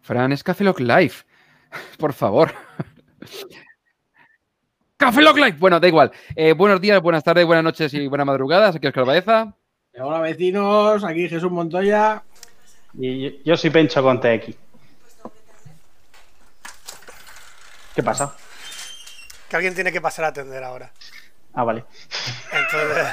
Fran, es Café Lock Live. Por favor. Café Lock Live. Bueno, da igual. Eh, buenos días, buenas tardes, buenas noches y buenas madrugadas. Aquí Oscar Baeza. Hola vecinos, aquí Jesús Montoya. Y yo soy Pencho con TX. ¿Qué pasa? Que alguien tiene que pasar a atender ahora. Ah, vale. Entonces,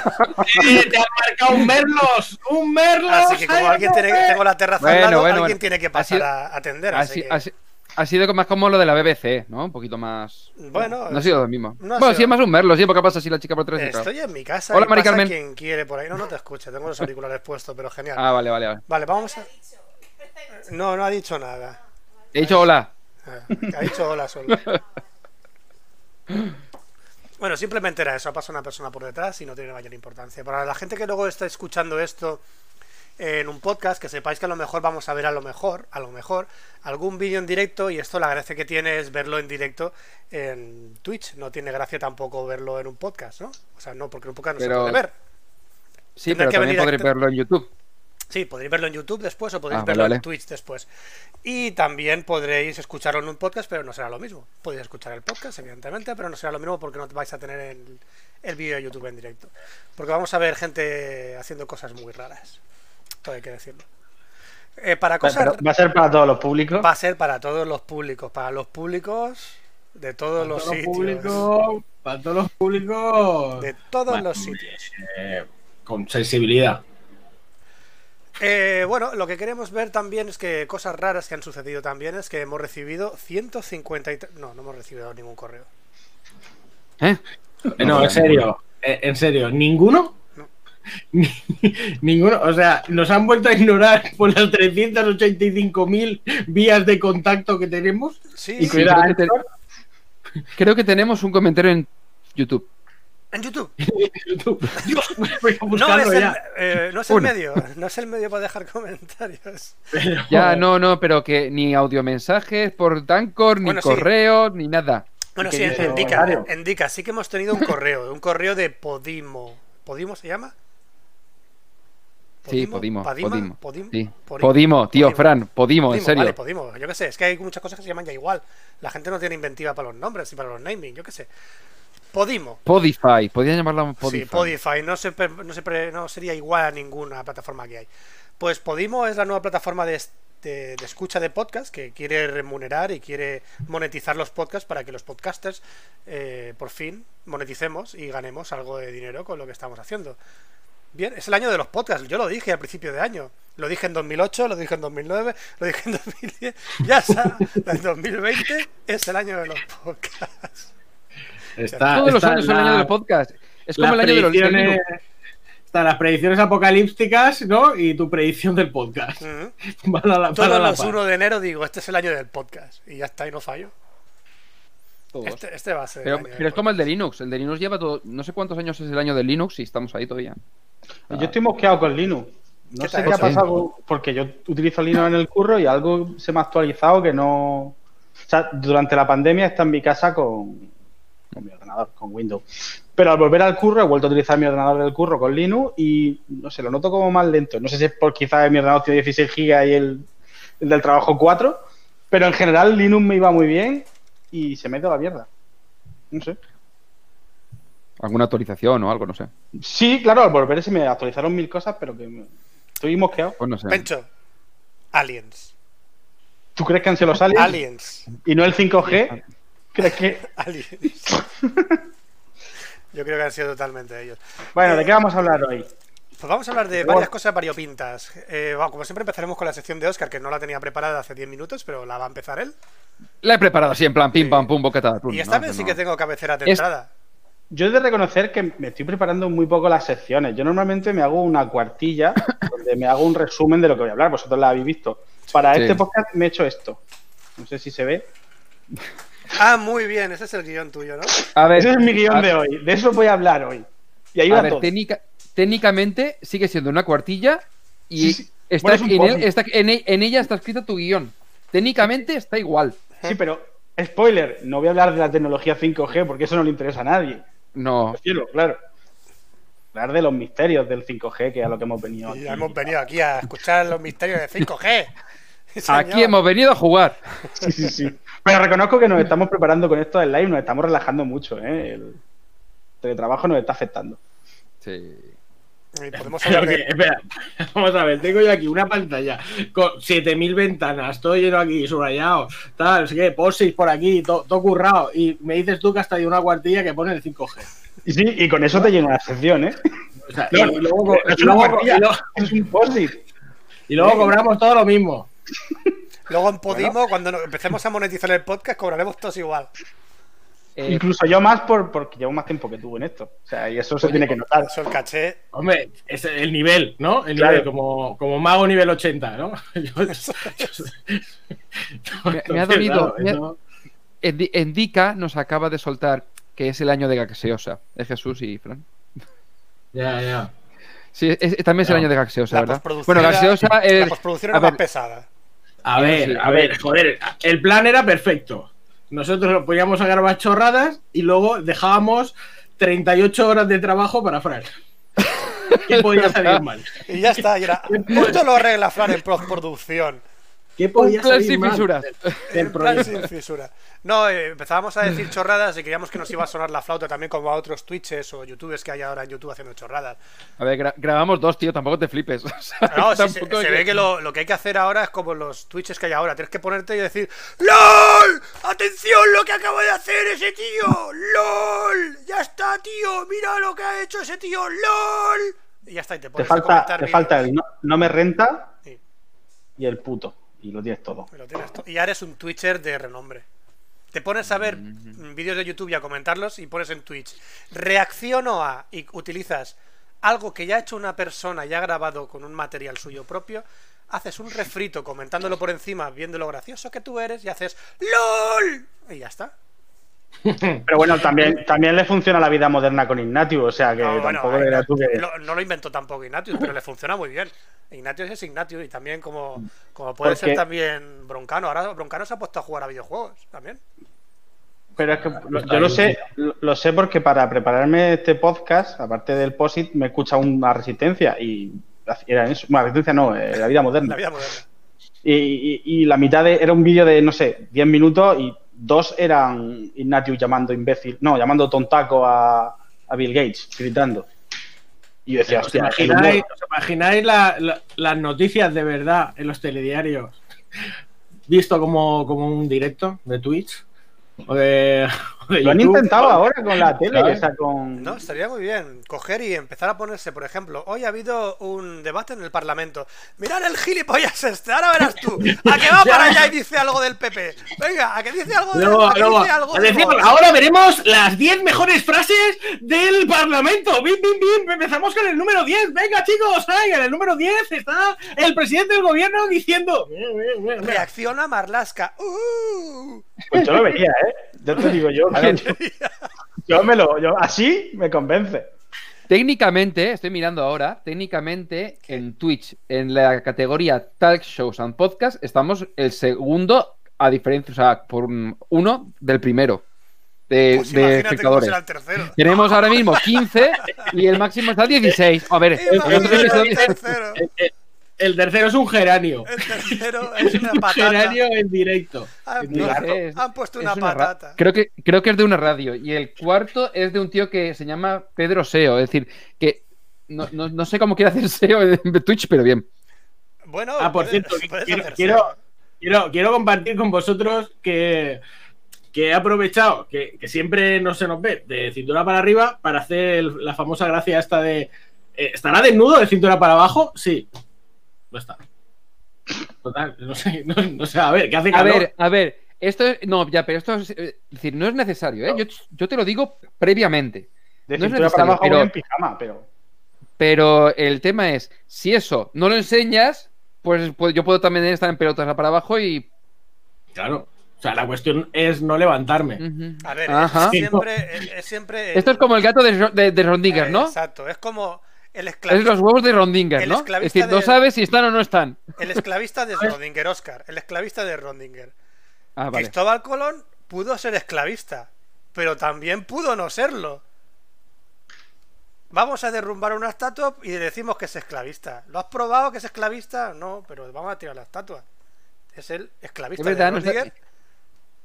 ¡Eh, ¡Te ha marcado un Merlos! ¡Un Merlos! así que como ¡Ay, alguien no tiene, tengo la terraza Bueno, al lado, bueno, alguien bueno. tiene que pasar sido- a atender. Ha, Así si- que- ha si- ha sido más como lo de la BBC, ¿no? Un poquito más. Bueno, no ha sido lo mismo. no bueno, sido- sí, es más un merlo, sí, porque pasa así la chica por tres. Estoy en mi casa. Hola, y Mari pasa Carmen. quien quiere por ahí. No, no te escucha. Tengo los auriculares puestos, pero genial. Ah, vale, vale, vale. Vale, vamos a. No, no ha dicho nada. He dicho hola. Ah, Ha dicho hola solo. Bueno, simplemente era eso. Ha pasado una persona por detrás y no tiene mayor importancia. Para la gente que luego está escuchando esto en un podcast, que sepáis que a lo mejor vamos a ver a lo mejor, a lo mejor, algún vídeo en directo y esto la gracia que tiene es verlo en directo en Twitch. No tiene gracia tampoco verlo en un podcast, ¿no? O sea, no, porque en un podcast no Pero- se puede ver. Sí, pero que también podréis verlo en YouTube. Sí, podréis verlo en YouTube después o podréis Ah, vale, verlo en. Twitch después. Y también podréis escucharlo en un podcast, pero no será lo mismo. Podéis escuchar el podcast, evidentemente, pero no será lo mismo porque no vais a tener el, el vídeo de YouTube en directo. Porque vamos a ver gente haciendo cosas muy raras. Todo hay que decirlo. Eh, para cosas Pero va a ser para todos los públicos. va a ser para todos los públicos, para los públicos de todos Para los todos los sitios. públicos, para todos los públicos. De todos los sitios. eh, con sensibilidad. Eh, bueno, lo que queremos ver también es que cosas raras que han sucedido también es que hemos recibido 153... No, no hemos recibido ningún correo. ¿Eh? Eh, No, en serio, eh, en serio, ¿ninguno? No. Ni- Ninguno, o sea, nos han vuelto a ignorar por las 385.000 vías de contacto que tenemos. Sí, Y Sí, creo, que te- creo que tenemos un comentario en YouTube. en YouTube. Dios, No es, el, ya. eh, no es el Uno. medio, no es el medio para dejar comentarios. Pero- Ya, no, no, pero que ni audiomensajes por Dancor, ni Bueno, sí. correo, ni nada. Bueno, ¿Qué sí, en Dica, en Dica sí que hemos tenido un correo, un correo de Podimo. ¿Podimo se llama? Sí, Podimo, ¿Padima? Podimo. Podim- Sí. Podim- Podimo, tío, Podimo. Fran, Podimo, en serio. Vale, Podimo. Yo qué sé, es que hay muchas cosas que se llaman ya igual. La gente no tiene inventiva para los nombres y para los naming, yo qué sé. Podimo. Podify, podrían llamarla Podify. Sí, Podify. No, se, per- no, no sería igual a ninguna plataforma que hay. Pues Podimo es la nueva plataforma de, est- de- de escucha de podcast que quiere remunerar y quiere monetizar los podcasts para que los podcasters eh, por fin moneticemos y ganemos algo de dinero con lo que estamos haciendo. Bien, es el año de los podcasts. Yo lo dije al principio de año. Lo dije en 2008, lo dije en 2009, lo dije en 2010. Ya está. En 2020 es el año de los podcasts. Está- Todos los está años son el año del podcast. Es como las el año de los Linux. Están las predicciones apocalípticas, ¿no? Y tu predicción del podcast. Ujú. Van a la- van a Todos la los par. 1 de enero digo, este es el año del podcast. Y ya está, y no fallo. Este, este va a ser. Pero, pero es como el de. Linux. El de Linux lleva todo. No sé cuántos años es el año del Linux y estamos ahí todavía. Yo estoy mosqueado con Linux. No ¿Qué sé qué ha pasado, porque yo utilizo Linux en el curro y algo se me ha actualizado que no... O sea, durante la pandemia está en mi casa con, con mi ordenador, con Windows. Pero al volver al curro he vuelto a utilizar mi ordenador del curro con Linux y, no sé, lo noto como más lento. No sé si es por quizás mi ordenador tiene 16 GB y el, el del trabajo 4, pero en general Linux me iba muy bien y se me ha ido la mierda. No sé. Alguna actualización o algo, no sé. Sí, claro, al volver se me actualizaron mil cosas, pero que me- estoy mosqueado. Pues no sé. Pencho. Aliens. ¿Tú crees que han sido los aliens? Aliens. ¿Y no el 5G? ¿Crees que...? Yo creo que han sido totalmente ellos. Bueno, ¿de qué vamos a hablar hoy? Pues vamos a hablar de varias cosas variopintas. Eh, bueno, como siempre empezaremos con la sección de Oscar, que no la tenía preparada hace 10 minutos, pero la va a empezar él. La he preparado así en plan pim pam pum boqueta de atún, Y esta ¿no? vez sí No. que tengo cabecera de Es- entrada. Yo he de reconocer que me estoy preparando muy poco las secciones. Yo normalmente me hago una cuartilla donde me hago un resumen de lo que voy a hablar. Vosotros la habéis visto. Para Sí. este podcast me he hecho esto. No sé si se ve. Ah, muy bien, ese es el guion tuyo, ¿no? A ver, Ese es mi guion de hoy. De eso voy a hablar hoy. Y ahí A va ver, todo. técnica- técnicamente sigue siendo una cuartilla y Sí, sí. está, Pones un en, él- post-it. está- en e- en ella está escrito tu guion. Técnicamente está igual. Sí, pero spoiler, no voy a hablar de la tecnología 5G porque eso no le interesa a nadie. No. Prefiero, claro. Hablar de los misterios del 5G, que es a lo que hemos venido Y aquí. hemos venido aquí a escuchar los misterios de 5G. Sí, señor. Aquí hemos venido a jugar. Sí, sí, sí. Pero reconozco que nos estamos preparando con esto del live, nos estamos relajando mucho, ¿eh? El teletrabajo nos está afectando. Sí. Podemos que, espera, vamos a ver, tengo yo aquí una pantalla con 7000 ventanas, todo lleno aquí, subrayado, tal, qué, post por aquí, todo, todo currado, y me dices tú que hasta hay una cuartilla que pone el 5G. Y sí, y con eso te lleno la sección, ¿eh? O sea, No, y, y luego, no es y una luego- cuartilla, y luego- es un post-it. y luego cobramos todo lo mismo. Luego en Podimo, cuando empecemos a monetizar el podcast, cobraremos todos igual. Eh, Incluso yo más por, porque llevo más tiempo que tú en esto. O sea, y eso se tiene que notar. Eso el caché. Hombre, es el nivel, ¿no? El Claro. nivel, como, como mago nivel 80, ¿no? Yo- Me- me ha dolido, Claro, me ha- eso- Endi- Endica nos acaba de soltar que es el año de Gaxeosa. Es Jesús y Fran. Ya, ya. Sí, es- también es el año de Gaxeosa, La ¿verdad? Bueno, Gaxeosa La es. postproducción era más pesada. A ver, Sí, a ver, joder, el plan era perfecto. Nosotros lo poníamos a grabar chorradas y luego dejábamos 38 horas de trabajo para Fran. ¿Qué podía salir mal? Y ya está. Y era, esto lo arregla Fran en postproducción. ¿Qué Un podía plan salir sin mal fisuras. del- del sin fisura. No, eh, empezábamos a decir chorradas y creíamos que nos iba a sonar la flauta también como a otros Twitches o YouTubers que hay ahora en YouTube haciendo chorradas. A ver, gra- grabamos dos, tío, tampoco te flipes. O sea, No, sí, se, se ve que lo, lo que hay que hacer ahora es como los Twitches que hay ahora. Tienes que ponerte y decir ¡LOL! ¡Atención lo que acaba de hacer ese tío! ¡LOL! ¡Ya está, tío! ¡Mira lo que ha hecho ese tío! ¡LOL! Y ya está, y te Te pones a falta, comentar te falta el no, no me renta Sí. y el puto. Y lo tienes todo. Y lo tienes todo. Y ya eres un Twitcher de renombre. Te pones a ver mm, vídeos de YouTube y a comentarlos y pones en Twitch. Reacciono a. y utilizas algo que ya ha hecho una persona y ha grabado con un material suyo propio. Haces un refrito comentándolo por encima, viendo lo gracioso que tú eres y haces ¡LOL! Y ya está. Pero bueno, también, también le funciona la vida moderna con Ignatius, o sea que No, tampoco era tú que. lo- no lo inventó tampoco Ignatius, pero le funciona muy bien. Ignatius es Ignatius y también como, como puede Porque- ser también Broncano. Ahora Broncano se ha puesto a jugar a videojuegos también. Pero es que lo- yo lo sé, lo, lo sé porque para prepararme este podcast, aparte del POSIT, me escucha una resistencia y era eso. Una resistencia no, eh, la vida moderna. La vida moderna. Y, y- y la mitad de, era un vídeo de, no sé, 10 minutos y dos eran Ignatius llamando imbécil, no, llamando tontaco a, a Bill Gates, gritando. Y yo decía, ¿Os hostia, el imagináis, os imagináis la- la- las noticias de verdad en los telediarios visto como, como un directo de Twitch? O de, de Lo han YouTube? intentado ahora con la tele, ¿Sabes? o sea, con... No, estaría muy bien coger y empezar a ponerse, por ejemplo, hoy ha habido un debate en el Parlamento. Mirad el gilipollas este, ahora verás tú. A que va para allá y dice algo del PP. Venga, a que dice algo de, Luego, a que luego, dice algo de atención, Vox. ahora veremos las 10 mejores frases del Parlamento. Bim, bim, bim. Empezamos con el número 10. Venga, chicos. Ay, en el número 10 está el presidente del gobierno diciendo. Reacciona Marlasca. Uh. Pues yo lo vería, ¿eh? Yo te digo yo, yo, yo me lo... Yo, así me convence. Técnicamente, estoy mirando ahora, técnicamente en Twitch, en la categoría Talk Shows and Podcast, estamos el segundo, a diferencia, o sea, por un- uno del primero de, Pues de espectadores. será el tercero. Tenemos ahora mismo 15 y el máximo está 16. A ver, el. El, el- el tercero es un geranio. El tercero es una Un patata. geranio en directo. Han, No puesto- sé, es- han puesto es una una patata. Creo que, creo que es de una radio. Y el cuarto es de un tío que se llama Pedro SEO. Es decir, que no, no- no sé cómo quiere hacer SEO en Twitch, pero bien. Bueno, Ah, por puedes- cierto, puedes quiero, quiero, quiero, quiero compartir con vosotros que, que he aprovechado, que, que siempre no se nos ve, de cintura para arriba, para hacer la famosa gracia esta de. eh, ¿Estará desnudo de cintura para abajo? Sí. No está. Total, no sé, no, no sé, a ver, ¿qué hace A calor? ver, a ver. Esto es. No, ya, pero esto es. eh, Es decir, no es necesario, ¿eh? Yo, yo te lo digo previamente. De No es para necesario, abajo pero- voy en pijama, pero... Pero el tema es, si eso no lo enseñas, pues, pues yo puedo también estar en pelotas para abajo y. Claro. O sea, la cuestión es no levantarme. A ver, es siempre, es, es siempre Esto es como el gato de, de, de Eh, ¿no? Exacto, es como el Es esclavista, los huevos de Rondinger, el ¿no? Es decir, no sabes si están o no están. el esclavista de Schrödinger, Oscar, el esclavista de Rondinger. Ah, vale. Cristóbal Colón pudo ser esclavista, pero también pudo no serlo. Vamos a derrumbar una estatua y decimos que es esclavista. ¿Lo has probado que es esclavista? No, pero vamos a tirar la estatua. Es el esclavista Es verdad, de no está- Rondinger.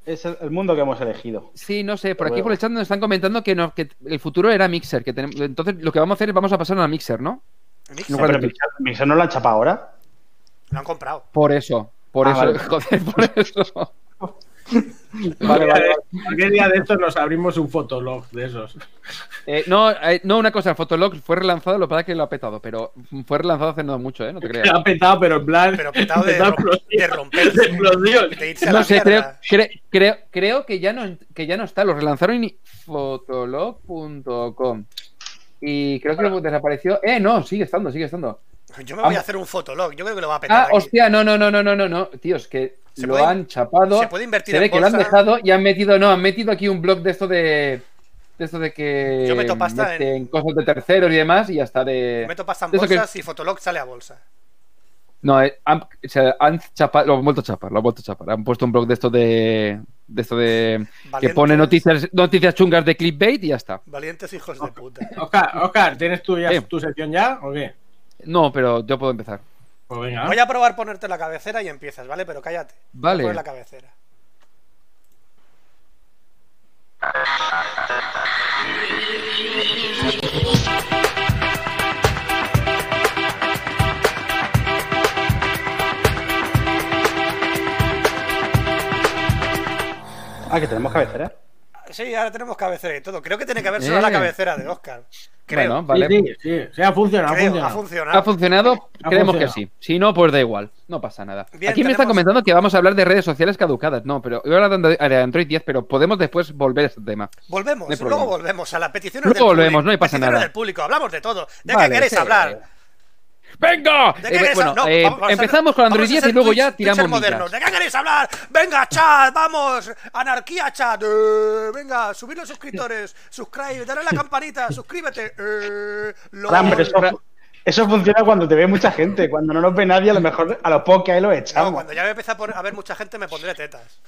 Es el, el mundo que hemos elegido. Sí, no sé, por Pero aquí bueno. por el chat nos están comentando que, no- que el futuro era Mixer. Que tenemos, entonces lo que vamos a hacer es vamos a pasar a Mixer, ¿no? Mixer, No, Mixer, Mixer no lo han chapado ahora. lo han comprado. Por eso, por Ah, eso, vale. joder, por eso. Vale, vale, vale. ¿Qué día de estos nos abrimos un fotolog de esos? Eh, no, eh, no, una cosa, el Fotolog fue relanzado, lo que pasa es que lo ha petado, pero fue relanzado hace no mucho, ¿eh? No te creas. ha petado, pero en plan. Pero petado de, petado de romperse. De explosión. De irse a No la sé, creo, cre- creo, creo que ya no que ya no está, lo relanzaron en fotolog.com. Y creo que lo desapareció. Eh, no, sigue estando, sigue estando. Yo me voy a hacer un fotolog. Yo creo que lo va a petar. Ah, aquí. hostia, no, no, no, no, no, no, no. Tío, es que Se lo puede- han chapado. se puede invertir Se ve en que lo han dejado y han metido, no, han metido aquí un blog de esto de. De esto de que. Yo meto pasta en- cosas de terceros y demás y hasta de. Meto pasta en que- bolsas y Fotolog sale a bolsa. No, eh, han, se han chapado, lo han vuelto a chapar, lo han vuelto a chapar. Han puesto un blog de esto de. De esto de. Que pone noticias, noticias chungas de clickbait y ya está. Valientes hijos de puta. Oscar, Oscar, ¿tienes tú ya Eh. tu sección ya o qué? No, pero yo puedo empezar. Pues venga. Voy a probar ponerte la cabecera y empiezas, ¿vale? Pero cállate. Voy a Vale. la cabecera. Ah, que tenemos cabecera. Sí, ahora tenemos cabecera y todo. Creo que tiene que haber solo Eh. la cabecera de Oscar. Creo. Bueno, vale. Sí, sí, sí, sí, ha funcionado, ha Creo, funcionado. ha funcionado. ¿Ha funcionado? Ha Creemos que sí. Si no, pues da igual. No pasa nada. Bien, Aquí me están tenemos- comentando que vamos a hablar de redes sociales caducadas. No, pero yo hablando de de Android 10, pero podemos después volver a este tema. Volvemos, No luego volvemos a las peticiones Luego del volvemos, público. no pasa nada. del público, hablamos de todo. ¿De Vale, qué queréis sí. hablar? ¡Venga! ¿De qué Eh, bueno? No, eh, vamos empezamos con Android vamos a 10 y luego Twitch- ya tiramos modernos. ¿De qué queréis hablar? Venga, chat, vamos. Anarquía, chat. Eh, venga, subid los suscriptores. Subscribe, dale a la campanita, suscríbete. Eh, eso, eso funciona cuando te ve mucha gente. Cuando no nos ve nadie, a lo mejor a los pocos que hay los No, echamos. cuando ya me empiece a, poner- a ver mucha gente me pondré tetas.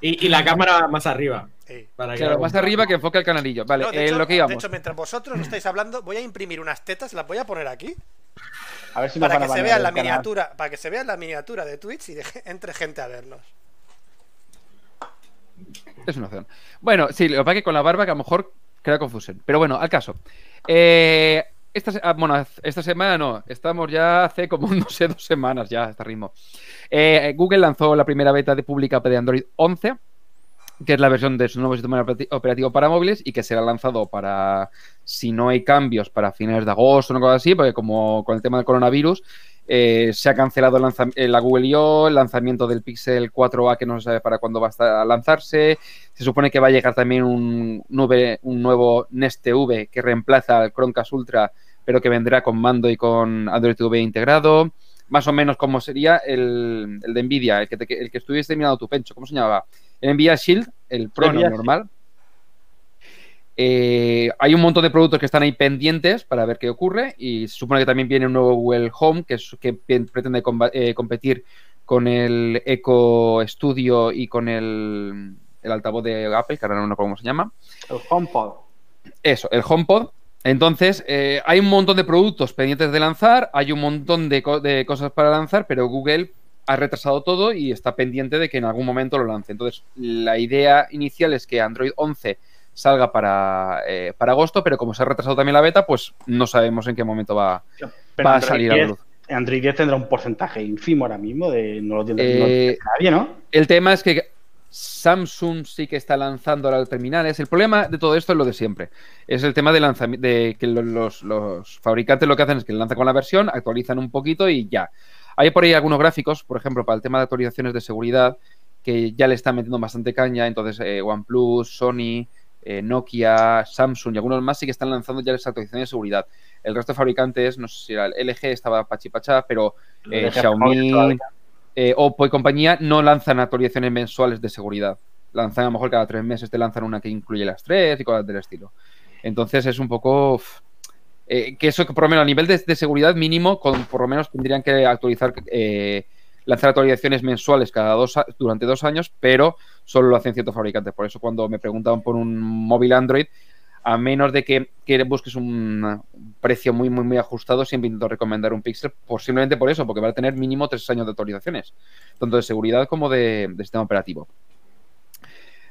Y, y la cámara más arriba. Sí. Para que Claro, más arriba que enfoque el canalillo. Vale, No, de, eh, hecho, lo que de íbamos. hecho, mientras vosotros estáis hablando, voy a imprimir unas tetas, las voy a poner aquí. A ver si Para que se vea la canal. miniatura, para que se vea la miniatura de Twitch y entre gente a vernos. Es una opción. Bueno, sí, lo que pasa es que con la barba que a lo mejor crea confusión. Pero bueno, al caso. Eh, esta, ah, bueno, esta semana no, estamos ya hace como, no sé, dos semanas ya a este ritmo. Eh, Google lanzó la primera beta de pública de Android 11, que es la versión de su nuevo sistema operati- operativo para móviles y que será lanzado para, si no hay cambios, para finales de agosto o una cosa así, porque como con el tema del coronavirus, eh, se ha cancelado el eh, la Google I.O., el lanzamiento del Pixel 4a que no se sabe para cuándo va a, lanzarse. Se supone que va a llegar también un, nube- un nuevo Nest TV que reemplaza al Chromecast Ultra, pero que vendrá con mando y con Android TV integrado. Más o menos como sería el, el de Nvidia, el que, te- el que estuviste mirando tu pencho. ¿Cómo se llamaba? El Nvidia Shield, el Pro, no, normal. Eh, hay un montón de productos que están ahí pendientes para ver qué ocurre y se supone que también viene un nuevo Google Home que, es- que pretende eh, competir con el Echo Studio y con el, el altavoz de Apple, que ahora no me acuerdo cómo se llama. El HomePod. Eso, el HomePod. Entonces, eh, hay un montón de productos pendientes de lanzar, hay un montón de, co- de cosas para lanzar, pero Google ha retrasado todo y está pendiente de que en algún momento lo lance. Entonces, la idea inicial es que Android 11 salga para, eh, para agosto, pero como se ha retrasado también la beta, pues no sabemos en qué momento va, va a salir a la 10 luz. Android 10 tendrá un porcentaje ínfimo ahora mismo de no lo tiene, no lo Eh, tiene nadie, ¿no? El tema es que Samsung sí que está lanzando ahora terminales. El problema de todo esto es lo de siempre. Es el tema de, de que lo- los, los fabricantes lo que hacen es que lanzan con la versión, actualizan un poquito y ya. Hay por ahí algunos gráficos, por ejemplo, para el tema de actualizaciones de seguridad, que ya le están metiendo bastante caña. Entonces, eh, OnePlus, Sony, eh, Nokia, Samsung y algunos más sí que están lanzando ya las actualizaciones de seguridad. El resto de fabricantes, no sé si era el LG, estaba Pachipachá, pero eh, móvil Xiaomi. Eh, Oppo y compañía no lanzan actualizaciones mensuales de seguridad. Lanzan a lo mejor cada tres meses te lanzan una que incluye las tres y cosas del estilo. Entonces es un poco eh, que eso que por lo menos a nivel de, seguridad mínimo, con, por lo menos tendrían que actualizar, eh, lanzar actualizaciones mensuales cada dos durante dos años, pero solo lo hacen ciertos fabricantes. Por eso cuando me preguntaban por un móvil Android, a menos de que, que busques un, precio muy, muy, muy ajustado, siempre intento recomendar un Pixel, posiblemente por eso, porque va a tener mínimo tres años de actualizaciones, tanto de seguridad como de, de sistema operativo.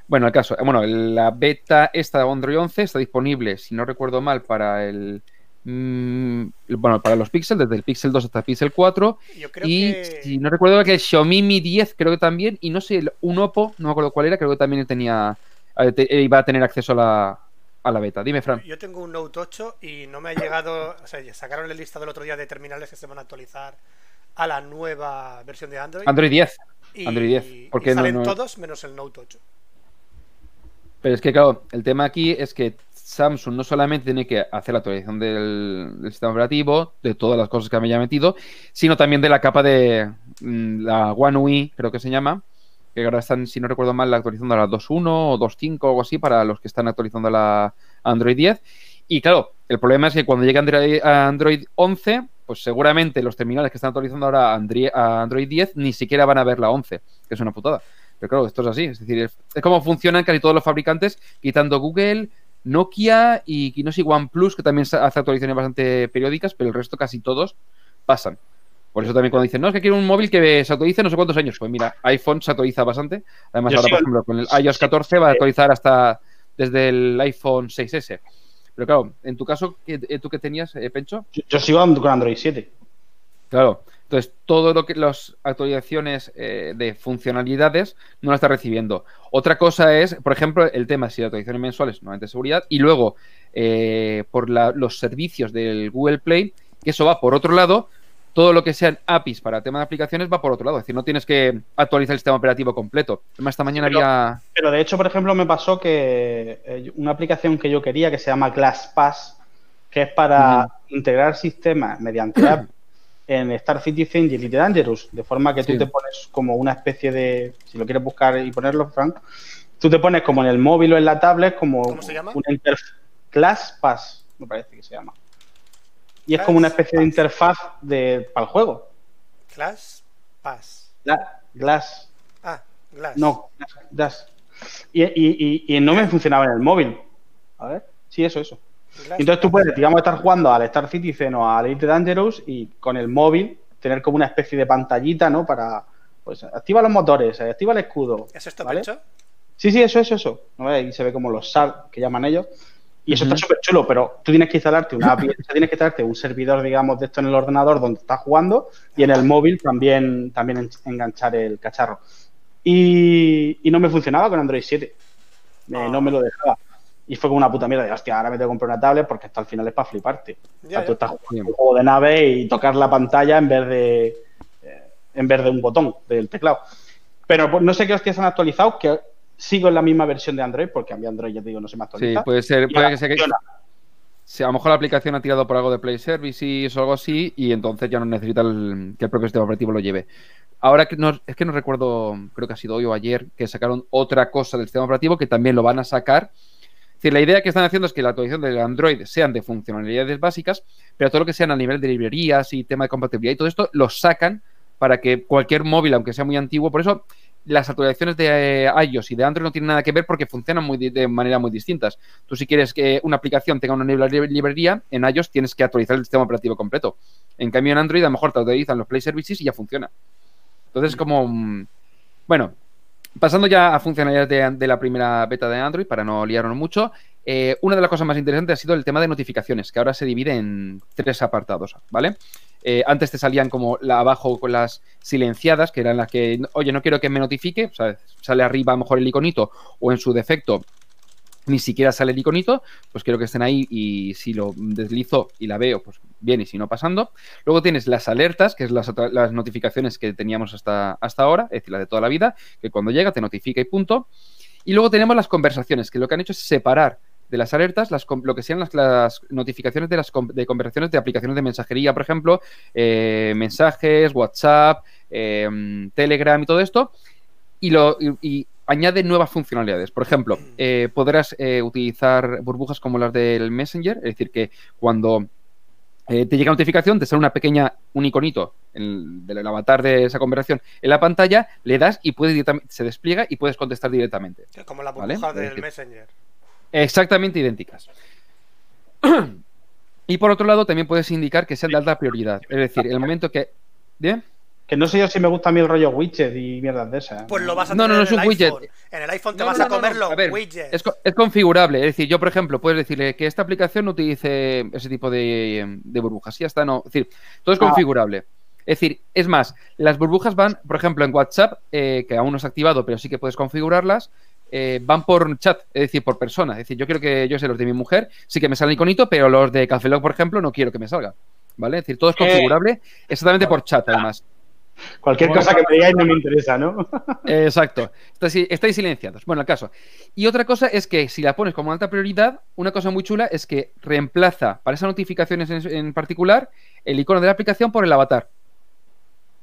Bueno, el caso, bueno, la beta esta de Android 11 está disponible, si no recuerdo mal, para el mm, bueno, para los Pixel, desde el Pixel 2 hasta el Pixel 4. Yo creo y que. si no recuerdo que el Xiaomi Mi 10 creo que también, y no sé, un Oppo, no me acuerdo cuál era, creo que también tenía eh, eh, iba a tener acceso a la, a la beta. Dime, Fran. Yo tengo un Note 8 y no me ha llegado. O sea, sacaron la lista del otro día de terminales que se van a actualizar a la nueva versión de Android. Android 10. y, Android 10, y porque salen no- todos menos el Note 8. Pero es que, claro, el tema aquí es que Samsung no solamente tiene que hacer la actualización del, del sistema operativo, de todas las cosas que me haya metido, sino también de la capa de mm, la One UI, creo que se llama, que ahora están, si no recuerdo mal, actualizando a la 2.1 o 2.5 o algo así para los que están actualizando la Android 10. Y claro, el problema es que cuando llegue Android, a Android 11, pues seguramente los terminales que están actualizando ahora a Android 10 ni siquiera van a ver la 11, que es una putada. Pero claro, esto es así. Es decir, es, es como funcionan casi todos los fabricantes, quitando Google, Nokia y, no sé, OnePlus, que también hace actualizaciones bastante periódicas, pero el resto casi todos pasan. Por eso también cuando dicen, no, es que quiero un móvil que se actualice no sé cuántos años. Pues mira, iPhone se actualiza bastante. Además, Yo ahora, por ejemplo, con el iOS 14 va a actualizar hasta desde el iPhone 6S. Pero claro, en tu caso, ¿qué- eh, ¿tú qué tenías, eh, Pencho? Yo, yo sigo con Android 7. Claro. Entonces, todo lo que las actualizaciones eh, de funcionalidades no la está recibiendo. Otra cosa es, por ejemplo, el tema si las actualizaciones mensuales, normalmente seguridad, y luego eh, por la- los servicios del Google Play, que eso va por otro lado, todo lo que sean APIs para tema de aplicaciones va por otro lado. Es decir, no tienes que actualizar el sistema operativo completo. Además, esta mañana Pero- había. Pero de hecho, por ejemplo, me pasó que eh, una aplicación que yo quería que se llama ClassPass, que es para integrar sistemas mediante app en Star Citizen y Elite Dangerous, de forma que tú Sí. te pones como una especie de, si lo quieres buscar y ponerlo, Frank, tú te pones como en el móvil o en la tablet como ¿Cómo se llama? una interfaz, ClassPass, me parece que se llama. Y es como una especie de interfaz de, para el juego. Class Pass. Gla- Glass, Ah, Glass. no, Glass. Y, y- y- y no me funcionaba en el móvil. A ver, sí, eso, eso. Glass Entonces tú puedes, digamos, estar jugando al Star Citizen o al Elite Dangerous y con el móvil tener como una especie de pantallita, ¿no? Para, pues, activa los motores, eh, activa el escudo. ¿Es esto, ¿vale? Pencho? Sí, sí, eso, eso, eso. ¿No? Ahí se ve como los SAR, que llaman ellos. Y eso está súper chulo, pero tú tienes que instalarte una API, tienes que instalarte un servidor, digamos, de esto en el ordenador donde estás jugando y en el móvil también, también en- enganchar el cacharro. Y, y no me funcionaba con Android 7. Eh, Ah. No me lo dejaba. Y fue como una puta mierda de, hostia, ahora me tengo que comprar una tablet porque hasta al final es para fliparte. O sea, tú estás jugando un juego de nave y tocar la pantalla en vez de eh, en vez de un botón del teclado. Pero pues, no sé qué hostias han actualizado, que sigo en la misma versión de Android, porque a mí Android, ya te digo, no se me Sí, actualiza. puede ser. Puede que sea que. a lo mejor la aplicación ha tirado por algo de Play Services o algo así, y entonces ya no necesita el- que el propio sistema operativo lo lleve. Ahora que no, es que no recuerdo, creo que ha sido hoy o ayer, que sacaron otra cosa del sistema operativo que también lo van a sacar. Es decir, la idea que están haciendo es que la actualización del Android sean de funcionalidades básicas, pero todo lo que sean a nivel de librerías y tema de compatibilidad y todo esto lo sacan para que cualquier móvil, aunque sea muy antiguo, por eso las actualizaciones de eh, iOS y de Android no tienen nada que ver porque funcionan muy de manera muy distintas. Tú si quieres que una aplicación tenga una librería, en iOS tienes que actualizar el sistema operativo completo. En cambio en Android a lo mejor te actualizan los Play Services y ya funciona. Entonces como... mm, Bueno, pasando ya a funcionalidades de, de la primera beta de Android, para no liarnos mucho, eh, una de las cosas más interesantes ha sido el tema de notificaciones, que ahora se divide en tres apartados, ¿vale? Eh, antes te salían como la abajo con las silenciadas, que eran las que, oye, no quiero que me notifique, o sea, sale arriba a mejor el iconito, o en su defecto ni siquiera sale el iconito, pues quiero que estén ahí y si lo deslizo y la veo, pues bien, y si no pasando. Luego tienes las alertas, que es las, las notificaciones que teníamos hasta, hasta ahora, es decir, la de toda la vida, que cuando llega te notifica y punto. Y luego tenemos las conversaciones, que lo que han hecho es separar de las alertas las, lo que sean las, las notificaciones de las de conversaciones de aplicaciones de mensajería, por ejemplo, eh, mensajes, WhatsApp, eh, Telegram y todo esto, y, lo, y, añade nuevas funcionalidades. Por ejemplo, eh, podrás utilizar burbujas como las del Messenger, es decir, que cuando te llega notificación, te sale una pequeña, un iconito del avatar de esa conversación en la pantalla, le das y puedes se despliega y puedes contestar directamente. Como la burbuja del Messenger. Exactamente idénticas. y por otro lado, también puedes indicar que sean de alta prioridad. Es decir, el momento que. ¿Bien? Que no sé yo si me gusta a mí el rollo widget y mierdas de esas. Pues lo vas a tener no, no, no es un widget. En el iPhone te vas a comer los widgets. Es, configurable. Es decir, yo, por ejemplo, puedes decirle que esta aplicación no utilice ese tipo de, burbujas. Y ya está, no. Es decir, todo es ah. configurable. Es decir, es más, las burbujas van, por ejemplo, en WhatsApp, eh, que aún no es activado, pero sí que puedes configurarlas, eh, van por chat, es decir, por persona. Es decir, yo quiero que yo sé los de mi mujer, sí que me salen iconito, pero los de Cafelog, por ejemplo, no quiero que me salga. ¿Vale? Es decir, todo es eh, configurable exactamente por chat, además. Cualquier cosa que me digáis no me interesa, ¿no? Exacto. Estáis, silenciados. Bueno, el caso. Y otra cosa es que si la pones como alta prioridad, una cosa muy chula es que reemplaza para esas notificaciones en, particular el icono de la aplicación por el avatar.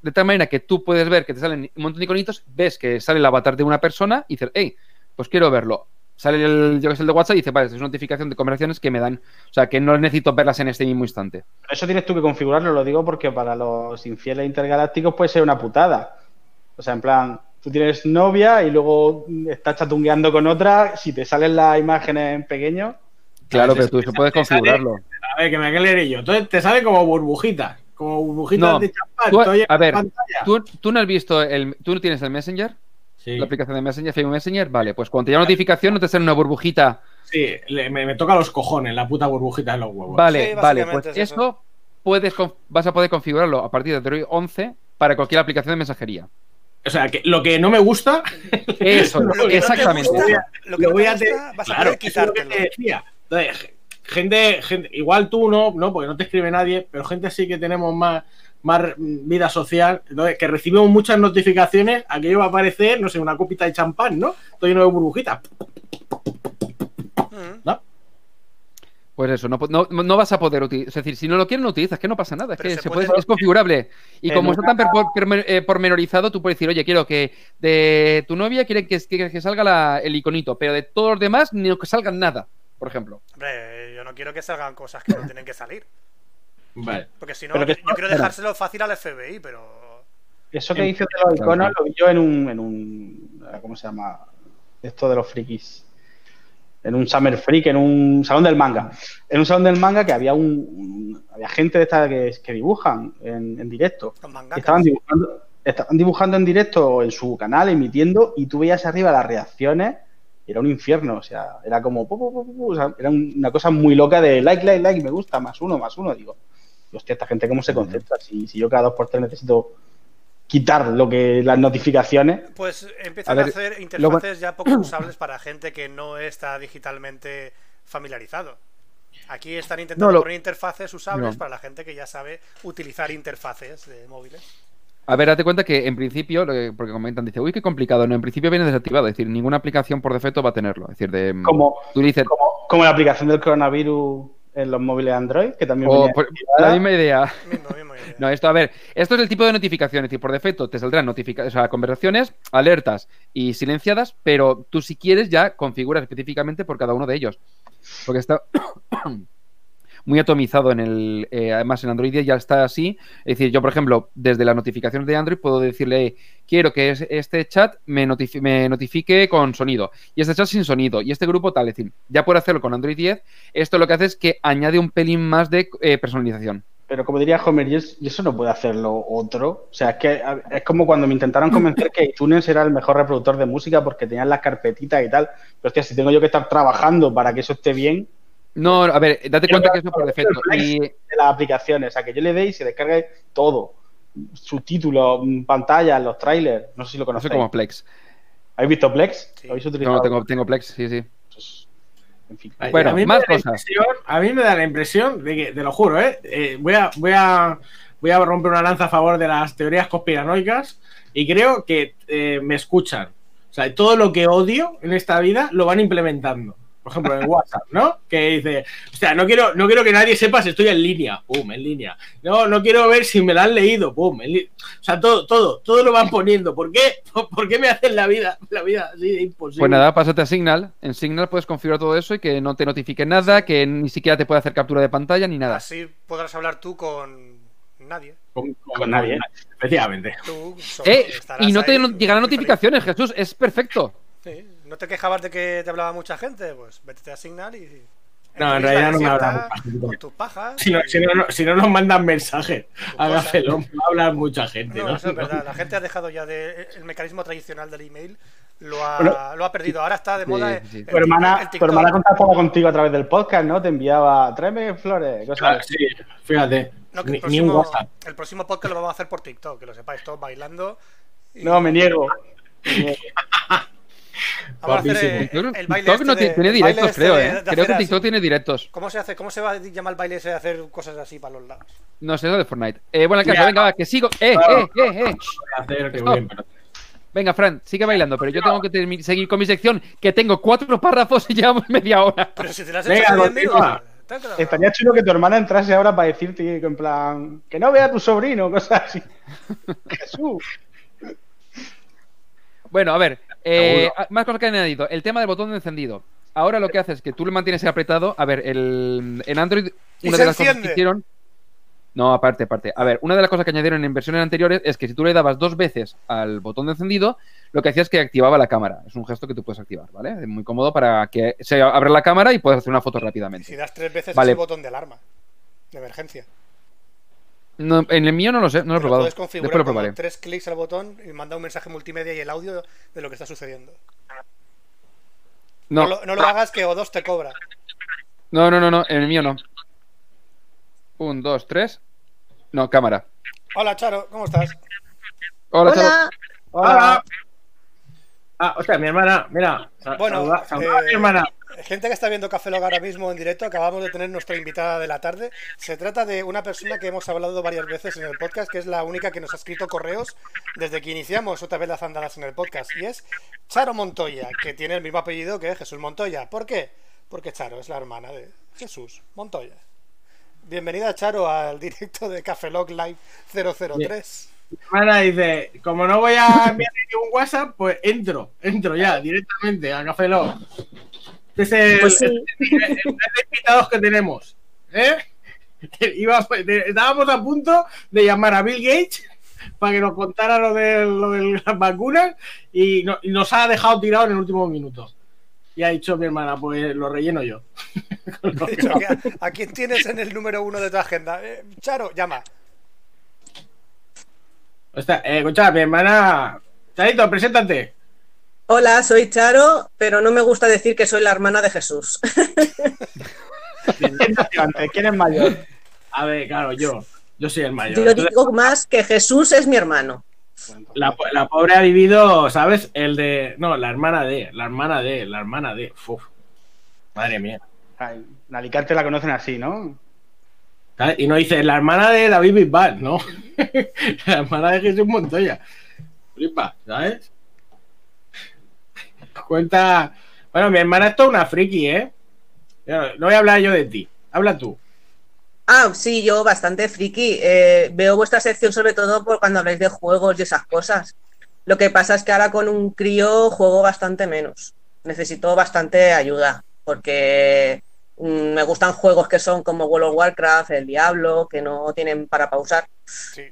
De tal manera que tú puedes ver que te salen un montón de iconitos, ves que sale el avatar de una persona y dices, hey, pues quiero verlo. Sale el, yo que sé, el de WhatsApp y dice, vale, es una notificación de conversaciones que me dan. O sea, que no necesito verlas en este mismo instante. eso tienes tú que configurarlo, lo digo porque para los infieles intergalácticos puede ser una putada. O sea, en plan, tú tienes novia y luego estás chatungueando con otra, si te salen las imágenes en pequeño. Claro, pero tú eso puedes configurarlo. a ver, que me leer yo. Entonces te sale como burbujitas. Como burbujitas de champán. a ver, ¿tú, ¿tú, no has visto el. ¿Tú no tienes el Messenger? La aplicación de Messenger, Facebook Messenger, vale, pues cuando te llega notificación no te sale una burbujita. Sí, me, toca los cojones la puta burbujita de los huevos. Vale, vale, pues eso, puedes, vas a poder configurarlo a partir de Android 11 para cualquier aplicación de mensajería. O sea, que lo que no me gusta. Eso, exactamente. lo que voy a hacer. Vas a poder quitártelo. Entonces, gente, gente, igual tú no, no, porque no te escribe nadie, pero gente así que tenemos más más vida social, que recibimos muchas notificaciones, aquello va a aparecer, no sé, una copita de champán, ¿no? Todo lleno de burbujitas. Mm. ¿No? Pues eso, no, no, vas a poder utilizar. Es decir, si no lo quieres, no utilizas, que no pasa nada. Es que se puede, es configurable. Y como está tan eh, pormenorizado, tú puedes decir, oye, quiero que de tu novia quiere que, que, salga el iconito, pero de todos los demás, ni que salgan nada, por ejemplo. Hombre, yo no quiero que salgan cosas que no tienen que salir. Porque si no, yo, quiero dejárselo fácil al FBI, pero. Eso que dice de los iconos lo vi yo en un, en un. ¿Cómo se llama? Esto de los frikis. En un Summer Freak, en un salón del manga. En un salón del manga que había un. había gente de esta que, que dibujan en, directo. Estaban dibujando, estaban dibujando en directo en su canal, emitiendo, y tú veías arriba las reacciones era un infierno, o sea, era como, era una cosa muy loca de like, like, like, me gusta, más uno, más uno, digo, hostia, esta gente cómo se concentra. Si, si yo cada dos por tres necesito quitar lo que las notificaciones. Pues empiezan a, hacer interfaces ya poco usables para gente que no está digitalmente familiarizado. Aquí están intentando poner interfaces usables para la gente que ya sabe utilizar interfaces de móviles. A ver, date cuenta que en principio, porque comentan, dice, uy, qué complicado. No, en principio viene desactivado. Es decir, ninguna aplicación por defecto va a tenerlo. Es decir, de. Como, tú dices, como la aplicación del coronavirus en los móviles Android, que también la misma idea. No, esto, a ver, esto es el tipo de notificación, es decir, por defecto te saldrán notificaciones, o sea, conversaciones, alertas y silenciadas, pero tú si quieres ya configuras específicamente por cada uno de ellos. Porque está muy atomizado en el. Eh, además, en Android 10 ya está así. Es decir, yo, por ejemplo, desde las notificaciones de Android puedo decirle, quiero que este chat me, me, notifique con sonido y este chat sin sonido y este grupo tal. Es decir, ya puedo hacerlo con Android 10. Esto lo que hace es que añade un pelín más de eh, personalización. Pero como diría Homer, y eso no puede hacerlo otro. O sea, es que es como cuando me intentaron convencer que iTunes era el mejor reproductor de música porque tenían las carpetitas y tal. Pero hostia, si tengo yo que estar trabajando para que eso esté bien, no, a ver, date cuenta que eso por defecto. Y... De las aplicaciones, o sea, que yo le dé y se descargue todo. Subtítulos, pantalla, los trailers, no sé si lo conocéis. No sé como Plex. ¿Habéis visto Plex? ¿Habéis utilizado? No, tengo, tengo Plex, sí, sí. Pues, en fin. Bueno, más cosas. A mí me da la impresión de que, te lo juro, ¿eh? eh voy, a, voy, a, voy a romper una lanza a favor de las teorías conspiranoicas y creo que eh, me escuchan. O sea, todo lo que odio en esta vida lo van implementando. Por ejemplo, en WhatsApp, ¿no? Que dice, o sea, no quiero, no quiero que nadie sepa si estoy en línea, pum, en línea. No, no quiero ver si me la han leído, pum, en li- o sea, todo, todo, todo lo van poniendo. ¿Por qué? ¿Por qué me hacen la vida, la vida así de imposible? Pues nada, pásate a Signal. En Signal puedes configurar todo eso y que no te notifique nada, que ni siquiera te puede hacer captura de pantalla ni nada. Así podrás hablar tú con nadie. con, Con nadie. Efectivamente. Tú Eh, y no te ahí, llegarán notificaciones, Jesús, es perfecto. Sí, ¿No te quejabas de que te hablaba mucha gente? Pues vete a Signal y. No, en realidad no me desierta habla mucha gente. Con tus pajas. Si no, si no, no- si no nos mandan mensajes, hágaselo, va a hablar mucha gente, No, ¿no? eso es verdad. La gente ha dejado ya de el mecanismo tradicional del email. Lo ha, Bueno, lo ha perdido. Ahora está de sí, moda. sí, sí. el Tu hermana, tu hermana contactaba contigo a través del podcast, ¿no? Te enviaba, tráeme flores, cosas así. sí, fíjate. No, que ni, el, ni un próximo, WhatsApp. el próximo podcast lo vamos a hacer por TikTok, que lo sepáis todos bailando. y No, me niego. Me niego. Vamos a hacer Guapísimo. TikTok, el baile TikTok este no de- tiene, directos, este creo, de- ¿eh? de Creo que así. TikTok tiene directos. ¿Cómo se hace? ¿Cómo se va a llamar el baile ese de hacer cosas así para los lados? No sé, eso de Fortnite. Eh, bueno, el caso, venga, va, que sigo. Eh, Claro. eh, eh, eh. Hacer que voy a. Venga, Fran, sigue bailando, pero yo tengo que seguir con mi sección, que tengo cuatro párrafos y llevamos media hora. Pero si te las has Venga, hecho en 10 continúa. minutos. Tranquilo. Estaría chulo que tu hermana entrase ahora para decirte que en plan, que no vea a tu sobrino, cosas así. Jesús. Bueno, a ver, eh, Seguro. más cosas que han añadido. El tema del botón de encendido. Ahora lo que hace es que tú lo mantienes apretado. A ver, el, en Android, Y una se de las cosas que hicieron. No, aparte, aparte. A ver, una de las cosas que añadieron en versiones anteriores es que si tú le dabas dos veces al botón de encendido, lo que hacía es que activaba la cámara. Es un gesto que tú puedes activar, ¿vale? Es muy cómodo para que se abra la cámara y puedas hacer una foto Y si rápidamente. das tres veces Vale. es el botón de alarma. De emergencia. No, en el mío no lo sé, no lo he probado. puedes Después lo con probaré. tres clics al botón y manda un mensaje multimedia y el audio de lo que está sucediendo. No, No, lo, no lo hagas que O2 te cobra. no, no, no, no, en el mío no. Un, dos, tres. No, cámara. Hola, Charo, ¿cómo estás? Hola, Charo. Hola. Hola. Ah, o sea, mi hermana, mira. Bueno, saluda- saluda a mi eh, hermana. Gente que está viendo Café Log ahora mismo en directo, acabamos de tener nuestra invitada de la tarde. Se trata de una persona que hemos hablado varias veces en el podcast, que es la única que nos ha escrito correos desde que iniciamos otra vez las andadas en el podcast. Y es Charo Montoya, que tiene el mismo apellido que Jesús Montoya. ¿Por qué? Porque Charo es la hermana de Jesús Montoya. Bienvenida, Charo, al directo de Café Log Live 003. Mi hermana dice, como no voy a enviar ningún WhatsApp, pues entro, entro ya directamente a Café Lock. Es el, Pues sí. el- invitados que tenemos. ¿eh? Iba- estábamos a punto de llamar a Bill Gates para que nos contara lo de, lo de las vacunas y, no- y nos ha dejado tirado en el último minuto. Y ha dicho mi hermana, pues lo relleno yo. Dicho a, ¿a quién tienes en el número uno de tu agenda? Eh, Charo, llama. Hostia, eh, escucha, mi hermana. Charito, preséntate. Hola, soy Charo, pero no me gusta decir que soy la hermana de Jesús. ¿Quién es mayor? A ver, claro, yo. Yo soy el mayor. Yo Entonces, digo más que Jesús es mi hermano. la, la pobre ha vivido, ¿sabes? El de. No, la hermana de. La hermana de. La hermana de. Uf. Madre mía. En Alicante la conocen así, ¿no? Y no dice la hermana de David Bisbal, ¿no? la hermana de Jesús Montoya. Flipa, ¿sabes? Cuenta. Bueno, mi hermana es toda una friki, ¿eh? No voy a hablar yo de ti. Habla tú. Ah, sí, yo bastante friki. Eh, veo vuestra sección sobre todo por cuando habláis de juegos y esas cosas. Lo que pasa es que ahora con un crío juego bastante menos. Necesito bastante ayuda porque mm, me gustan juegos que son como World of Warcraft, El Diablo, que no tienen para pausar. Sí.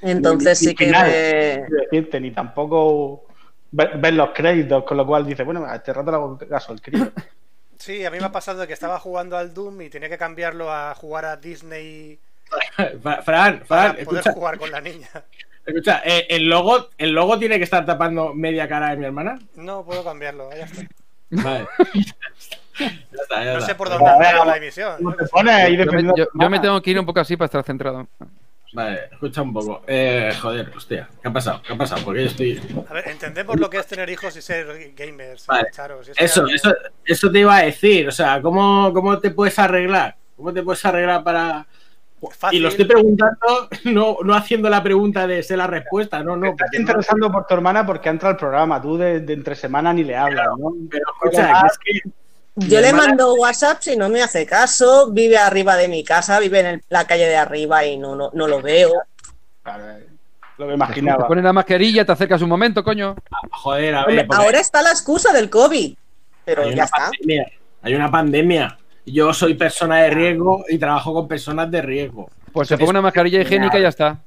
Entonces Ni- sí ni que final. me... Decirte, ni tampoco ver, ver los créditos, con lo cual dice, bueno, a este rato le hago caso al crío. Sí, a mí me ha pasado que estaba jugando al Doom y tenía que cambiarlo a jugar a Disney Fra- Fran, para Fran, poder escucha, jugar con la niña. escucha eh, el, logo, el logo tiene que estar tapando media cara de mi hermana. No puedo cambiarlo, ya está. Vale. ya está, ya No sé por dónde A ver, anda a ver, la emisión. ¿Cómo yo me, tengo que ir un poco así para estar centrado. Vale, escucha un poco. Eh, joder, hostia, ¿qué ha pasado? ¿Qué ha pasado? Porque yo estoy. A ver, entendemos lo que es tener hos y ser gamers, Vale. Charo. si es que Eso, eso, eso te iba a decir. O sea, ¿cómo, cómo te puedes arreglar? ¿Cómo te puedes arreglar para.? Fácil. Y lo estoy preguntando, no, no haciendo la pregunta de sé la respuesta, no, no. Estás porque interesando por tu hermana porque entra al programa. Tú de, de entre semana ni le hablas, ¿no? Pero escucha, que es que, Yo le hermana- mando WhatsApp si no me hace caso, vive arriba de mi casa, vive en el- la calle de arriba y no, no, no lo veo. Eh, lo Te imaginaba. pones la mascarilla, te acercas un momento, coño. Joder, a Hombre, ver. porque ahora está la excusa del COVID, pero hay ya está. pandemia. Hay una pandemia. Yo soy persona de riesgo y trabajo con personas de riesgo. Pues se pone una mascarilla higiénica y ya está.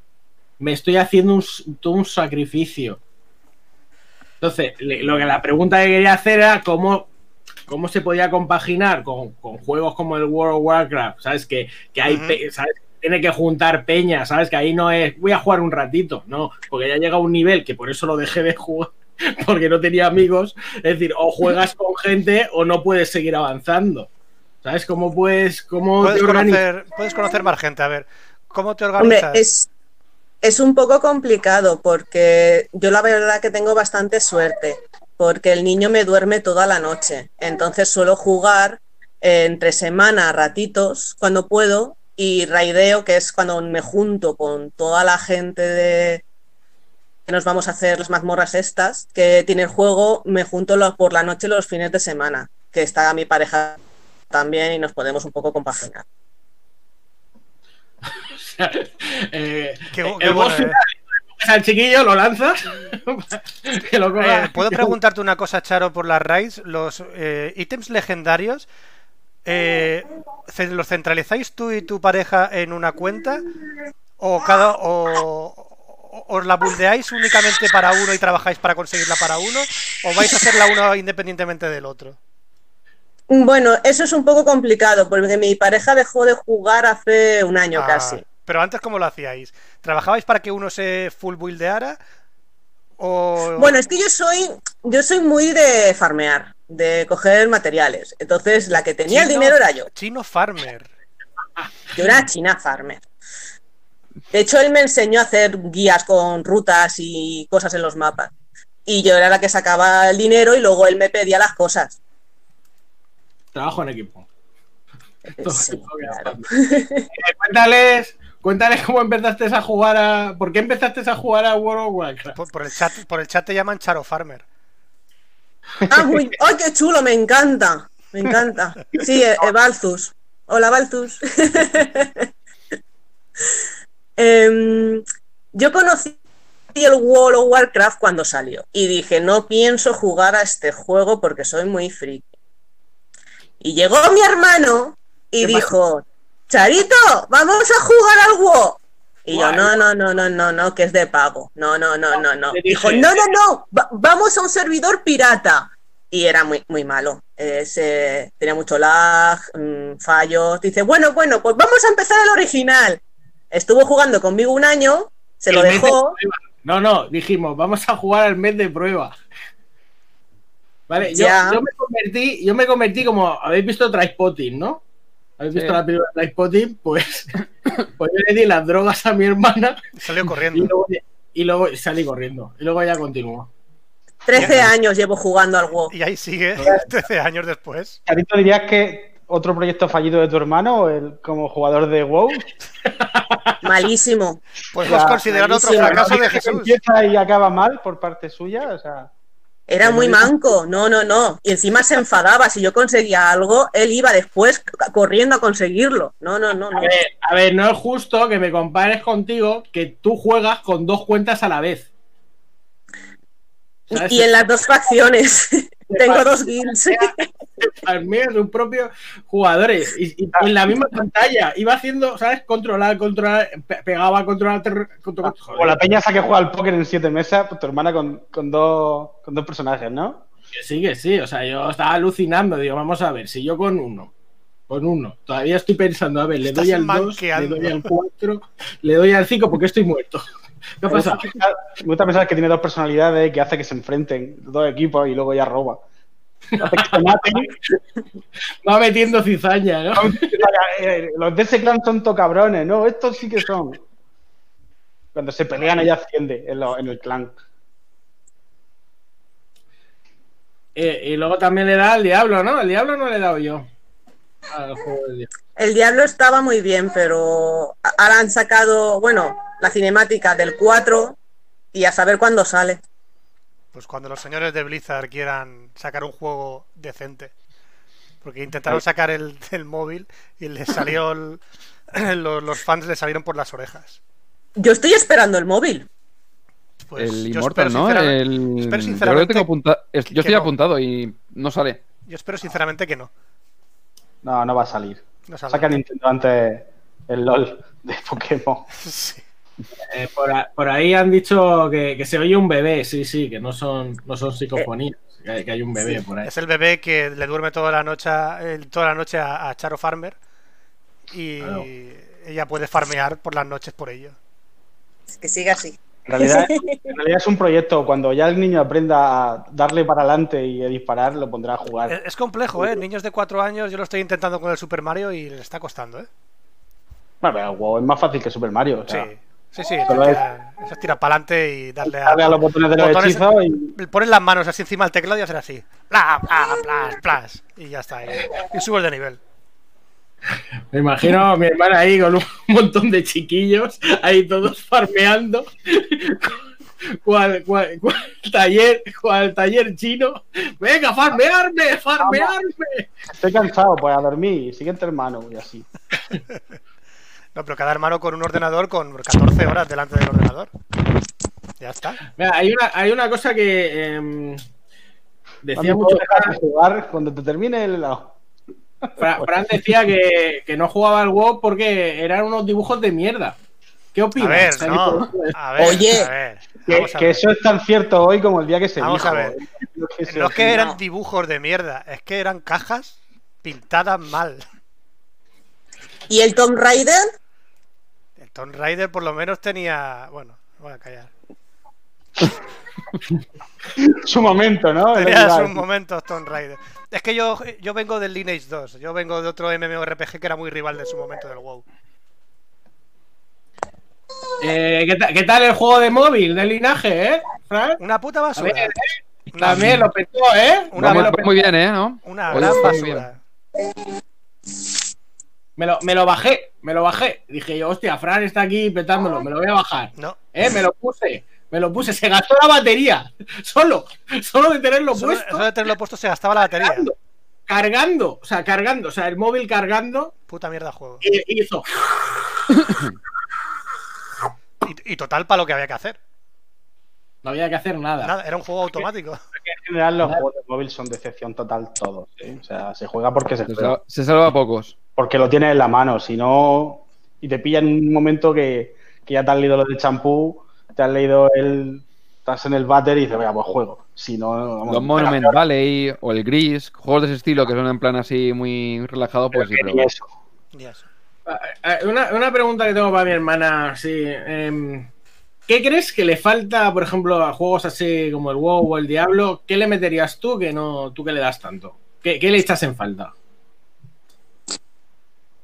me estoy haciendo un, todo un sacrificio. Entonces, le- lo que la pregunta que quería hacer era cómo, cómo se podía compaginar con, con juegos como el World of Warcraft, ¿sabes? Que, que hay, ¿sabes? Tiene que juntar peña, ¿sabes? Que ahí no es, voy a jugar un ratito, no, porque ya llega un nivel que por eso lo dejé de jugar, porque no tenía amigos. Es decir, o juegas con gente o no puedes seguir avanzando. ¿Sabes? ¿Cómo puedes, cómo Puedes conocer, puedes conocer más gente. A ver, ¿cómo te Hombre, organizas? es, es un poco complicado porque yo la verdad que tengo bastante suerte, porque el niño me duerme toda la noche. Entonces suelo jugar eh, entre semana, ratitos, cuando puedo, y raideo, que es cuando me junto con toda la gente de que nos vamos a hacer las mazmorras estas, que tiene el juego, me junto por la noche los fines de semana, que está mi pareja también y nos podemos un poco compaginar. Eh, Qué, eh, qué al chiquillo, lo lanzas, que lo coja. Eh, ¿Puedo preguntarte una cosa, Charo, por las raids? Los eh, ítems legendarios, eh, ¿los centralizáis tú y tu pareja en una cuenta? ¿O cada o, o- os la buldeáis únicamente para uno y trabajáis para conseguirla para uno? ¿O vais a hacerla uno independientemente del otro? Bueno, eso es un poco complicado porque mi pareja dejó de jugar hace un año Ah, casi. Pero antes, ¿cómo lo hacíais? ¿Trabajabais para que uno se full buildeara? ¿O Bueno, es que yo soy, yo soy muy de farmear, de coger materiales. Entonces, la que tenía el dinero era yo. Chino Farmer. Yo era China Farmer. De hecho, él me enseñó a hacer guías con rutas y cosas en los mapas. Y yo era la que sacaba el dinero y luego él me pedía las cosas. Trabajo en equipo. Sí, claro. Eh, cuéntales, cuéntales cómo empezaste a jugar a. ¿Por qué empezaste a jugar a World of Warcraft? Por, por el chat, por el chat te llaman Charo Farmer. Ah, muy- ¡Ay, qué chulo! Me encanta. Me encanta. Sí, eh, eh, Balzus. Hola, Balzus. Em, yo conocí el World of Warcraft cuando salió y dije, no pienso jugar a este juego porque soy muy friki. Y llegó mi hermano y ¿Qué dijo, Charito, vamos a jugar al WoW. Y yo, no, no, no, no, no, no, que es de pago. No, no, no, no, no. Dijo, no, no, no, va- vamos a un servidor pirata. Y era muy, muy malo. Eh, tenía mucho lag, mm, fallos. Dice, bueno, bueno, pues vamos a empezar el original. Estuvo jugando conmigo un año, se lo El dejó. No, no, dijimos, vamos a jugar al mes de prueba. Vale, yo, me convertí, yo me convertí como, habéis visto Trainspotting, ¿no? ¿Habéis visto Sí. la película de Trainspotting? Pues, pues yo le di las drogas a mi hermana Salió y corriendo. luego, y luego salí corriendo. Y luego ya continuó. 13 años llevo jugando al WoW. Y ahí sigue, 13 años después. Charito, ¿dirías que otro proyecto fallido de tu hermano el, como jugador de WoW? Malísimo. Podemos Ya, considerar otro malísimo. fracaso de Jesús. Empieza y acaba mal por parte suya, o sea... Era muy manco. No, no, no. Y encima se enfadaba. Si yo conseguía algo, él iba después corriendo a conseguirlo. No, no, no, no. A ver, a ver, no es justo que me compares contigo que tú juegas con dos cuentas a la vez. ¿Sabes? Y en las dos facciones. Tengo dos guilds. Farmea sus propios jugadores y, y en la misma pantalla iba haciendo, ¿sabes? Controlar, controlar, pe- pegaba, controlar, controlar. O la peña esa que juega al póker en siete mesas, pues tu hermana con, con dos, con dos personajes, ¿no? Que sí, que sí, o sea, yo estaba alucinando, digo, vamos a ver, si yo con uno, con uno, todavía estoy pensando, a ver, le doy al 2, le doy al 4, le doy al 5 porque estoy muerto. Me gusta pensar que tiene dos personalidades que hace que se enfrenten dos equipos y luego ya roba. Va metiendo cizaña, ¿no? Eh, Los de ese clan son to cabrones, ¿no? Estos sí que son. Cuando se pelean ella asciende en, lo- en el clan. Eh, y luego también le da al diablo, ¿no? El diablo no le he dado yo. Al juego del diablo. El diablo estaba muy bien, pero ahora han sacado, bueno, la cinemática del 4 y a saber cuándo sale. Pues cuando los señores de Blizzard quieran sacar un juego decente. Porque intentaron sacar el, el móvil y les salió el- los, los fans le salieron por las orejas. Yo estoy esperando el móvil. Pues el yo Immortal, espero ¿no? El... espero Yo creo que sinceramente tengo apunta- es- que- Yo estoy no. apuntado y no sale. Yo espero sinceramente que no. No, no va a salir. No sale. Saca Nintendo antes el LOL de Pokémon. Sí. Eh, por, a- por ahí han dicho que, que se oye un bebé, sí, sí, que no son, no son psicofonías, que, hay, que hay un bebé por ahí. Es el bebé que le duerme toda la noche, eh, toda la noche a, a Charo Farmer y Claro. ella puede farmear por las noches por ello. Es que siga así. En realidad, en realidad es un proyecto. Cuando ya el niño aprenda a darle para adelante y a disparar, lo pondrá a jugar. Es, es complejo, ¿eh? Niños de 4 años, yo lo estoy intentando con el Super Mario y le está costando, ¿eh? Bueno, pero el WoW es más fácil que Super Mario. o sea, sí, sí. Solo Eso es- tira, para adelante y darle a. darle a los botones de los botones- hechizos y Pones las manos así encima del teclado y hacer así. Pla, pla, plas, plas. Y ya está. Y, y subes de nivel. Me imagino a mi hermana ahí con un montón de chiquillos, ahí todos farmeando. Cual taller, cual taller chino. Venga, farmearme, farmearme. estoy cansado, pues a dormir. Siguiente hermano y así. No, pero cada hermano con un ordenador con 14 horas delante del ordenador. Ya está. Mira, hay una, hay una cosa que em, decía mucho. dejas de jugar cuando te termine el helado. Fra- Fran decía que, que no jugaba al WoW porque eran unos dibujos de mierda. ¿Qué A opinas? ver, no. A ver, Oye. a ver. Que, a que eso es tan cierto hoy como el día que se Vamos dijo. a ver. Lo que se No es que opina. eran dibujos de mierda, es que eran cajas pintadas mal. ¿Y el Tomb Raider? Tomb Raider por lo menos tenía. Bueno, voy a callar. Su momento, ¿no? Tenía Era- sus momentos Tomb Raider. Es que yo, yo vengo del Lineage 2, yo vengo de otro MMORPG que era muy rival de su momento del WoW. Eh, ¿qué, ta- qué tal el juego de móvil del linaje, eh? Una puta basura. ver, Una, También lo petó, ¿eh? Una- Va muy, lo bien, ¿eh? ¿No? una gran basura. Me lo, me lo bajé, me lo bajé. Dije yo, hostia, Fran está aquí petándolo, me lo voy a bajar. No, Eh, me lo puse, me lo puse. Se gastó la batería. Solo, solo de tenerlo solo, puesto. solo de tenerlo puesto se gastaba la batería. Cargando, cargando, o sea, cargando, o sea, el móvil cargando Puta mierda juego. y, hizo. Y, y total para lo que había que hacer. No había que hacer nada. Nada, era un juego automático. En general, los juegos de móvil son decepción total todos. ¿eh? O sea, se juega porque se Se juega. salva, se salva a pocos. Porque lo tienes en la mano. Si no, y te pilla en un momento que, que ya te has leído lo de champú, te has leído el. Estás en el váter y dices, vaya, pues juego. Si no, vamos, Los Monument Valley o el Gris, juegos de ese estilo que son en plan así muy relajado, pues sí, pero eso. Y eso. Eh, Una, una pregunta que tengo para mi hermana, sí. em, ¿Qué crees que le falta, por ejemplo, a juegos así como el WoW o el Diablo? ¿Qué le meterías tú que no, tú que le das tanto? ¿Qué, qué le echas en falta?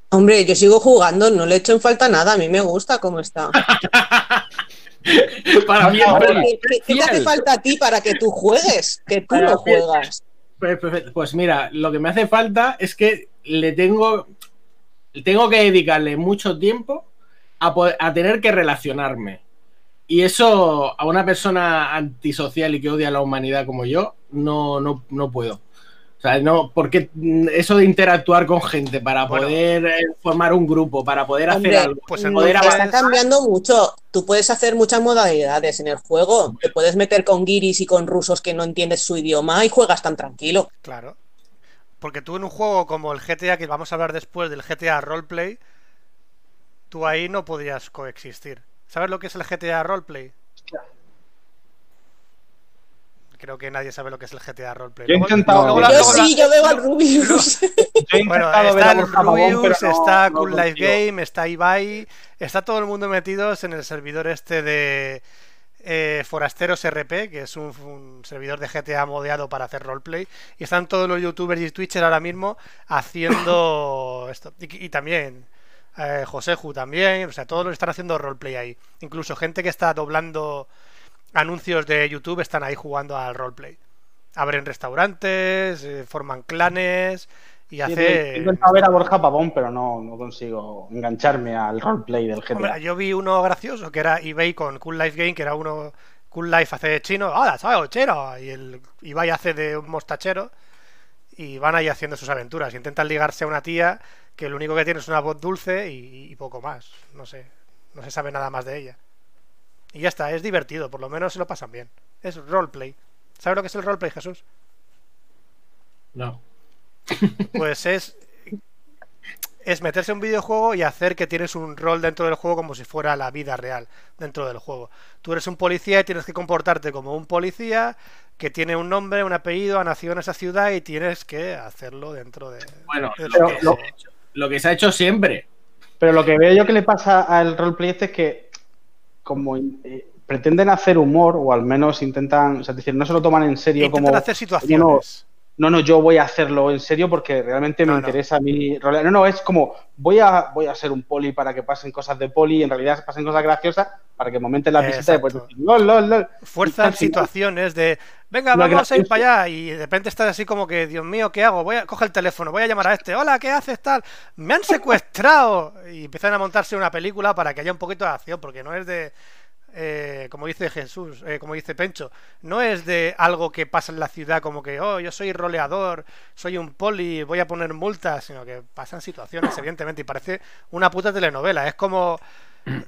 Hombre, yo sigo jugando, no le echo en falta nada, a mí me gusta cómo está. para mí, ¿Qué, qué- qué te hace falta a ti para que tú juegues? Que tú no juegas. pues, pues- pues mira, lo que me hace falta es que le tengo, tengo que dedicarle mucho tiempo a, poder- a tener que relacionarme. Y eso a una persona antisocial y que odia a la humanidad como yo, no, no, no puedo. O sea, no, porque eso de interactuar con gente para Bueno. poder eh, formar un grupo, para poder Hombre, hacer algo, pues poder avanzar. Está cambiando mucho. Tú puedes hacer muchas modalidades en el juego. Te puedes meter con guiris y con rusos que no entiendes su idioma y juegas tan tranquilo. Claro. Porque tú en un juego como el GTA, que vamos a hablar después del GTA Roleplay, tú ahí no podrías coexistir. ¿Sabes lo que es el GTA Roleplay? Creo que nadie sabe lo que es el GTA Roleplay. Yo he Luego- intentado- luego Yo la- Yo luego la- sí, yo veo al Rubius. Yo he Bueno, está el Rubius, pero está no Cool Life. Game, está Ibai, está todo el mundo metidos en el servidor este de eh, Forasteros RP, que es un, un servidor de GTA modeado para hacer roleplay, y están todos los youtubers y twitchers ahora mismo haciendo esto. Y, y también eh, Joseju también, o sea, todos los están haciendo roleplay ahí. Incluso gente que está doblando anuncios de YouTube están ahí jugando al roleplay. Abren restaurantes, eh, forman clanes y Sí, hace... Intentado ver a Borja Pavón, pero no, no consigo engancharme al roleplay del GTA. Hombre, yo vi uno gracioso que era eBay con Cool Life Game, que era uno. Cool Life hace de chino, ¡Hola, soy chino! Y el Ibai hace de un mostachero. y van ahí haciendo sus aventuras. Intentan ligarse a una tía que lo único que tiene es una voz dulce y, y poco más. No sé, no se sabe nada más de ella. Y ya está, es divertido, por lo menos se lo pasan bien. Es roleplay. ¿Sabes lo que es el roleplay, Jesús? No. Pues es. Es meterse en un videojuego y hacer que tienes un rol dentro del juego como si fuera la vida real dentro del juego. Tú eres un policía y tienes que comportarte como un policía que tiene un nombre, un apellido, ha nacido en esa ciudad y tienes que hacerlo dentro de. Bueno, de lo, que- que, lo que se ha hecho siempre. Pero lo que veo yo que le pasa al roleplay este es que como eh, pretenden hacer humor, o al menos intentan, o sea, es decir, no se lo toman en serio Intentan como hacer situaciones. No, no, yo voy a hacerlo en serio porque realmente me No, no. interesa a mí. rolear. No, no, es como voy a, voy a ser un poli para que pasen cosas de poli y en realidad pasen cosas graciosas para que momenten la visita y Exacto. decir, lol, lol, lol. Fuerzan situaciones de venga, vamos a ir para allá y de repente estás así como que, Dios mío, ¿qué hago? Voy a coger el teléfono, voy a llamar a este, hola, ¿qué haces tal? Me han secuestrado y empiezan a montarse una película para que haya un poquito de acción, porque no es de eh, como dice Jesús, eh, como dice Pencho, no es de algo que pasa en la ciudad como que, oh, yo soy roleador, soy un poli, voy a poner multas, sino que pasan situaciones, evidentemente, y parece una puta telenovela. Es como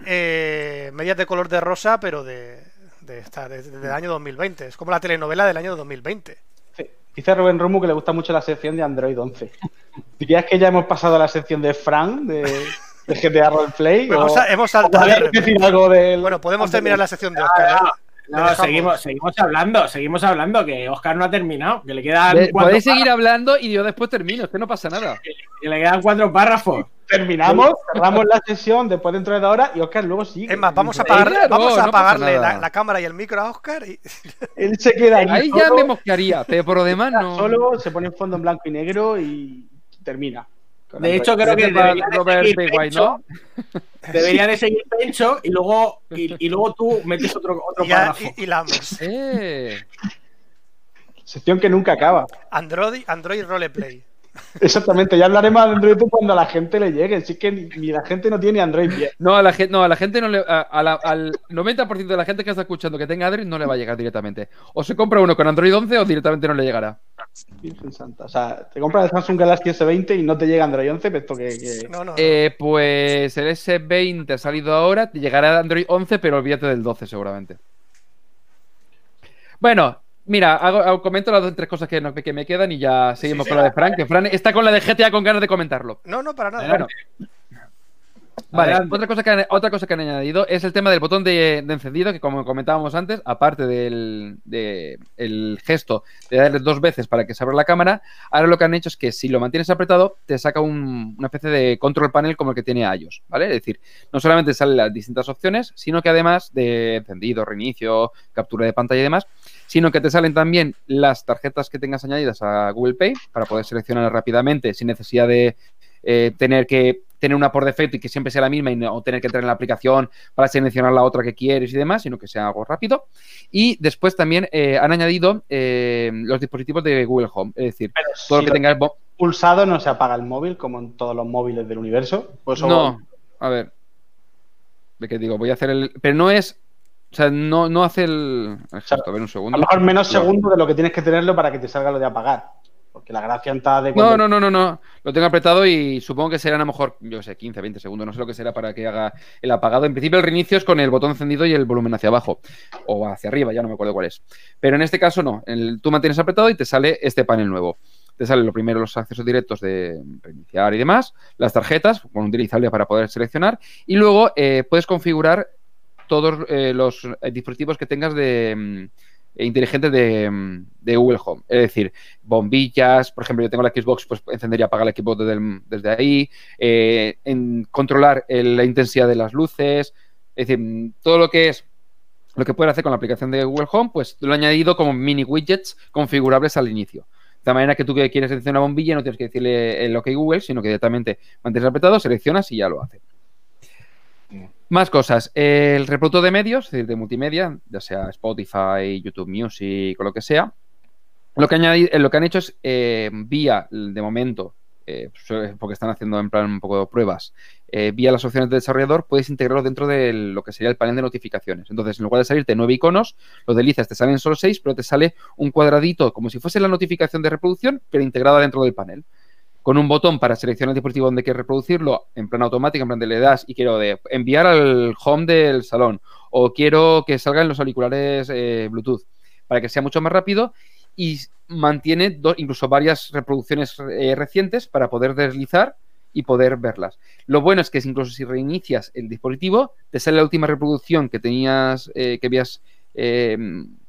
eh, medias de color de rosa, pero de, de esta, de- del año 2020. Es como la telenovela del año 2020. Sí. Dice Rubén Romo que le gusta mucho la sección de Android 11. ¿Dirías que ya hemos pasado a la sección de Fran de, de GTA Roleplay? Hemos, hemos o saltado. algo del- Bueno, podemos terminar la sección de Ah, Oscar. ¿no? no, Le no, dejamos. seguimos, seguimos hablando, seguimos hablando, que Oscar no ha terminado, que le quedan, Ve- cuatro, Podéis seguir hablando y yo después termino, es que no pasa nada. que le quedan cuatro párrafos. Terminamos, cerramos la sesión después dentro de dos horas y Oscar luego sigue. Es más, vamos a Claro, apagarle, vamos a no apagarle nada. la, la cámara y el micro a Oscar y Él se queda ahí, Ahí ya solo, me mosquearía, pero por lo demás no. solo, se pone en fondo en blanco y negro y termina. De hecho, creo que debería de Robert seguir Pencho, ¿no? debería de seguir Pencho y luego, y, y luego tú metes otro, otro y, ya, párrafo. y, hilamos. Eh. Sección que nunca acaba. Android, Android Roleplay. Exactamente, ya hablaremos de Android cuando a la gente le llegue. Si es que ni, ni la gente no tiene Android bien. No, a la gente, no, a la gente no le. a- a la- al 90% de la gente que está escuchando que tenga Android no le va a llegar directamente. O se compra uno con Android 11 o directamente no le llegará. Virgen Santa. O sea, te compras el Samsung Galaxy S20 y no te llega Android 11, pero que. que- No, no, no. Eh, pues el S20 ha salido ahora, te llegará Android 11, pero olvídate del 12 seguramente. Bueno, mira, hago, hago- comento las dos tres cosas que, no- que me quedan y ya seguimos sí, con la de Frank, que Fran está con la de GTA con ganas de comentarlo. no, no, para nada. Bueno, Vale, Adelante. otra cosa, que han, otra cosa que han añadido es el tema del botón de, de encendido, que como comentábamos antes, aparte del de- el gesto de darle dos veces para que se abra la cámara, ahora lo que han hecho es que si lo mantienes apretado, te saca un- una especie de control panel como el que tiene iOS, ¿vale? Es decir, no solamente salen las distintas opciones, sino que además de encendido, reinicio, captura de pantalla y demás, sino que te salen también las tarjetas que tengas añadidas a Google Pay para poder seleccionar rápidamente sin necesidad de eh, tener que tener una por defecto y que siempre sea la misma y no tener que entrar en la aplicación para seleccionar la otra que quieres y demás, sino que sea algo rápido. Y después también eh, han añadido eh, los dispositivos de Google Home, es decir, Pero todo si lo que tengas... pulsado no se apaga el móvil como en todos los móviles del universo. Pues No, a ver. De que digo, voy a hacer el... Pero no es... O sea, no, no hace el... gesto, a ver un A segundo. lo mejor menos No. segundos de lo que tienes que tenerlo para que te salga lo de apagar. Porque la gracia está de No, cuando- no, no, no, no. Lo tengo apretado y supongo que serán a lo mejor, yo sé, 15, 20 segundos. No sé lo que será para que haga el apagado. En principio, el reinicio es con el botón encendido y el volumen hacia abajo. O hacia arriba, ya no me acuerdo cuál es. Pero en este caso no. El- tú mantienes apretado y te sale este panel nuevo. Te sale lo primero los accesos directos de reiniciar y demás, las tarjetas, con utilizable para poder seleccionar, y luego eh, puedes configurar todos eh, los eh, dispositivos que tengas de mm, eh, inteligentes de, mm, de Google Home. Es decir, bombillas, por ejemplo, yo tengo la Xbox, pues encendería y apagar la Xbox desde, ahí, en controlar la intensidad de las luces, es decir, mm, todo lo que es lo que puedes hacer con la aplicación de Google Home, pues lo he añadido como mini widgets configurables al inicio. De la manera que tú que quieres seleccionar una bombilla, no tienes que decirle el OK Google, sino que directamente mantienes apretado, seleccionas y ya lo hace. Más cosas. El reproductor de medios, es decir, de multimedia, ya sea Spotify, YouTube Music o lo que sea. Lo que, eh, lo que han hecho es eh, vía, de momento, eh, porque están haciendo en plan un poco de pruebas, eh, vía las opciones de desarrollador, puedes integrarlo dentro de lo que sería el panel de notificaciones. Entonces, en lugar de salirte nueve iconos, lo deslizas, te salen solo seis, pero te sale un cuadradito como si fuese la notificación de reproducción, pero integrada dentro del panel. Con un botón para seleccionar el dispositivo donde quieres reproducirlo, en plan automático, en plan de le das y quiero enviar al home del salón o quiero que salgan los auriculares eh, Bluetooth para que sea mucho más rápido y mantiene incluso varias reproducciones eh, recientes para poder deslizar y poder verlas. Lo bueno es que incluso si reinicias el dispositivo, te sale la última reproducción que tenías, eh, que habías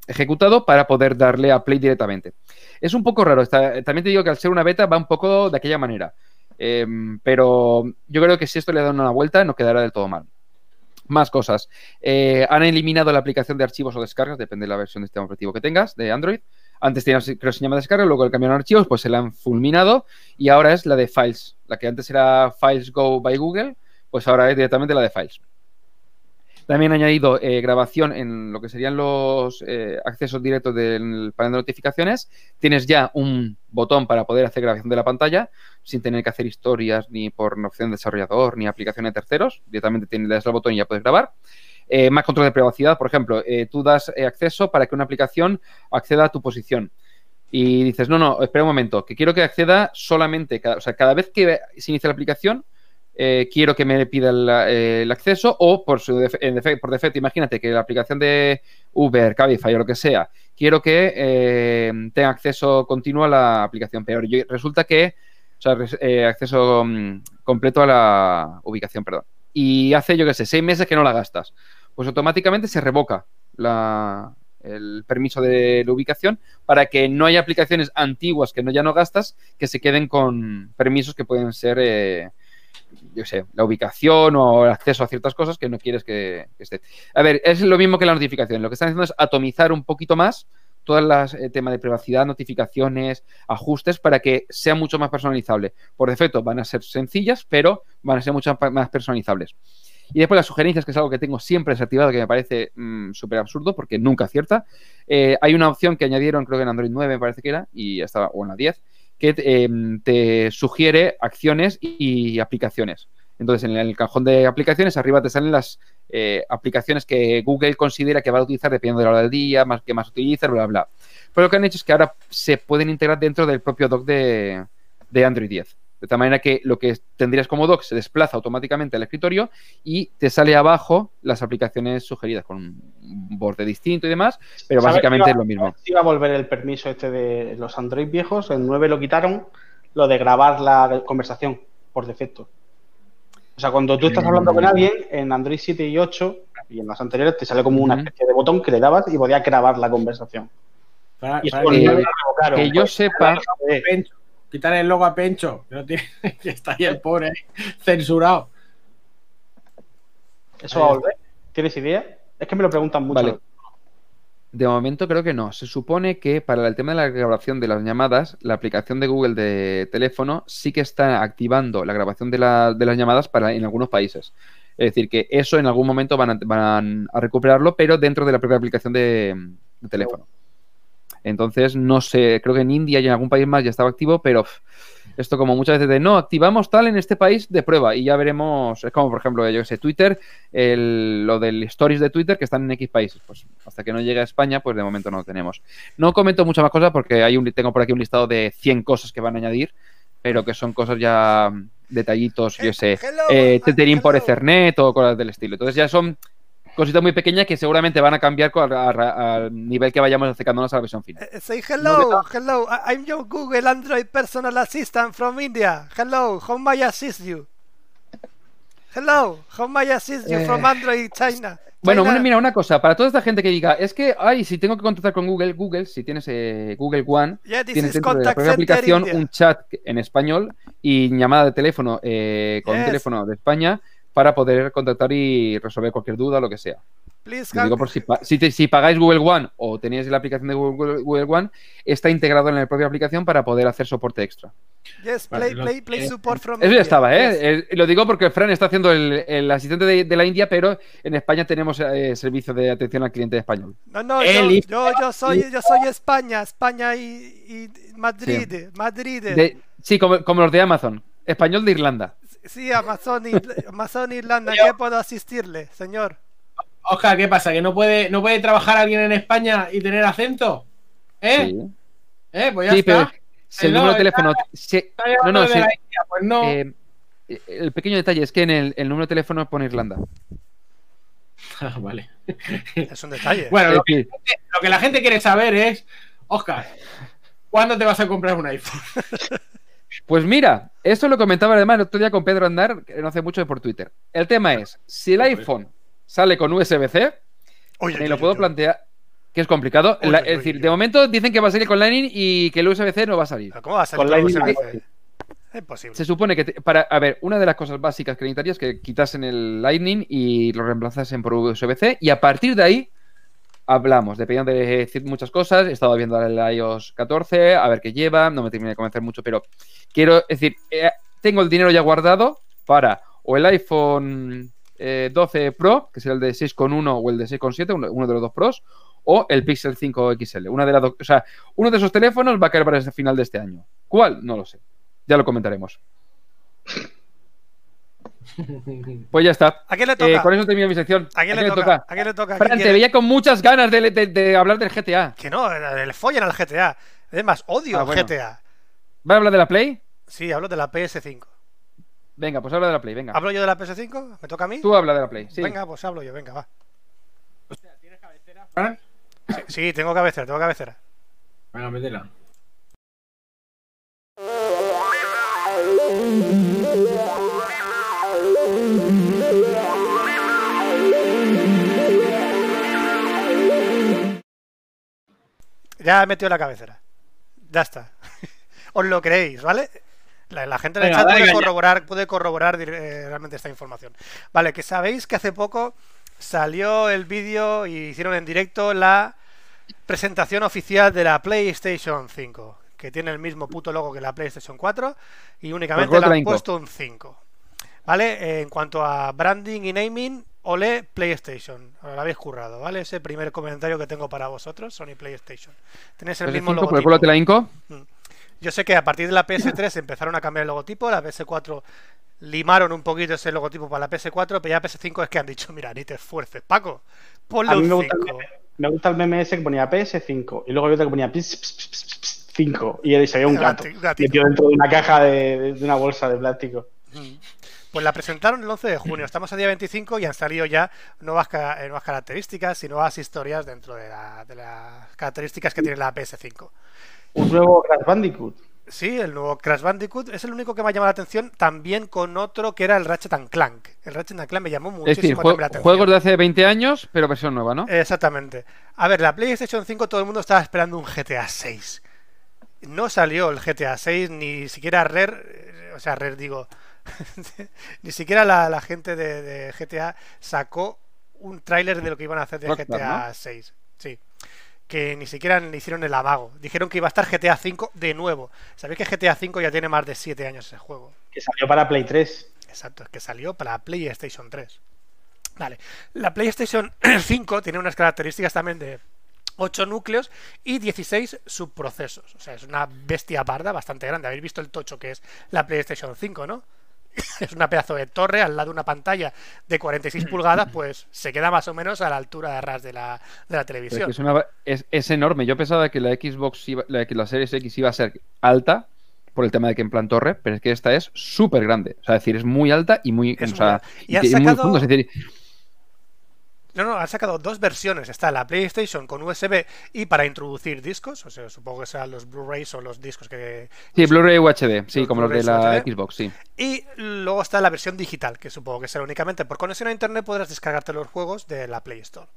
ejecutado para poder darle a play directamente. Es un poco raro. también te digo que al ser una beta va un poco de aquella manera. Em, pero yo creo que si esto le da una vuelta, no quedará del todo mal. Más cosas. Eh, han eliminado la aplicación de archivos o descargas, depende de la versión de sistema operativo que tengas, de Android. Antes tenías, creo que se llama descarga, luego el cambiaron archivos, pues se la han fulminado y ahora es la de Files. La que antes era Files Go by Google, pues ahora es directamente la de Files. También han añadido eh, grabación en lo que serían los eh, accesos directos del panel de notificaciones. Tienes ya un botón para poder hacer grabación de la pantalla sin tener que hacer historias ni por opción de desarrollador ni aplicación de terceros. Directamente tienes, le das el botón y ya puedes grabar. Eh, más control de privacidad, por ejemplo, tú das acceso para que una aplicación acceda a tu posición. Y dices, no, no, espera un momento, que quiero que acceda solamente, o sea, cada vez que se inicia la aplicación, eh, quiero que me pida el, acceso o por, su por defecto, imagínate que la aplicación de Uber, Cabify o lo que sea, quiero que eh, tenga acceso continuo a la aplicación, pero resulta que, o sea, eh, acceso mm, completo a la ubicación, perdón. Y hace, yo qué sé, seis meses que no la gastas. Pues automáticamente se revoca el permiso de la ubicación para que no haya aplicaciones antiguas que no, ya no gastas que se queden con permisos que pueden ser yo sé, la ubicación o el acceso a ciertas cosas que no quieres que, esté. A ver, es lo mismo que la notificación. Lo que están haciendo es atomizar un poquito más todo el tema de privacidad, notificaciones, ajustes para que sea mucho más personalizable. Por defecto van a ser sencillas, pero van a ser mucho más personalizables. Y después las sugerencias, que es algo que tengo siempre desactivado, que me parece mm, súper absurdo porque nunca acierta. Eh, hay una opción que añadieron, creo que en Android 9 me parece que era, y estaba, o en la 10, que em, te sugiere acciones y aplicaciones. Entonces, en el cajón de aplicaciones, arriba te salen las eh, aplicaciones que Google considera que va a utilizar dependiendo de la hora del día, más que más utilizas, bla, bla. Pero lo que han hecho es que ahora se pueden integrar dentro del propio dock de, de Android 10. De tal manera que lo que tendrías como doc se desplaza automáticamente al escritorio y te sale abajo las aplicaciones sugeridas con un borde distinto y demás, pero básicamente es lo mismo. Iba a volver el permiso este de los Android viejos, en 9 lo quitaron, lo de grabar la conversación por defecto. O sea, cuando tú estás hablando con mm. alguien, en Android 7 y 8 y en las anteriores te sale como una especie de botón que le dabas y podías grabar la conversación. y que, yo sepa, quitar el logo a Pencho, que, no tiene, que está ahí el pobre censurado. ¿Eso va a volver? ¿Tienes idea? Es que me lo preguntan mucho. De momento creo que no. Se supone que para el tema de la grabación de las llamadas, la aplicación de Google de teléfono sí que está activando la grabación de, las llamadas para en algunos países. Es decir, que eso en algún momento van a, recuperarlo, pero dentro de la propia aplicación de teléfono. Entonces, no sé, creo que en India y en algún país más ya estaba activo, pero esto como muchas veces de no, activamos tal en este país de prueba y ya veremos, es como por ejemplo, yo que sé, Twitter, lo del stories de Twitter que están en X países, pues hasta que no llegue a España, pues de momento no lo tenemos. No comento muchas más cosas porque hay un, tengo por aquí un listado de 100 cosas que van a añadir, pero que son cosas ya detallitos, yo sé, eh, tethering por Ethernet o cosas del estilo. Entonces ya son cositas muy pequeñas que seguramente van a cambiar al nivel que vayamos acercándonos a la versión final. Eh, say hello, hello, I'm your Google Android personal assistant from India. Hello, how may I assist you? Hello, how may I assist you from eh, Android China? Bueno, mira, una cosa, para toda esta gente que diga, es que, ay, si tengo que contactar con Google, Google, si tienes eh, Google One, tienes dentro de la propia aplicación un chat en español y llamada de teléfono con un teléfono de España para poder contactar y resolver cualquier duda o lo que sea. digo por si, si, pagáis Google One o tenéis la aplicación de Google, One, está integrado en la propia aplicación para poder hacer soporte extra. Yes, play, play, play support from Eso ya estaba, ¿eh? Lo digo porque Fran está haciendo el, asistente de, la India, pero en España tenemos eh, servicio de atención al cliente español. No, no, yo, yo, soy, yo soy España, España y, Madrid, Madrid. sí, como, como los de Amazon, español de Irlanda. Sí, Amazon, Amazon Irlanda, ¿en ¿qué puedo asistirle, señor? Oscar, ¿qué pasa? ¿Que no puede, no puede trabajar alguien en España y tener acento? ¿Eh? Sí, ¿Eh? Pues ya Sí, está. pero si el número de teléfono. si- Está no, no, de sí, la India, Pues no. eh, el pequeño detalle es que en el, el número de teléfono pone Irlanda. Ah, vale. Es un detalle. Bueno, lo que, lo que la gente quiere saber es, Oscar, ¿cuándo te vas a comprar un iPhone? Pues mira, esto lo comentaba además el otro día con Pedro Andar, que no hace mucho por Twitter. El tema es, si el iPhone sale con USB-C, oye, lo puedo oye. plantear, que es complicado. La- es decir, de momento dicen que va a salir con Lightning y que el USB-C no va a salir. ¿Pero ¿Cómo va a salir Con con Lightning USB-C? Es imposible. Se supone que te- para, a ver, una de las cosas básicas que necesitarías es que quitasen el Lightning y lo reemplazasen por USB-C y a partir de ahí hablamos, dependiendo de decir muchas cosas. He estado viendo el iOS 14, a ver qué lleva, no me termina de convencer mucho, pero quiero decir, eh, tengo el dinero ya guardado para o el iPhone eh, 12 Pro, que será el de 6,1 o el de 6,7, uno, uno de los dos Pros, o el Pixel 5 XL. Una de las o sea, uno de esos teléfonos va a caer para el final de este año. ¿Cuál? No lo sé. Ya lo comentaremos. Pues ya está. ¿A quién le Eh, toca? con eso termino mi sección. ¿A quién le toca? ¿A quién le toca? ¿A Fran, quién te quiere? veía con muchas ganas de, de- de hablar del GTA. Que no, le follen al GTA. Además, odio Ah, bueno. GTA. ¿Va a hablar de la Play? Sí, hablo de la PS5. Venga, pues habla de la Play, venga. ¿Hablo yo de la PS5? ¿Me toca a mí? Tú habla de la Play, sí. Venga, pues hablo yo, venga, va. Fran? Sí, sí, tengo cabecera, tengo cabecera. Venga, métela. Ya he metido la cabecera. Ya está. Os lo creéis, ¿vale? La, la gente en el Venga, chat puede corroborar, puede corroborar eh, realmente esta información. Vale, que sabéis que hace poco salió el vídeo y hicieron en directo la presentación oficial de la PlayStation 5, que tiene el mismo puto logo que la PlayStation 4 y únicamente Pues le han puesto un 5. ¿Vale? Eh, en cuanto a branding y naming, ole PlayStation. Lo habéis currado, ¿vale? Ese primer comentario que tengo para vosotros, Sony PlayStation. Tenéis el PS5, mismo por el logotipo. culo te la inco. Yo sé que a partir de la PS3 empezaron a cambiar el logotipo, la PS4 limaron un poquito ese logotipo para la PS4, pero ya PS5 es que han dicho, mira, ni te esfuerces, Paco, ponle A mí un me gusta, el 5. meme, me gusta el meme ese que ponía PS5 y luego había otro que ponía ps, ps, ps, ps, ps, 5 y se veía un gato metido dentro de una caja de, de- de una bolsa de plástico. Pues la presentaron el 11 de junio, estamos a día 25 y han salido ya nuevas, eh, nuevas características y nuevas historias dentro de, la- de las características que tiene la PS5. Un nuevo Crash Bandicoot. Sí, el nuevo Crash Bandicoot es el único que me ha llamado la atención, también con otro que era el Ratchet and Clank. El Ratchet and Clank me llamó Es decir, muchísimo jue- la atención. juegos de hace 20 años, pero versión nueva, ¿no? Exactamente. A ver, la PlayStation 5 todo el mundo estaba esperando un GTA 6. No salió el GTA 6, ni siquiera Rare, eh, o sea, Rare digo, ni siquiera la, la gente de, de GTA sacó un tráiler de lo que iban a hacer de Rockstar, GTA 6. Sí. Que ni siquiera le hicieron el amago. Dijeron que iba a estar GTA 5 de nuevo. Sabéis que GTA 5 ya tiene más de 7 años ese juego. Que salió para Play 3. Exacto, es que salió para PlayStation 3. Vale, la PlayStation 5 tiene unas características también de 8 núcleos y 16 subprocesos. O sea, es una bestia parda bastante grande. Habéis visto el tocho que es la PlayStation 5, ¿no? Es una pedazo de torre al lado de una pantalla de 46 pulgadas, pues se queda más o menos a la altura de ras de la, de la es, televisión. que es, una- es- es enorme. Yo pensaba que la Xbox, iba- la, que la Series X iba a ser alta por el tema de que en plan torre, pero es que esta es súper grande. O sea, es decir, es muy alta y muy, Es o sea, muy- y muy. Es decir, No, no, han sacado dos versiones. Está la PlayStation con USB y para introducir discos. O sea, supongo que serán los Blu-rays o los discos que, sí, Blu-ray UHD, sí, Los como los de la. Xbox, sí. Y luego está la versión digital, que supongo que será únicamente por conexión a internet podrás descargarte los juegos de la Play Store.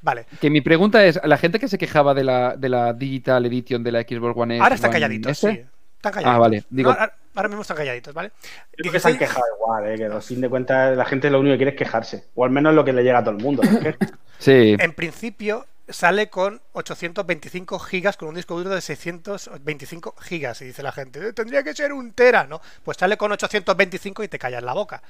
Vale, Que mi pregunta es, la gente que se quejaba de la, de la Digital Edition de la Xbox One S, ahora calladitos, S, sí. Están calladitos. Ah, vale, digo- No, ahora, ahora mismo están calladitos, ¿vale? Creo que se han 16 quejado igual, eh, que a fin de cuentas la gente lo único que quiere es quejarse. O al menos lo que le llega a todo el mundo. ¿no? Sí, En principio sale con 825 gigas con un disco duro de 625 gigas y dice la gente, "Eh, tendría que ser un tera, ¿no? Pues sale con 825 y te callas la boca.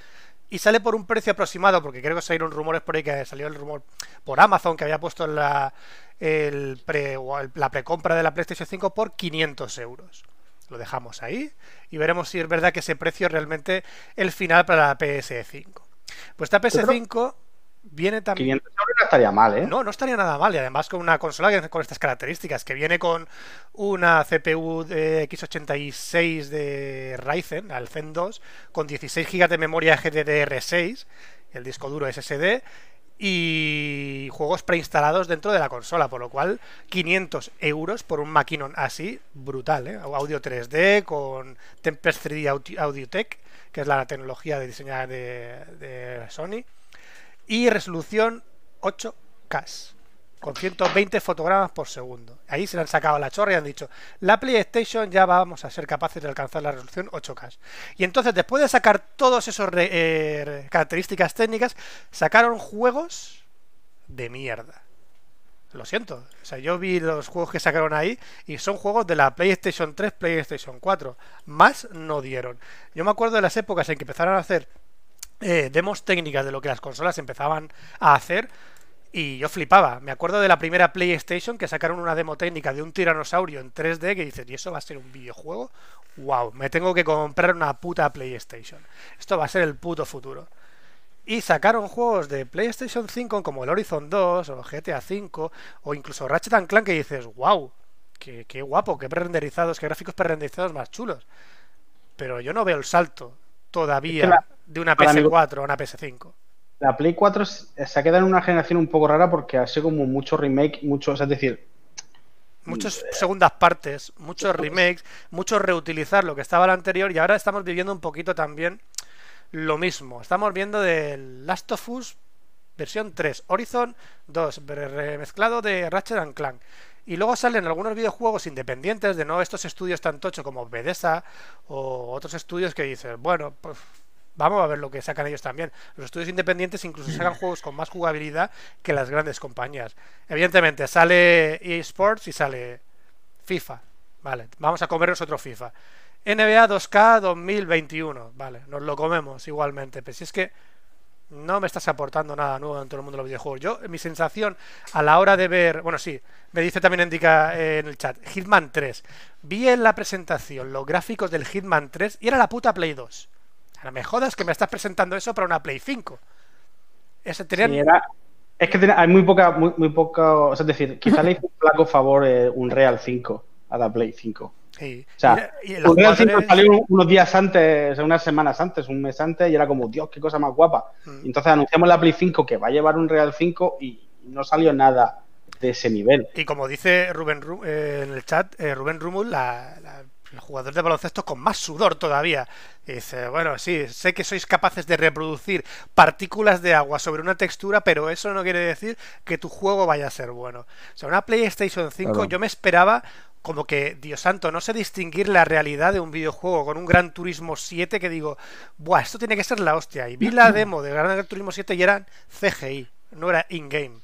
Y sale por un precio aproximado, porque creo que salieron rumores por ahí que salió el rumor por Amazon que había puesto la, el pre, o el- la precompra de la PlayStation 5 por 500 euros. Lo dejamos ahí y veremos si es verdad que ese precio es realmente el final para la PS5. Pues esta PS5 viene también... 500 euros no estaría mal, ¿eh? No, no estaría nada mal. Y además con una consola con estas características, que viene con una CPU de X86 de Ryzen, al Zen 2, con 16 GB de memoria GDDR6, el disco duro SSD, y juegos preinstalados dentro de la consola, por lo cual 500 euros por un maquinón así, brutal, ¿eh? Audio 3D con Tempest 3D Audi- Audiotech, que es la tecnología de diseñar de, de Sony, y resolución 8K con 120 fotogramas por segundo. Ahí se le han sacado la chorra y han dicho, la PlayStation ya vamos a ser capaces de alcanzar la resolución 8K. Y entonces, después de sacar todas esas características técnicas, sacaron juegos de mierda. Lo siento. O sea, yo vi los juegos que sacaron ahí y son juegos de la PlayStation 3, PlayStation 4. Más no dieron. Yo me acuerdo de las épocas en que empezaron a hacer eh, demos técnicas de lo que las consolas empezaban a hacer y yo flipaba. Me acuerdo de la primera PlayStation que sacaron una demo técnica de un tiranosaurio en 3D que dices, ¿y eso va a ser un videojuego? ¡Wow! Me tengo que comprar una puta PlayStation. Esto va a ser el puto futuro. Y sacaron juegos de PlayStation 5 como el Horizon 2 o GTA 5 o incluso Ratchet and Clank que dices, wow, qué, qué guapo, qué prerenderizados, qué gráficos prerenderizados más chulos. Pero yo no veo el salto todavía de una para mí- PS4 a una PS5. La Play 4 se ha quedado en una generación un poco rara porque ha sido como mucho remake, muchos, es decir, Muchas segundas partes, muchos remakes, mucho reutilizar lo que estaba el anterior y ahora estamos viviendo un poquito también lo mismo. Estamos viendo del Last of Us versión 3, Horizon 2, re- remezclado de Ratchet and Clank. Y luego salen algunos videojuegos independientes de no estos estudios tan tocho como Bethesda o otros estudios que dices, bueno, pues vamos a ver lo que sacan ellos también. Los estudios independientes incluso sacan juegos con más jugabilidad que las grandes compañías. Evidentemente, sale eSports y sale FIFA. Vale, vamos a comernos otro FIFA. NBA 2K 2021. Vale, nos lo comemos igualmente. Pero si es que no me estás aportando nada nuevo en todo el mundo de los videojuegos. Yo, mi sensación a la hora de ver. Bueno, sí, me dice también indica eh, en el chat. Hitman 3. Vi en la presentación los gráficos del Hitman 3 y era la puta Play 2. Me jodas que me estás presentando eso para una Play 5. Ese tenían- sí, era- es que hay muy poca, muy, muy poca, o sea, es decir, quizá le hizo un flaco favor eh, un Real 5 a la Play 5. Sí. O sea, Y- y los Un Real 5 jugadores- salió unos días antes, unas semanas antes, un mes antes, y era como, Dios, qué cosa más guapa. Mm. Entonces anunciamos la Play 5 que va a llevar un Real 5 y no salió nada de ese nivel. Y como dice Rubén Ru- eh, en el chat, eh, Rubén Rumul, la- la- el jugador de baloncesto con más sudor todavía. Y dice, bueno, sí, sé que sois capaces de reproducir partículas de agua sobre una textura, pero eso no quiere decir que tu juego vaya a ser bueno. O sea, una PlayStation 5 Claro. yo me esperaba como que, Dios santo, no sé distinguir la realidad de un videojuego con un Gran Turismo 7 que digo, buah, esto tiene que ser la hostia. Y vi la demo de Gran Turismo 7 y eran CGI, no era in-game.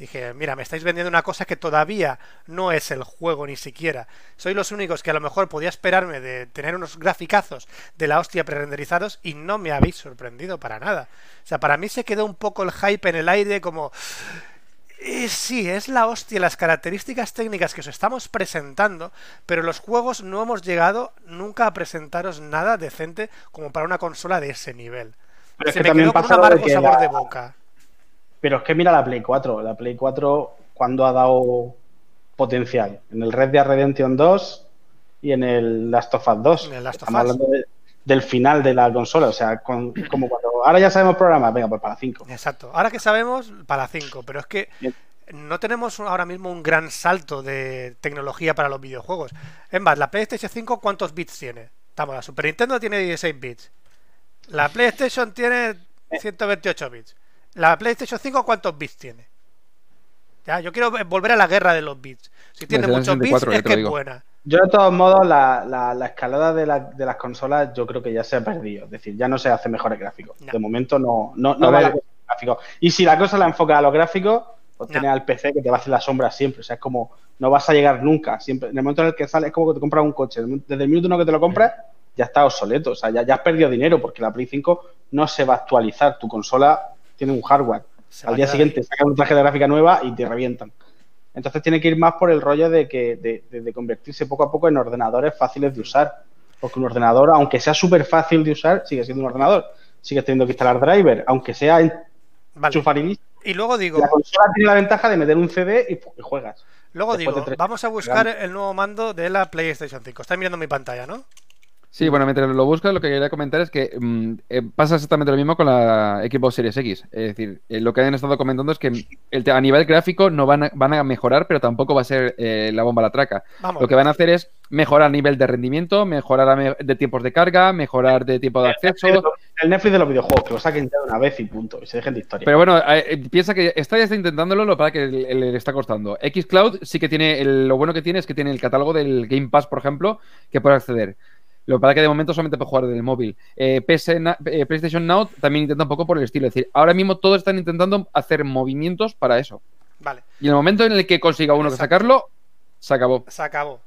Dije, mira, me estáis vendiendo una cosa que todavía no es el juego ni siquiera. Sois los únicos que a lo mejor podía esperarme de tener unos graficazos de la hostia prerenderizados y no me habéis sorprendido para nada. O sea, para mí se quedó un poco el hype en el aire como... "Eh, sí, es la hostia las características técnicas que os estamos presentando, pero los juegos no hemos llegado nunca a presentaros nada decente como para una consola de ese nivel. Pero es se que me también quedó con un de amargo sabor la- de boca. Pero es que mira la Play 4. La Play 4, cuando ha dado potencial? En el Red Dead Redemption 2 y en el Last of Us 2. En el Last of Estamos Us. hablando de- del final de la consola. O sea, con- como cuando ahora ya sabemos programas, venga, pues para 5. Exacto. Ahora que sabemos, para 5, pero es que Bien. no tenemos ahora mismo un gran salto de tecnología para los videojuegos. En más, la PlayStation 5, ¿cuántos bits tiene? Estamos, la Super Nintendo tiene 16 bits. La PlayStation tiene 128 bits. La PlayStation 5, ¿cuántos bits tiene? Ya, yo quiero volver a la guerra de los bits. Si tiene muchos bits, 64, ya es que es buena. Yo, de todos modos, la, la- la escalada de, la- de las consolas yo creo que ya se ha perdido. Es decir, ya no se hace mejores gráficos. No. De momento no, no, no va ver. la cosa a los gráficos. Y si la cosa la enfoca a los gráficos, pues No. tienes al PC que te va a hacer la sombra siempre. O sea, es como no vas a llegar nunca. Siempre, en el momento en el que sale, es como que te compras un coche. Desde el minuto uno que te lo compras, ya está obsoleto. O sea, ya, ya has perdido dinero porque la Play 5 no se va a actualizar. Tu consola tiene un hardware. Se Al día siguiente sacan una tarjeta gráfica nueva y te revientan. Entonces tiene que ir más por el rollo de que de, de- de convertirse poco a poco en ordenadores fáciles de usar. Porque un ordenador, aunque sea súper fácil de usar, sigue siendo un ordenador. Sigues teniendo que instalar driver, aunque sea Vale. y luego digo, La consola tiene la ventaja de meter un CD y, juegas. luego después digo, vamos a buscar el nuevo mando de la PlayStation 5. Estáis mirando mi pantalla, ¿no? Sí, bueno, mientras lo buscas, lo que quería comentar es que mm, eh, pasa exactamente lo mismo con la Xbox Series X. Es decir, eh, lo que han estado comentando es que el a nivel gráfico no van a, van a mejorar, pero tampoco va a ser eh, la bomba a la traca. Vamos. Lo que van a hacer es mejorar a nivel de rendimiento, mejorar a me- de tiempos de carga, mejorar de tiempo de acceso. El Netflix de los videojuegos, que lo saquen ya de una vez y punto. Y se dejen de historia. Pero bueno, piensa que está ya está intentándolo, lo para que le, le está costando. Xcloud sí que tiene, el- lo bueno que tiene es que tiene el catálogo del Game Pass, por ejemplo, que puede acceder. Lo para que de momento solamente puede jugar desde el móvil. Eh, eh, PlayStation Now también intenta un poco por el estilo. Es decir, ahora mismo todos están intentando hacer movimientos para eso. Vale, Y en el momento en el que consiga uno que sacarlo, se acabó. se acabó.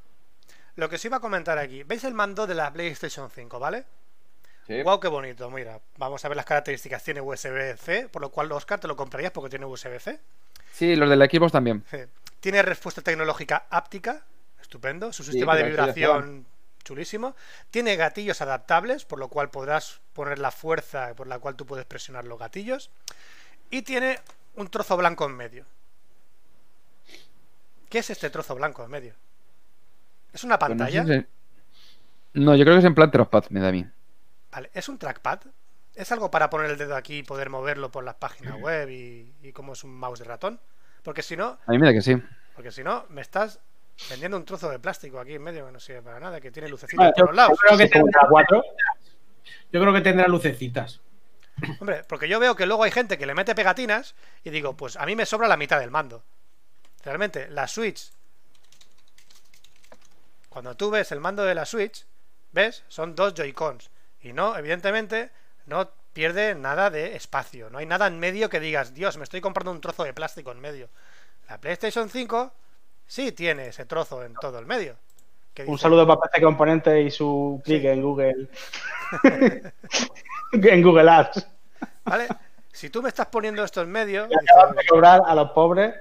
Lo que os iba a comentar aquí, ¿veis el mando de la PlayStation 5, vale? Wow, qué bonito, mira. Vamos a ver las características. Tiene USB-C, por lo cual, Oscar, te lo comprarías porque tiene USB-C. Sí, los de la Xbox también. Sí. Tiene respuesta tecnológica áptica, estupendo. Su sistema de vibración chulísimo. Tiene gatillos adaptables, por lo cual podrás poner la fuerza por la cual tú puedes presionar los gatillos. Y tiene un trozo blanco en medio. ¿Qué es este trozo blanco en medio? ¿Es una Pues pantalla? no, yo creo que es en plan Trackpad, me da a mí. Vale, ¿es un trackpad? ¿Es algo para poner el dedo aquí y poder moverlo por las páginas web y, y como es un mouse de ratón? Porque si no, A mí me da que sí. porque si no, me estás vendiendo un trozo de plástico aquí en medio que no sirve para nada, que tiene lucecitas Bueno, por yo, los lados. yo creo que tendrá, cuatro. yo creo que tendrá lucecitas. Hombre, porque yo veo que luego hay gente que le mete pegatinas y digo, pues a mí me sobra la mitad del mando. Realmente, la Switch. Cuando tú ves el mando de la Switch, ¿ves? Son dos Joy-Cons. Y no, evidentemente, no pierde nada de espacio. No hay nada en medio que digas, Dios, me estoy comprando un trozo de plástico en medio. La PlayStation 5 sí tiene ese trozo en todo el medio. Que Un dice, saludo para PC Componentes y su clic Sí. en Google. en Google Ads. ¿Vale? Si tú me estás poniendo esto en medio, dices, de cobrar a los pobres.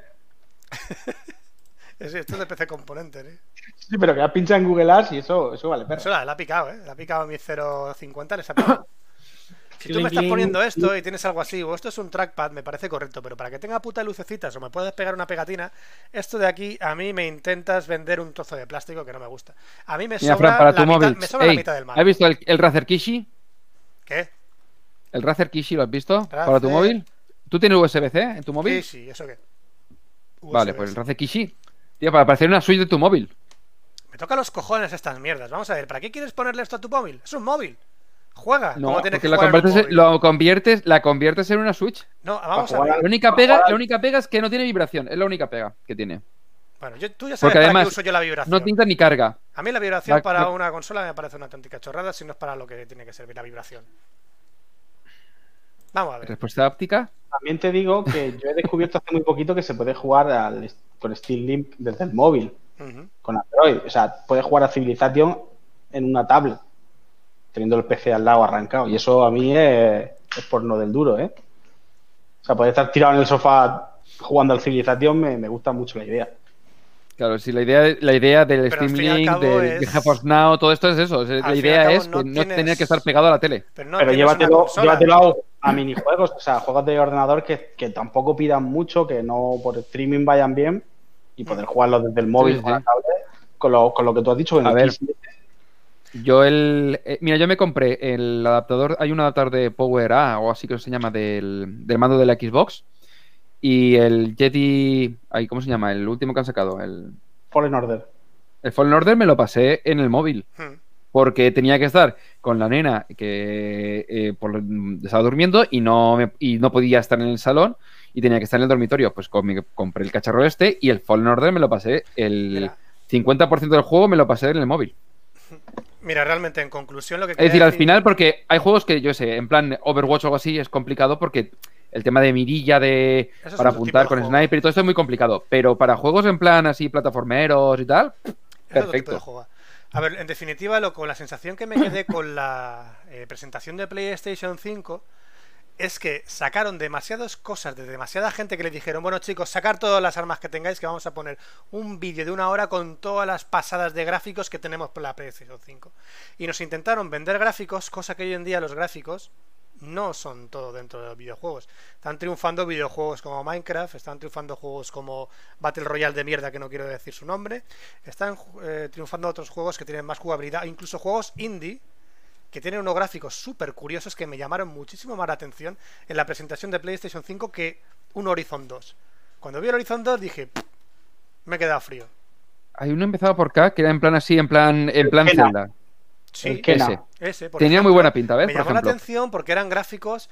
"Sí, esto es de PC Componentes, ¿eh? Sí, pero que has pinchado en Google Ads y eso, eso vale perro. Eso la, la ha picado, ¿eh? La ha picado a mi 0.50, les ha picado. Si tú me estás poniendo esto y tienes algo así, o esto es un trackpad, me parece correcto, pero para que tenga puta lucecitas o me puedas pegar una pegatina, esto de aquí a mí me intentas vender un trozo de plástico que no me gusta. A mí me Mira, sobra, Fran, para la, tu mitad, móvil. me sobra la mitad del ¿Has mando. visto el, el Razer Kishi? ¿Qué? ¿El Razer Kishi lo has visto? Para tu móvil. ¿Tú tienes USB-C en tu móvil? Sí, sí, ¿eso qué? Vale, pues el Razer Kishi. Tío, para parecer una suite de tu móvil. Me toca los cojones estas mierdas. Vamos a ver, ¿para qué quieres ponerle esto a tu móvil? Es un móvil. Juega. No, como tienes porque que la jugar conviertes, lo conviertes, la conviertes en una Switch. No, vamos a ver. La única pega, la única pega es que no tiene vibración. Es la única pega que tiene. Bueno, yo, tú ya sabes Porque para además qué uso yo la vibración. No tinta ni carga. A mí la vibración para una consola me parece una auténtica chorrada si no es para lo que tiene que servir la vibración. Vamos a ver. Respuesta óptica. También te digo que yo he descubierto hace muy poquito que se puede jugar al, con Steam Link desde el móvil, con Android. O sea, puedes jugar a Civilization en una tablet, teniendo el PC al lado arrancado. Y eso a mí es, es porno del duro, ¿eh? O sea, poder estar tirado en el sofá jugando al Civilization me, me gusta mucho la idea. Claro, si la idea, la idea del Pero Steam Link, del es- de GeForce Now, todo esto es eso. o sea, Al la idea es no que no tienes- tener que estar pegado a la tele. Pero no llévatelo, llévatelo a, a minijuegos, o sea, juegos de ordenador que, que tampoco pidan mucho, que no por streaming vayan bien y poder jugarlos desde el móvil Sí, con la sí. tablet, con lo, con lo que tú has dicho. En A el ver. Yo el. eh, mira, yo me compré el adaptador. Hay un adaptador de Power A o así que se llama del, del mando de la Xbox. Y el Yeti. Ay, ¿Cómo se llama? El último que han sacado. El, Fallen Order. el Fallen Order me lo pasé en el móvil. Hmm. Porque tenía que estar con la nena que eh, por- estaba durmiendo y no, me- y no podía estar en el salón y tenía que estar en el dormitorio. Pues con mi- compré el cacharro este y el Fallen Order me lo pasé. El Mira. 50% del juego me lo pasé en el móvil. Mira, realmente, en conclusión, lo que Es quería decir, al final, porque hay juegos que yo sé, en plan Overwatch o algo así, es complicado porque el tema de mirilla de para apuntar con sniper y todo esto es muy complicado. Pero para juegos en plan así, plataformeros y tal, perfecto. A ver, en definitiva, lo, con la sensación que me quedé con la eh, presentación de PlayStation 5 es que sacaron demasiadas cosas de demasiada gente que le dijeron, bueno chicos, sacar todas las armas que tengáis que vamos a poner un vídeo de una hora con todas las pasadas de gráficos que tenemos por la PlayStation 5. Y nos intentaron vender gráficos, cosa que hoy en día los gráficos no son todo dentro de los videojuegos. Están triunfando videojuegos como Minecraft, están triunfando juegos como Battle Royale de mierda, que no quiero decir su nombre, están eh, triunfando otros juegos que tienen más jugabilidad, incluso juegos indie que tienen unos gráficos súper curiosos que me llamaron muchísimo más la atención en la presentación de PlayStation 5 que un Horizon 2. Cuando vi el Horizon 2 dije, me he quedado frío. Hay uno empezado por acá que era en plan así, en plan, en plan Kena. Zelda. Sí, El. Ese. ese, por Tenía ejemplo, muy buena pinta, ¿ves? Me Por llamó la atención porque eran gráficos,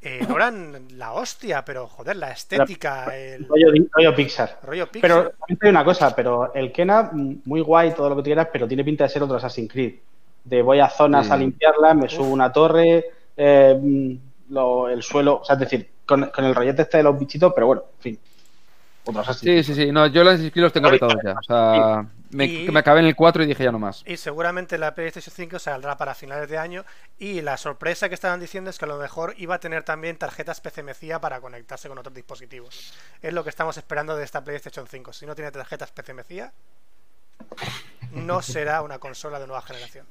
eh, no eran la hostia, pero joder, la estética, el Rollo, rollo Pixar. rollo pixel. Pero digo una cosa, pero el Kena, mm, muy guay, todo lo que tú quieras, pero tiene pinta de ser otro Assassin's Creed. De voy a zonas a limpiarlas, me subo una torre, eh, lo- el suelo, o sea, es decir, con, con el rollete este de los bichitos, pero bueno, en fin. Sí, sí, sí. No, yo los skills los tengo vetados ya. O sea, me, Y- me acabé en el 4 y dije ya no más. Y seguramente la PlayStation 5 saldrá para finales de año. Y la sorpresa que estaban diciendo es que a lo mejor iba a tener también tarjetas PCMCIA para conectarse con otros dispositivos. Es lo que estamos esperando de esta PlayStation 5. Si no tiene tarjetas PCMCIA, no será una consola de nueva generación.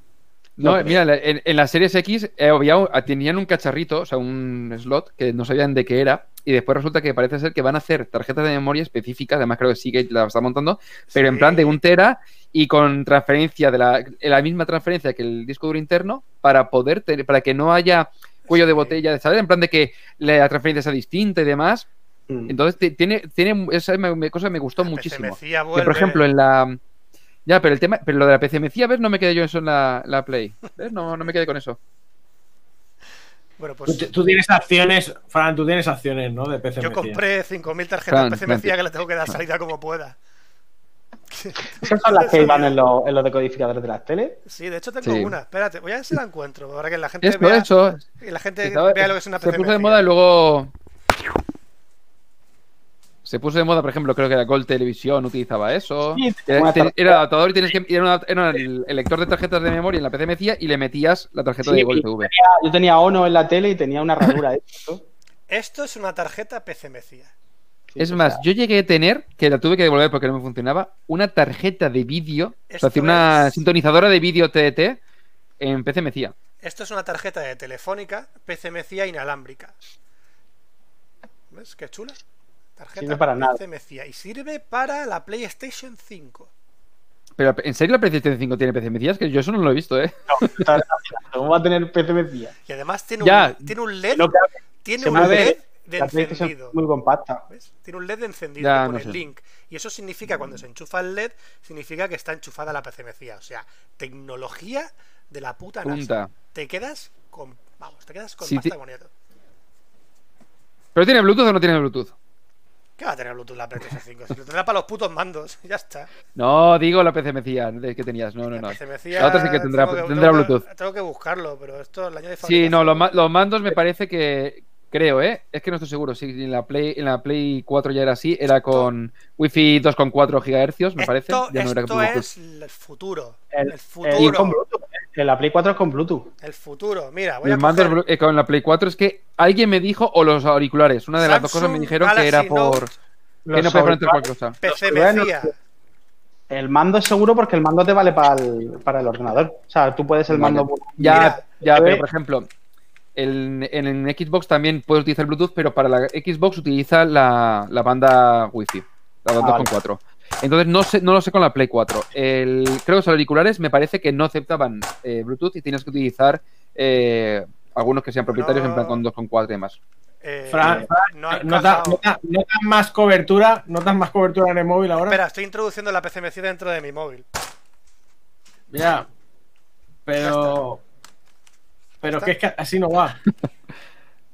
No, No, mira, en, en las series X eh, había tenían un cacharrito, o sea, un slot que no sabían de qué era. Y después resulta que parece ser que van a hacer tarjetas de memoria específicas. Además, creo que sí que la está montando, pero en plan de un tera y con transferencia de la, la misma transferencia que el disco duro interno para poder tener, para que no haya cuello de botella, ¿sabes? En plan de que la transferencia sea distinta y demás. Mm. Entonces ti- tiene, tiene esa cosa me gustó muchísimo. Que, por ejemplo, en la. Ya, pero el tema. Pero lo de la PCMCIA, ¿ves? No me quedé yo eso en la, la Play. ¿Ves? No, no me quedé con eso. Bueno, Tú, pues tú tienes acciones, Fran, tú tienes acciones, ¿no? De PC. yo compré 5.000 tarjetas Fran, PCMCIA Fran. que le tengo que dar salida como pueda. Esas son las que van en, los- en los decodificadores de las teles. Sí, de hecho tengo Sí. una. Espérate, voy a ver si la encuentro. Para que la gente Esto, vea, eso. y la gente estaba- vea lo que es una se puso de moda y luego. Se puso de moda, por ejemplo, creo que la Gold Televisión utilizaba eso. Sí, Era, te- era adaptador y tienes que. Era, una- era el, el lector de tarjetas de memoria en la PCMCIA y le metías la tarjeta Sí, de Gold TV. tenía- yo tenía Ono en la tele y tenía una ranura de esto. Esto es una tarjeta PCMCIA. Sí, Es más, sea, yo llegué a tener, que la tuve que devolver porque no me funcionaba, una tarjeta de vídeo, o sea, hacía una es- sintonizadora de vídeo TDT en PCMCIA. Esto es una tarjeta de telefónica PCMCIA inalámbrica. ¿Ves qué chula? Tarjeta Sirve para nada. PCMCIA y sirve para la PlayStation 5. Pero, ¿en serio la PlayStation 5 tiene PCMCIA? Es que yo eso no lo he visto, ¿eh? está- ¿Cómo va a tener PCMCIA? Y además tiene Ya. un, tiene un LED, No, claro, tiene un. LED de encendido. muy compacta. ¿Ves? Tiene un LED de encendido Ya, no sé. link. Y eso significa, cuando se enchufa el LED, significa que está enchufada la PCMCIA. O sea, tecnología de la puta NASA. Punta. Te quedas con. Vamos, te quedas con Sí, pasta bonito. ¿Pero tiene Bluetooth o no tiene Bluetooth? ¿Qué va a tener Bluetooth la PlayStation 5? Si lo tendrá para los putos mandos, ya está. No, digo la PCMCIA de que tenías. No, no, La no. La otra sí que tendrá, tengo que- tendrá tengo que- Bluetooth. Tengo que buscarlo, pero esto el año de Sí, no, los, ma- los mandos me parece que. Creo, ¿eh? Es que no estoy seguro. Si en la Play, en la Play 4 ya era así, era con Wi-Fi 2,4 GHz, me parece. Esto, Ya no era esto con Bluetooth. es el futuro. El, El, el futuro. con Bluetooth. ¿Eh? La Play 4 es con Bluetooth. El futuro. Mira, voy a El mando es coger Blu- eh, con la Play 4 es que alguien me dijo, o los auriculares, una de las dos cosas me dijeron que era por. Note Que no puedes conectar cualquier cosa. El mando es seguro porque el mando te vale para el, para el ordenador. O sea, tú puedes el Vale. mando. Ya, Mira, ya, a pero ver. por ejemplo, el- en, en Xbox también puedes utilizar Bluetooth, pero para la Xbox utiliza la, la banda Wi-Fi, la Ah, 2.4. Entonces no sé, no lo sé con la Play 4. El, creo que los auriculares me parece que no aceptaban eh, Bluetooth y tienes que utilizar eh, algunos que sean propietarios en plan con 2.4 y demás. Eh, Fran, no ha ¿Notas encajado. nota, nota más cobertura? ¿Notas más cobertura en el móvil ahora? Espera, estoy introduciendo la PCMCIA dentro de mi móvil. Ya. Pero. Pero que es que así no va.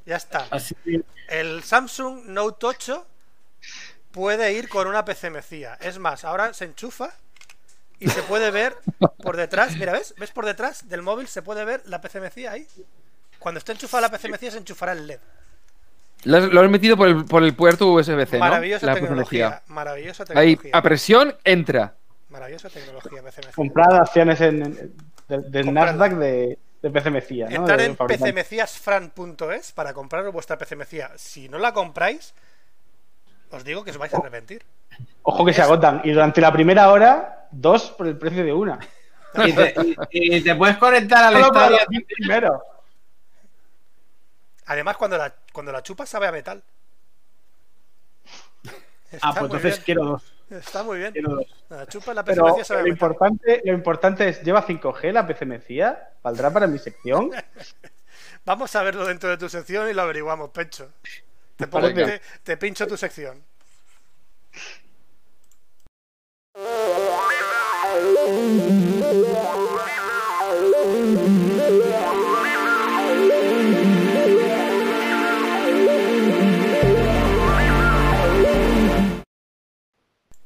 Ya está. Así. El Samsung Note 8 puede ir con una PCMCIA. Es más, ahora se enchufa y se puede ver por detrás. Mira, ¿ves? ¿Ves por detrás del móvil? Se puede ver la PCMCIA ahí. Cuando esté enchufada la PCMCIA se enchufará el LED. Lo has, lo has metido por el, por el puerto USB-C, ¿no? Maravillosa La tecnología. Maravillosa Ahí, tecnología. a presión, entra. Maravillosa tecnología PCMCIA. Comprar acciones en, en- de, de Comprarla. Nasdaq de, de PC Mecía, ¿no? Entrar en pcmeciasfran.es para comprar vuestra PC Mecía. Si no la compráis, os digo que os vais a arrepentir. Ojo que se agotan. Y durante la primera hora, dos por el precio de una. Y te, y- y te puedes conectar estadio. los diez primeros. Además, cuando la, cuando la chupas sabe a metal. Está Ah, pues entonces bien. quiero dos. Está muy bien. Quiero dos. La chupas la PC Pero Mecía sabe a lo metal. importante, lo importante es, ¿lleva 5G la PC Mecía? ¿Valdrá para mi sección? Vamos a verlo dentro de tu sección y lo averiguamos, Pecho. Te, pongo- te- te pincho tu sección.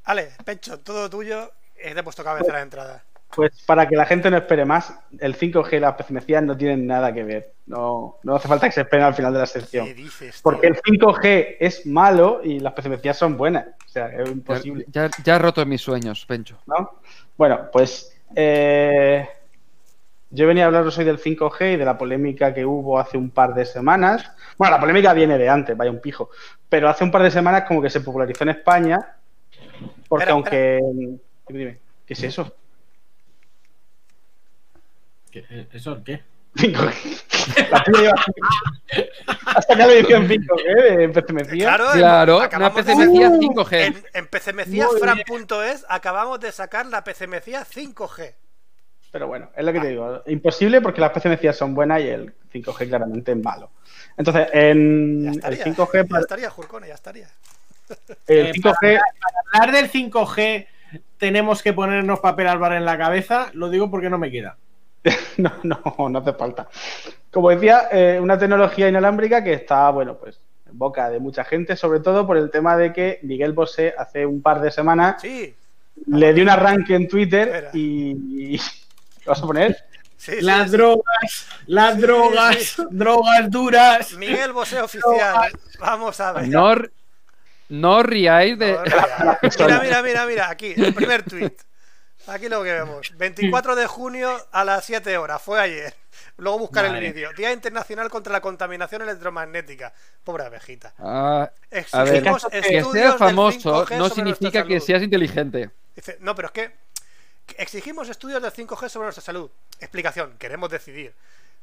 Ale, Pecho, todo tuyo. Es de puesto cabecera de entrada. Pues para que la gente no espere más, el 5G y la PC Mecía no tienen nada que ver. No, no hace falta que se esperen al final de la sección. ¿Qué dices? Porque el 5G es malo y las PC Mecías son buenas. O sea, es Ya, imposible. ya, ya he roto mis sueños, Pencho. ¿no? Bueno, pues eh, yo venía a hablaros hoy del 5G y de la polémica que hubo hace un par de semanas. Bueno, la polémica viene de antes, vaya un pijo. Pero hace un par de semanas como que se popularizó en España. Porque Espera, aunque... Dime, dime, ¿qué es eso? ¿Qué- ¿Eso qué? 5G. 5G. Hasta que la edición 5G de PC Mecía. Claro, Claro, una acabamos PC de- Mecía Uh, 5G. En, en pcmeciasfran.es acabamos de sacar la PC Mecía 5G. Pero bueno, es lo que te digo. Imposible porque las PC Mecías son buenas y el 5G claramente es malo. Entonces, en Ya el estaría. 5G... Ya para- estaría, Jurcone, ya estaría. El Eh, 5G... Hablar del 5G tenemos que ponernos papel al bar en la cabeza, lo digo porque no me queda. No, no, no hace falta. Como decía, eh, una tecnología inalámbrica que está, bueno, pues en boca de mucha gente, sobre todo por el tema de que Miguel Bosé hace un par de semanas Sí, le dio un arranque en Twitter y, y- ¿Lo vas a poner? sí, sí, Las sí. drogas, las Sí, drogas, sí. drogas duras. Miguel Bosé oficial. Vamos a ver. No, no riáis de. No, mira, mira, mira, mira, aquí, el primer tweet. Aquí lo que vemos. 24 de junio a las 7 horas, fue ayer. Luego buscar el vídeo. Día Internacional contra la Contaminación Electromagnética. Pobre abejita. Ah, a ver, Exigimos que estudios seas del famoso 5G no significa que seas inteligente. Dice, no, pero es que exigimos estudios del 5G sobre nuestra salud. Explicación, queremos decidir.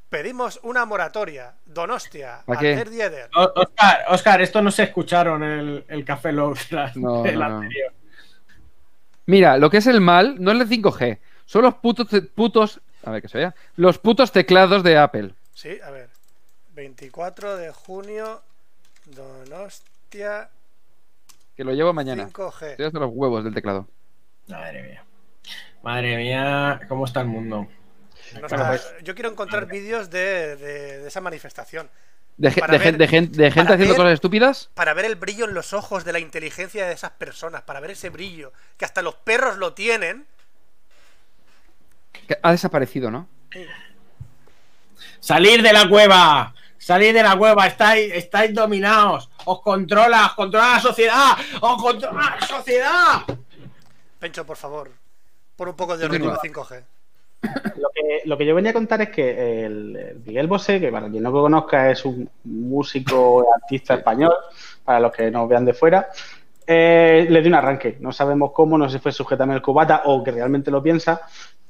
Pedimos una moratoria. Donostia. Alter Dieder. Oscar, Oscar, esto no se escucharon en el, el Café No, del no, no. anterior. Mira, lo que es el mal no es el 5G, son los putos, putos, a ver que se vea, los putos teclados de Apple. Sí, a ver. 24 de junio. Donostia. Que lo llevo mañana. 5G. Estoy hasta los huevos del teclado. Madre mía. Madre mía, ¿cómo está el mundo? No Bueno, está- pues- Yo quiero encontrar vídeos de, de- de esa manifestación. De, ver- gente haciendo ver- cosas estúpidas. Para ver el brillo en los ojos de la inteligencia de esas personas. Para ver ese brillo. Que hasta los perros lo tienen. que ha desaparecido, ¿no? ¡Salir de la cueva! ¡Salir de la cueva! Estáis, estáis dominados. Os controla, os controla la sociedad. ¡Os controla la sociedad! Pencho, por favor. Por un poco de con 5G. Lo que, lo que yo venía a contar es que el, el Miguel Bosé, que para quien no lo conozca es un músico, artista español, para los que nos vean de fuera, eh, le dio un arranque. No sabemos cómo, no sé si fue sujetame el cubata o que realmente lo piensa,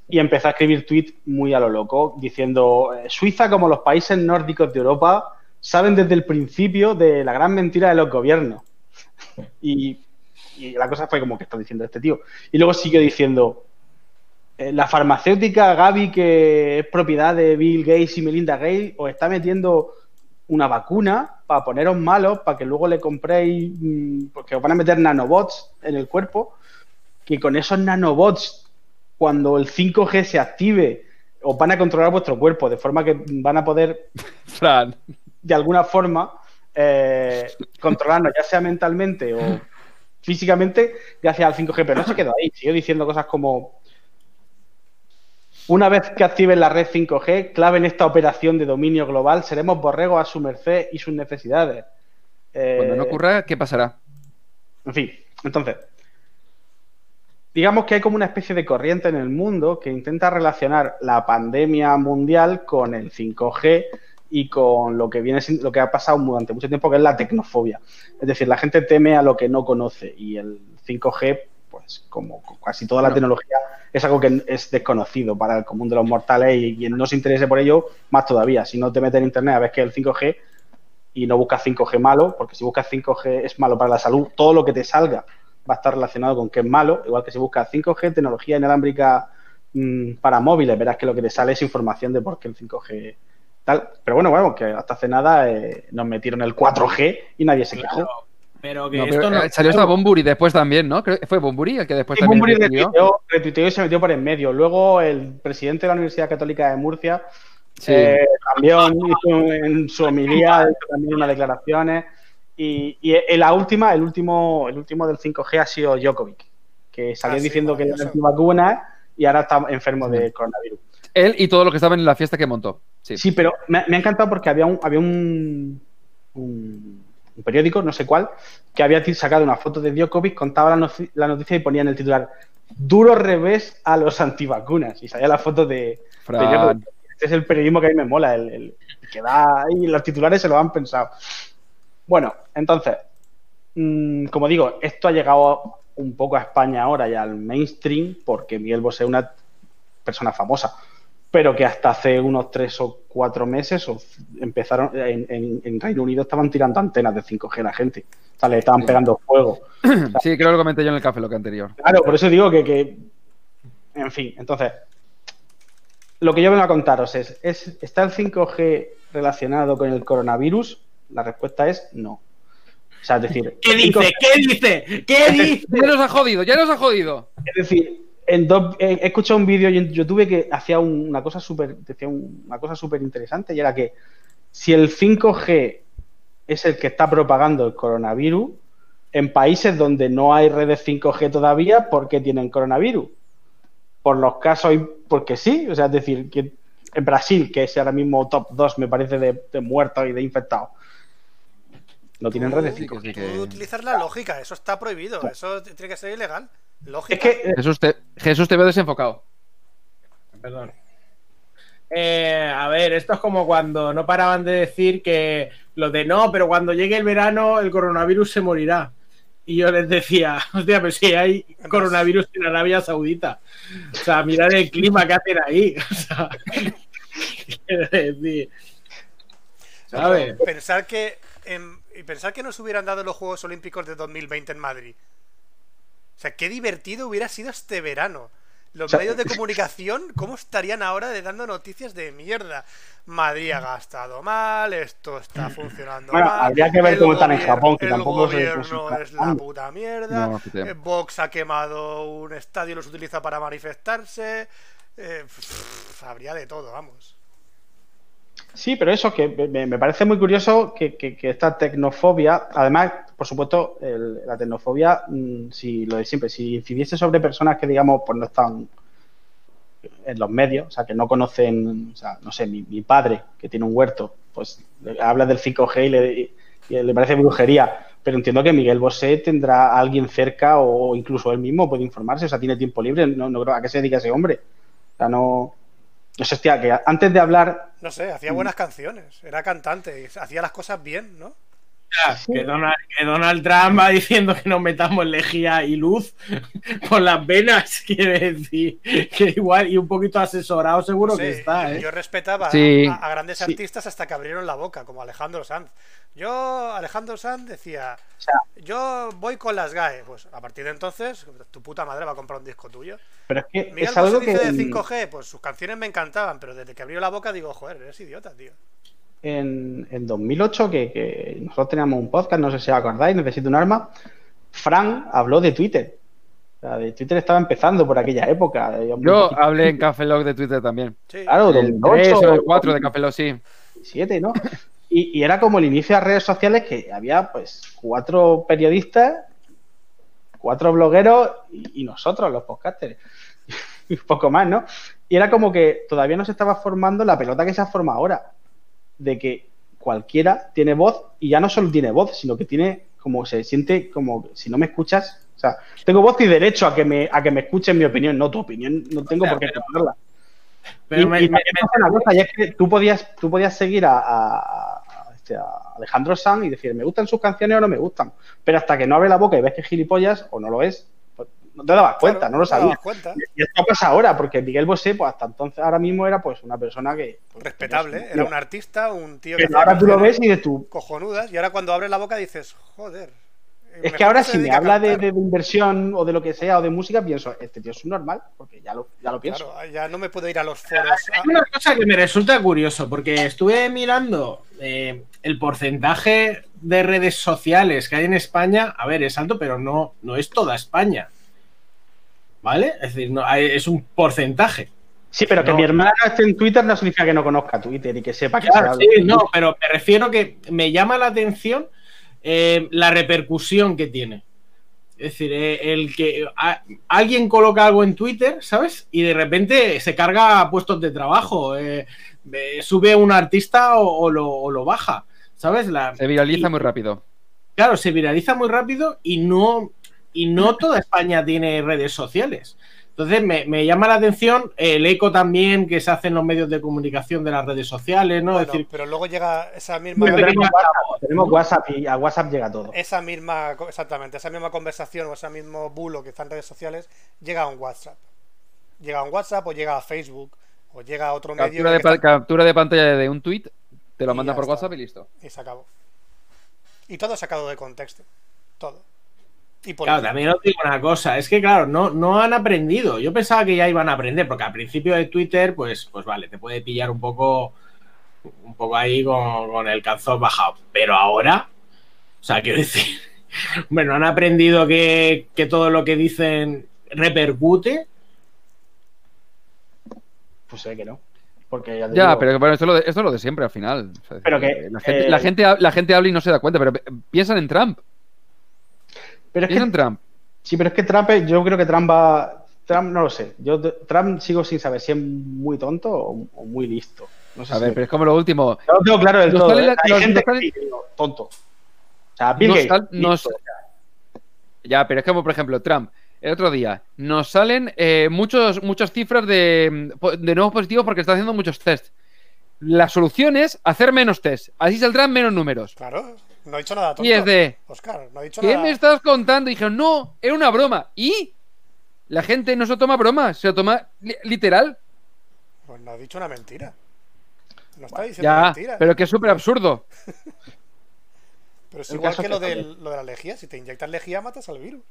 y empezó a escribir tweets muy a lo loco, diciendo, eh, Suiza como los países nórdicos de Europa saben desde el principio de la gran mentira de los gobiernos. Y, y la cosa fue como que está diciendo este tío. Y luego siguió diciendo, la farmacéutica Gavi, que es propiedad de Bill Gates y Melinda Gates, os está metiendo una vacuna para poneros malos, para que luego le compréis, mm, porque os van a meter nanobots en el cuerpo, que con esos nanobots, cuando el 5G se active, os van a controlar vuestro cuerpo, de forma que van a poder Fran. de alguna forma eh, controlarnos, ya sea mentalmente o físicamente, gracias al 5G. Pero no se quedó ahí, siguió diciendo cosas como. Una vez que activen la red 5G, clave en esta operación de dominio global, seremos borregos a su merced y sus necesidades. Eh, Cuando no ocurra, ¿qué pasará? En fin, entonces. digamos que hay como una especie de corriente en el mundo que intenta relacionar la pandemia mundial con el 5G y con lo que viene lo que ha pasado durante mucho tiempo que es la tecnofobia. Es decir, la gente teme a lo que no conoce y el 5G, pues como casi toda la tecnología, es algo que es desconocido para el común de los mortales y quien no se interese por ello, más todavía. Si no te metes en internet a ver que el 5G y no buscas 5G malo, porque si buscas 5G es malo para la salud, todo lo que te salga va a estar relacionado con que es malo, igual que si buscas 5G, tecnología inalámbrica mmm, para móviles, verás que lo que te sale es información de por qué el 5G tal. Pero bueno, bueno, que hasta hace nada eh, nos metieron el 4G y nadie se quejó. Pero que No, esto pero, no. eh, salió hasta Bomburi después también, ¿no? Creo que fue Bomburi el que después Sí, también Bunbury retuiteó. retuiteó, retuiteó y se metió por en medio. Luego el presidente de la Universidad Católica de Murcia Sí. eh, también hizo en su homilía hizo también unas declaraciones. Y, y en la última, el último, el último del 5G ha sido Djokovic, que salió Ah, sí, diciendo que era maravilloso. antivacuna y ahora está enfermo de coronavirus. Él y todos los que estaban en la fiesta que montó. Sí. Sí, pero me, me ha encantado porque había un, había un, un- un periódico, no sé cuál, que había sacado una foto de Djokovic, contaba la, la noticia y ponía en el titular duro revés a los antivacunas. Y salía la foto de, de. Este es el periodismo que a mí me mola, el, el que da ahí, los titulares se lo han pensado. Bueno, entonces, mm, como digo, esto ha llegado un poco a España ahora y al mainstream porque Miguel Bosé es una persona famosa, pero que hasta hace unos tres o cuatro meses o empezaron en, en- en Reino Unido estaban tirando antenas de 5G a la gente, o sea, le estaban Sí. pegando fuego. Sí, creo que lo comenté yo en el café lo que anterior. Claro, por eso digo que, que- en fin, entonces, lo que yo vengo a contaros es, es, ¿está el 5G relacionado con el coronavirus? La respuesta es no. O sea, es decir, ¿Qué el 5G dice? ¿Qué dice? ¿Qué dice? Ya nos ha jodido, ya nos ha jodido. Es decir, en dos- he he escuchado un vídeo en YouTube que hacía un- una cosa súper un- una cosa súper interesante y era que si el 5G es el que está propagando el coronavirus, en países donde no hay redes 5G todavía, ¿por qué tienen coronavirus? Por los casos y porque sí, o sea, es decir, que en Brasil, que es ahora mismo top 2, me parece, de, de muertos y de infectados, no tienen redes Sí, 5G. que sí, Tú que- utilizas la lógica, eso está prohibido, eso tiene que ser ilegal. Lógica. Es que eh, Jesús te, Jesús te veo desenfocado. Perdón. Eh, a ver, esto es como cuando no paraban de decir que lo de no, pero cuando llegue el verano el coronavirus se morirá. Y yo les decía, hostia, pero si hay coronavirus en Arabia Saudita. O sea, mirad el clima que hacen ahí. O sea, quiero decir. ¿Sabes? Pensar que en- y pensar que nos hubieran dado los Juegos Olímpicos de 2020 en Madrid. O sea, qué divertido hubiera sido este verano. Los O sea, medios de comunicación, ¿cómo estarían ahora de dando noticias de mierda? Madrid ha gastado mal, esto está funcionando Bueno, mal. habría que ver el cómo están en Japón, que el tampoco gobierno se es la puta mierda. No, eh, Vox ha quemado un estadio y los utiliza para manifestarse. Eh, pff, habría de todo, vamos. Sí, pero eso que me, parece muy curioso que, que- que esta tecnofobia, además, por supuesto, el- la tecnofobia, mm, si lo de siempre, si incidiese sobre personas que, digamos, pues no están en los medios, o sea, que no conocen, o sea, no sé, mi, padre, que tiene un huerto, pues habla del 5G y le, y le parece brujería, pero entiendo que Miguel Bosé tendrá a alguien cerca o incluso él mismo puede informarse, o sea, tiene tiempo libre, no, no creo a qué se dedica ese hombre. O sea, no... No sé, hostia, que antes de hablar No sé, hacía buenas canciones, era cantante, hacía las cosas bien, ¿no? Que Donald, que Donald Trump va diciendo que nos metamos lejía y luz por las venas, quiere decir que igual y un poquito asesorado seguro Sí, que está, ¿eh? Yo respetaba Sí. a, a grandes Sí. artistas hasta que abrieron la boca, como Alejandro Sanz. Yo, Alejandro Sanz decía, sea- yo voy con las GAE. Pues a partir de entonces, tu puta madre va a comprar un disco tuyo. Pero es que Miguel es algo que dice de 5G, pues sus canciones me encantaban, pero desde que abrió la boca digo, joder, eres idiota, tío. En, en 2008, que, que nosotros teníamos un podcast, no sé si os acordáis, Necesito un arma, Fran habló de Twitter. O sea, de Twitter estaba empezando por aquella época. Yo poquito- hablé en Café Log de Twitter también. Sí. Claro, El 3 2008, o el 4 de Café Log, sí. 2007, ¿no? Y, y era como el inicio de las redes sociales que había pues cuatro periodistas, cuatro blogueros y, y nosotros, los podcasters. Y poco más, ¿no? Y era como que todavía no se estaba formando la pelota que se ha formado ahora. De que cualquiera tiene voz y ya no solo tiene voz, sino que tiene como se siente como si no me escuchas, o sea, tengo voz y derecho a que me, a que me escuchen mi opinión, no tu opinión, no tengo O sea, por qué escucharla. Pero y, me- y me- también pasa una cosa, y es que tú podías, tú podías seguir a, a- a este, a Alejandro Sanz y decir, me gustan sus canciones o no me gustan. Pero hasta que no abre la boca y ves que es gilipollas o no lo es, no te dabas cuenta, Claro, no lo te dabas sabías. cuenta. Y esto pasa ahora, porque Miguel Bosé, pues hasta entonces, ahora mismo era pues una persona que... pues, Respetable, era un artista, un tío que Pero ahora tú lo ves y de tú... cojonudas, y ahora cuando abre la boca dices, joder. eh, Es que ahora si me habla de, inversión o de lo que sea o de música, pienso, este tío es un normal, porque ya lo, ya lo pienso. Claro, ya no me puedo ir a los foros. Hay una cosa que me resulta curioso, porque estuve mirando eh, el porcentaje de redes sociales que hay en España. A ver, es alto, pero no, no es toda España. ¿Vale? Es decir, no, hay- es un porcentaje. Sí, pero que No. mi hermana esté en Twitter no significa que no conozca Twitter y que sepa que Claro, sí, no, pero me refiero que me llama la atención eh, la repercusión que tiene. Es decir, eh, el que a- alguien coloca algo en Twitter, ¿sabes? Y de repente se carga puestos de trabajo, eh, eh, sube un artista o, o lo, o lo baja, ¿sabes? La, Se viraliza y- muy rápido. Claro, se viraliza muy rápido y no, y no toda España tiene redes sociales. Entonces me, me llama la atención el eco también que se hace en los medios de comunicación de las redes sociales, ¿no? bueno, es decir, pero luego llega esa misma. Tenemos pequeña WhatsApp, tenemos WhatsApp y a WhatsApp llega todo. Esa misma, exactamente, esa misma conversación o ese mismo bulo que está en redes sociales llega a un WhatsApp. Llega a un WhatsApp o llega a Facebook o llega a otro medio Captura de, pa- está- captura de pantalla de un tweet, te lo manda por está. WhatsApp y listo. y se acabó. Y todo sacado de contexto. Todo. Y por Claro, también os digo una cosa, es que claro, no, no han aprendido. Yo pensaba que ya iban a aprender, porque al principio de Twitter, pues, pues vale, te puede pillar un poco, un poco ahí con, con el calzón bajado. Pero ahora, o sea, quiero decir, bueno, han aprendido que, que todo lo que dicen repercute. Pues sé que no. Porque ya, Ya, digo, pero bueno, esto es, lo de, esto es lo de siempre al final. O sea, Pero que, la, gente, eh, la, gente, ha- la gente habla y no se da cuenta, pero piensan en Trump. Pero es que, Trump. sí, pero es que Trump, yo creo que Trump va. Trump no lo sé. Yo Trump sigo sin saber si es muy tonto o, o muy listo. No sé A si ver, me- pero es como lo último. No lo tengo claro del todo. ¿eh? la- Hay gente sale- que digo, tonto. O sea, Bill Nos Gates, sal- nos- listo. Ya, pero es como, por ejemplo, Trump. El otro día nos salen eh, muchos, muchas cifras de, de nuevos positivos porque está haciendo muchos test. La solución es hacer menos test. Así saldrán menos números. Claro, no ha dicho nada tonto. Y es de, Oscar, no ha dicho ¿qué nada. me estás contando? Y dijeron, no, era una broma. ¿Y? La gente no se toma broma, se lo toma li- literal. Pues no ha dicho una mentira. No está diciendo Ya, mentira. pero que es súper absurdo. Pero es El igual que es lo, que del- lo de la lejía. Si te inyectas lejía, matas al virus.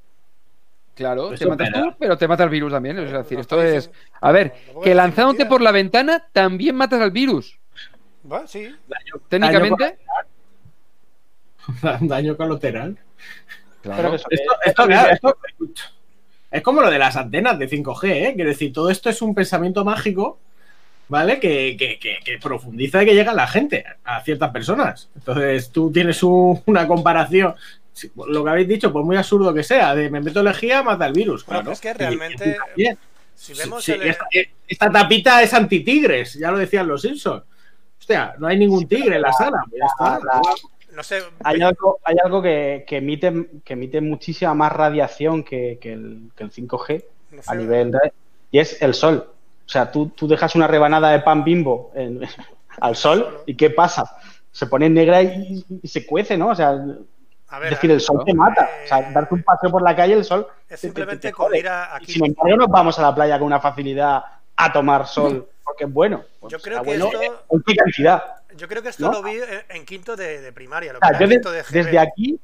Claro, Pues te matas tú, pero te mata el virus también. Es decir, esto es. A ver, no, que lanzándote mentira. por la ventana también matas al virus. Bueno, sí. Técnicamente. Daño, colateral. Claro. Esto, esto, claro, esto- es como lo de las antenas de 5G, ¿eh? Quiero decir, todo esto es un pensamiento mágico, ¿vale? Que, que- que- que profundiza y que llega a la gente, a ciertas personas. Entonces, tú tienes un- una comparación, si- lo que habéis dicho, por muy absurdo que sea, de me meto lejía, mata el virus. Bueno, claro. es que realmente- y. Si vemos Sí, el- esta, esta tapita es anti-tigres, ya lo decían los Simpsons. Hostia, no hay ningún tigre en la sala. pues ya está. la- No sé. Hay algo, hay algo que, que emite, que emite muchísima más radiación que, que el, que el 5G no sé- a nivel de, y es el sol. O sea, tú, tú dejas una rebanada de pan bimbo en- al sol y ¿qué pasa? Se pone negra y, y se cuece, ¿no? O sea, A es decir, el sol te mata. O sea, eh, darte un paseo por la calle, el sol. es te- te- simplemente te con ir a Y aquí. sin embargo, nos vamos a la playa con una facilidad a tomar sol porque es bueno. Pues Yo creo que bueno esto- ¿En qué cantidad? Yo creo que esto ¿No? lo vi en, quinto de, de primaria. Lo era yo de- quinto de desde aquí,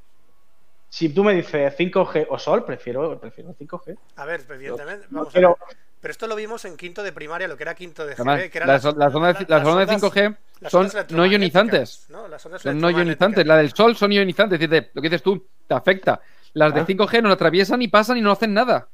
si tú me dices 5G o sol, prefiero, prefiero 5G. A ver, evidentemente. No Vamos quiero- a ver. Pero esto lo vimos en quinto de primaria, lo que era quinto de GB. Que las, las ondas, las ondas de 5G las son no ionizantes. ¿no? Las ondas Son no ionizantes. La del sol son ionizantes. Es decir, lo que dices tú, te afecta. Las de Ah. 5G no la atraviesan y pasan y no hacen nada.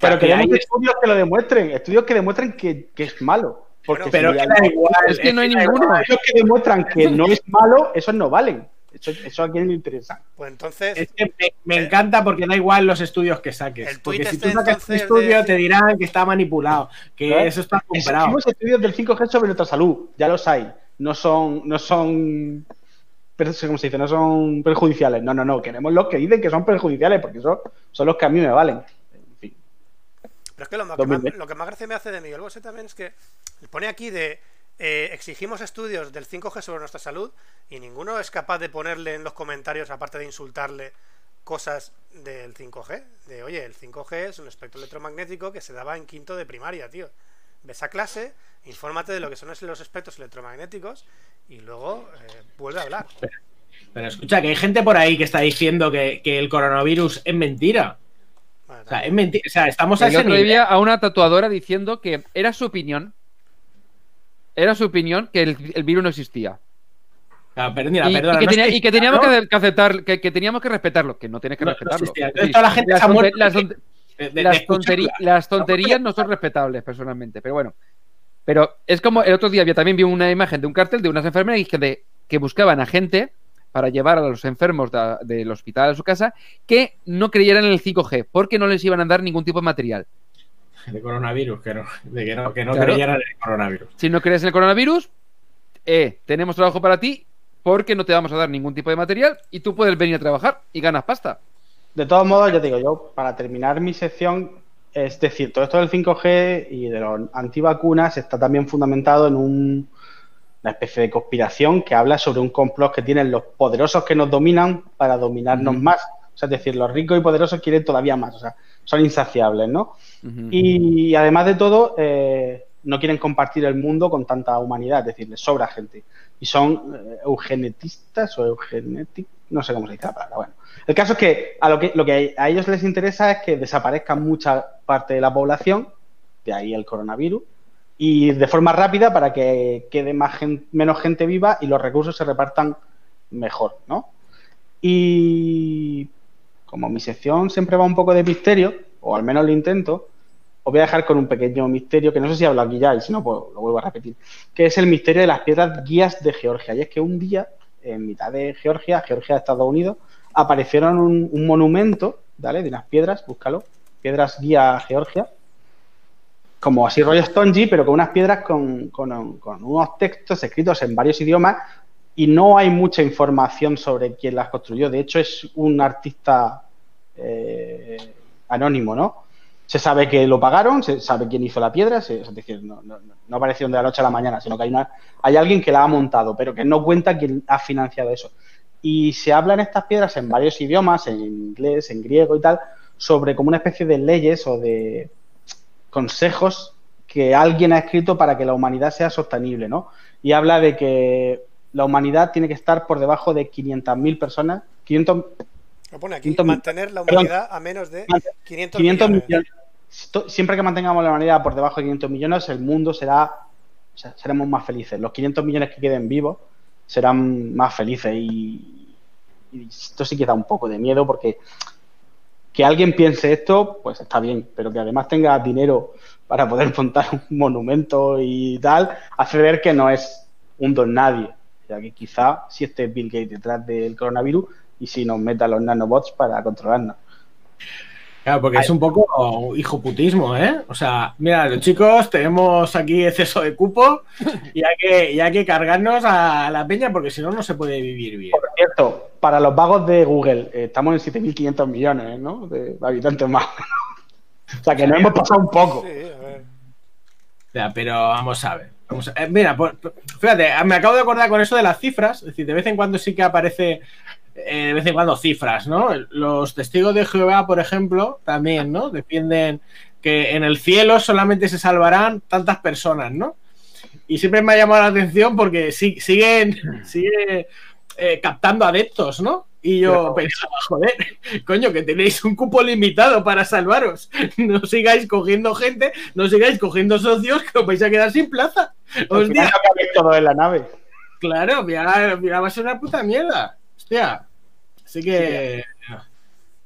Pero que queremos hay- estudios que lo demuestren, estudios que demuestren que, que es malo. Porque Pero si que hay da igual. Es que no hay da igual. ninguno. estudios que demuestran que no es malo, esos no valen. Eso, eso a quién le interesa. Pues entonces, Es que me, me encanta porque da igual los estudios que saques. El Porque tuit si tú este, sacas un estudio, de- te dirán que está manipulado, que ¿Eh? eso está comprado. Esos estudios del 5G sobre nuestra salud, ya los hay. No son, no son pero como se dice, no son perjudiciales. No, no, no, queremos los que dicen que son perjudiciales, porque son, son los que a mí me valen. Pero es que lo, más- 2020. lo que más gracia me hace de Miguel Bosé también es que pone aquí de eh, exigimos estudios del 5G sobre nuestra salud y ninguno es capaz de ponerle en los comentarios, aparte de insultarle, cosas del 5G. De oye, el 5G es un espectro electromagnético que se daba en quinto de primaria, tío. Ves a clase, infórmate de lo que son los espectros electromagnéticos y luego eh, vuelve a hablar. Pero escucha, que hay gente por ahí que está diciendo que, que el coronavirus es mentira. O sea, es mentira. O sea, estamos a El ese otro nivel. día a una tatuadora diciendo que era su opinión. Era su opinión que el, el virus no existía. Ah, pero mira, y, perdona, y que, no tenía- estoy y que teníamos que, que aceptar, que, que teníamos que respetarlo, que no tienes que No, respetarlo. existía. Es Entonces decir, toda la gente las, se ha tonte- muerto las de- tonte- de- de las, escucharla. tonterí- las tonterías no son respetables personalmente, pero bueno. Pero es como el otro día había también vi una imagen de un cartel de unas enfermeras que, de- que buscaban a gente para llevar a los enfermos del hospital a su casa que no creyeran en el 5G porque no les iban a dar ningún tipo de material. De coronavirus, que no, de que no, que no Claro. creyeran en el coronavirus. Si no crees en el coronavirus, eh, tenemos trabajo para ti porque no te vamos a dar ningún tipo de material y tú puedes venir a trabajar y ganas pasta. De todos modos, ya te digo, yo para terminar mi sección, es decir, todo esto del 5G y de los antivacunas está también fundamentado en un- una especie de conspiración que habla sobre un complot que tienen los poderosos que nos dominan para dominarnos más. O sea, es decir, los ricos y poderosos quieren todavía más, o sea, son insaciables, ¿no? Y además de todo, eh, no quieren compartir el mundo con tanta humanidad, es decir, les sobra gente. Y son eh, eugenetistas o eugenetic, no sé cómo se dice la palabra. Bueno, el caso es que a lo que, lo que a ellos les interesa es que desaparezca mucha parte de la población, de ahí el coronavirus, y de forma rápida para que quede más menos gente viva y los recursos se repartan mejor, ¿no? Y como mi sección siempre va un poco de misterio, o al menos lo intento, os voy a dejar con un pequeño misterio que no sé si he hablado aquí ya y si no, pues lo vuelvo a repetir, que es el misterio de las piedras guías de Georgia. Y es que un día, en mitad de Georgia, Georgia Estados Unidos, aparecieron un, un monumento, ¿vale? De unas piedras, búscalo, piedras guía Georgia, como así rollo Stongy, pero con unas piedras con, con- unos textos escritos en varios idiomas y no hay mucha información sobre quién las construyó. De hecho, es un artista eh, anónimo, ¿no? Se sabe que lo pagaron, se sabe quién hizo la piedra, se- es decir, no, no, de la noche a la mañana, sino que hay, hay alguien que la ha montado, pero que no cuenta quién ha financiado eso. Y se hablan estas piedras en varios idiomas, en inglés, en griego y tal, sobre como una especie de leyes o de consejos que alguien ha escrito para que la humanidad sea sostenible, ¿no? Y habla de que la humanidad tiene que estar por debajo de 500.000 personas, 500, Lo pone aquí, 500 mantener la perdón. humanidad a menos de Mant- 500, 500 millones. Siempre que mantengamos la humanidad por debajo de 500 millones, el mundo será, o sea, seremos más felices. Los 500 millones que queden vivos serán más felices y, y esto sí que da un poco de miedo porque que alguien piense esto, pues está bien, pero que además tenga dinero para poder montar un monumento y tal, hace ver que no es un don nadie. O sea, que quizá si esté Bill Gates detrás del coronavirus y si nos meta los nanobots para controlarnos. Claro, porque es un poco hijoputismo, ¿eh? O sea, mira, los chicos, tenemos aquí exceso de cupo y hay que, y hay que cargarnos a la peña porque si no, no se puede vivir bien. Por cierto, para los vagos de Google, eh, estamos en 7.500 millones ¿no? de habitantes más. o sea, que no hemos pasado un poco. Sí, a ver. O sea, pero vamos a ver. Vamos a- eh, mira, por- fíjate, me acabo de acordar con eso de las cifras. Es decir, de vez en cuando sí que aparece, eh, de vez en cuando cifras, ¿no? Los testigos de Jehová, por ejemplo, también, ¿no? Defienden que en el cielo solamente se salvarán tantas personas, ¿no? Y siempre me ha llamado la atención porque sí- siguen, sigue eh, captando adeptos, ¿no? Y yo pensaba, joder, coño, que tenéis un cupo limitado para salvaros. No sigáis cogiendo gente, no sigáis cogiendo socios que os vais a quedar sin plaza. Cabéis todos en la nave. claro, mira, mira, va a ser una puta mierda. Hostia. Así que.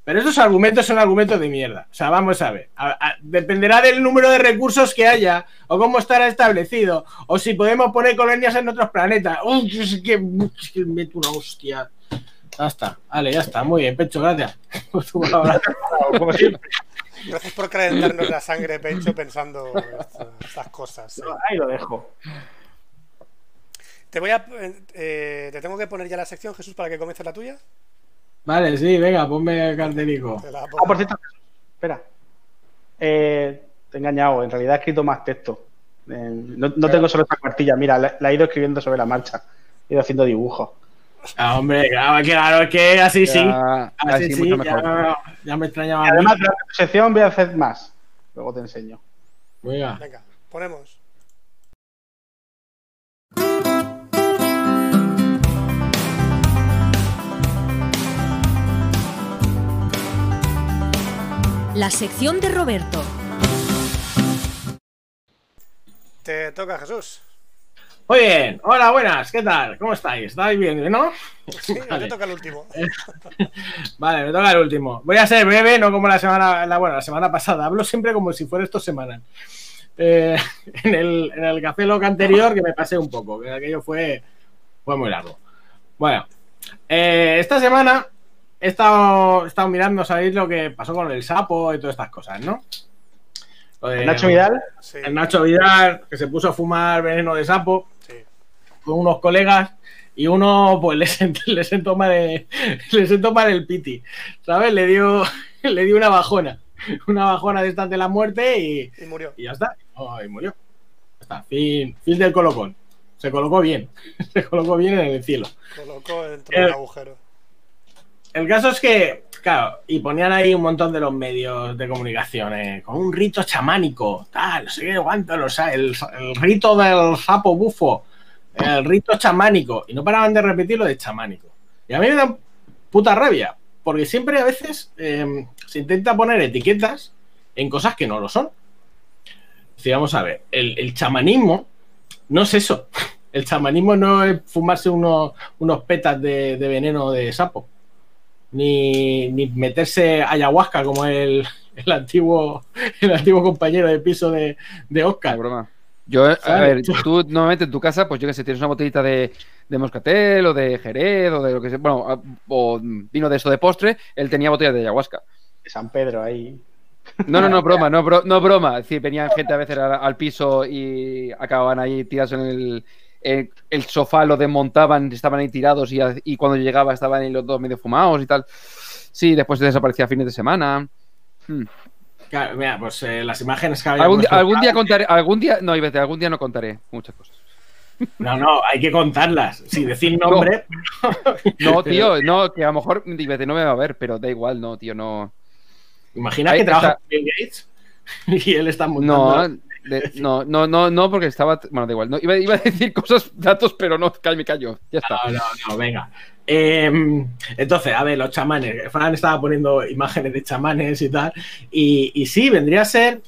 Pero esos argumentos son argumentos de mierda. O sea, vamos a ver. A- a- dependerá del número de recursos que haya, o cómo estará establecido, o si podemos poner colonias en otros planetas. Uy, es que, es que meto una hostia. Ya está, vale, ya está. Muy bien, Pecho, gracias. Pues. Como siempre. Gracias por calentarnos la sangre, Pecho, pensando estas cosas. Ahí lo dejo. Te voy a. eh, te tengo que poner ya la sección, Jesús, para que comiences la tuya. Vale, sí, venga, ponme cartelico. La. Ah, por cierto, espera. Eh, te he engañado, en realidad he escrito más texto. Eh, no no tengo solo esta cuartilla, mira, la, la he ido escribiendo sobre la marcha. He ido haciendo dibujos. Ah, hombre, claro, claro, es que así sí. Así así sí, mucho mejor. ya, ya me extrañaba. Y además, tu sección voy a hacer más. Luego te enseño. Venga. Venga, ponemos. La sección de Roberto. Te toca, Jesús. Muy bien, hola, buenas, ¿qué tal? ¿Cómo estáis? ¿Estáis bien, no? Sí, Vale. te toca el último. Vale, me toca el último. Voy a ser breve, no como la semana, la, bueno, la semana pasada. Hablo siempre como si fuera esto semanal. Eh, en, el, en el café loca anterior que me pasé un poco, que aquello fue, fue muy largo. Bueno, eh, esta semana he estado, he estado mirando, ¿sabéis lo que pasó con el sapo y todas estas cosas, no? Lo de- Nacho Vidal, Sí, El Nacho Vidal, que se puso a fumar veneno de sapo sí. con unos colegas y uno pues le sentó, le sentó mal el, le sentó mal el piti, ¿sabes? Le dio, le dio una bajona, una bajona de estas de la muerte y, Y murió. y ya está, Oh, y murió. Ya está, fin, fin del colocón. Se colocó bien, se colocó bien en el cielo. Colocó dentro Eh, agujero. El caso es que, claro, y ponían ahí un montón de los medios de comunicación, eh, con un rito chamánico, tal, no sé qué, cuánto, sea, el, el rito del sapo bufo, el rito chamánico, y no paraban de repetir lo de chamánico. Y a mí me da puta rabia, porque siempre a veces eh, se intenta poner etiquetas en cosas que no lo son. Decir, vamos a ver, el, el chamanismo no es eso. El chamanismo no es fumarse unos, unos petas de, de veneno de sapo ni, ni meterse ayahuasca como el, el antiguo el antiguo compañero de piso de, de No, Oscar. broma. Yo, a ¿Sabes? ver, tú normalmente en tu casa, pues yo que sé, tienes una botellita de, de moscatel o de jerez o de lo que sea, bueno, a- o vino de eso de postre, él tenía botella de ayahuasca. de San Pedro, ahí. No, no, no, broma, no, bro- no broma. Es decir, venían gente a veces al, al piso y acababan ahí tirados en el, en el sofá, lo desmontaban, estaban ahí tirados y, y cuando llegaba estaban ahí los dos medio fumados y tal. Sí, después desaparecía a fines de semana. Hmm. Claro, mira, pues eh, las imágenes que Algún, puesto- algún día contaré, algún día, no, decir, algún día no contaré muchas cosas. No, no, hay que contarlas, sin decir nombre. No, tío, no, que a lo mejor decir, no me va a ver, pero da igual, no, tío, no. Imagina Ahí que trabaja está. con Bill Gates y él está montando. No, de- no, no, no, no, porque estaba. Bueno, da igual. No, iba, iba a decir cosas, datos, pero no, me callo. Ya está. No, no, no, venga. Eh, entonces, a ver, los chamanes. Fran estaba poniendo imágenes de chamanes y tal. Y, y sí, vendría a ser.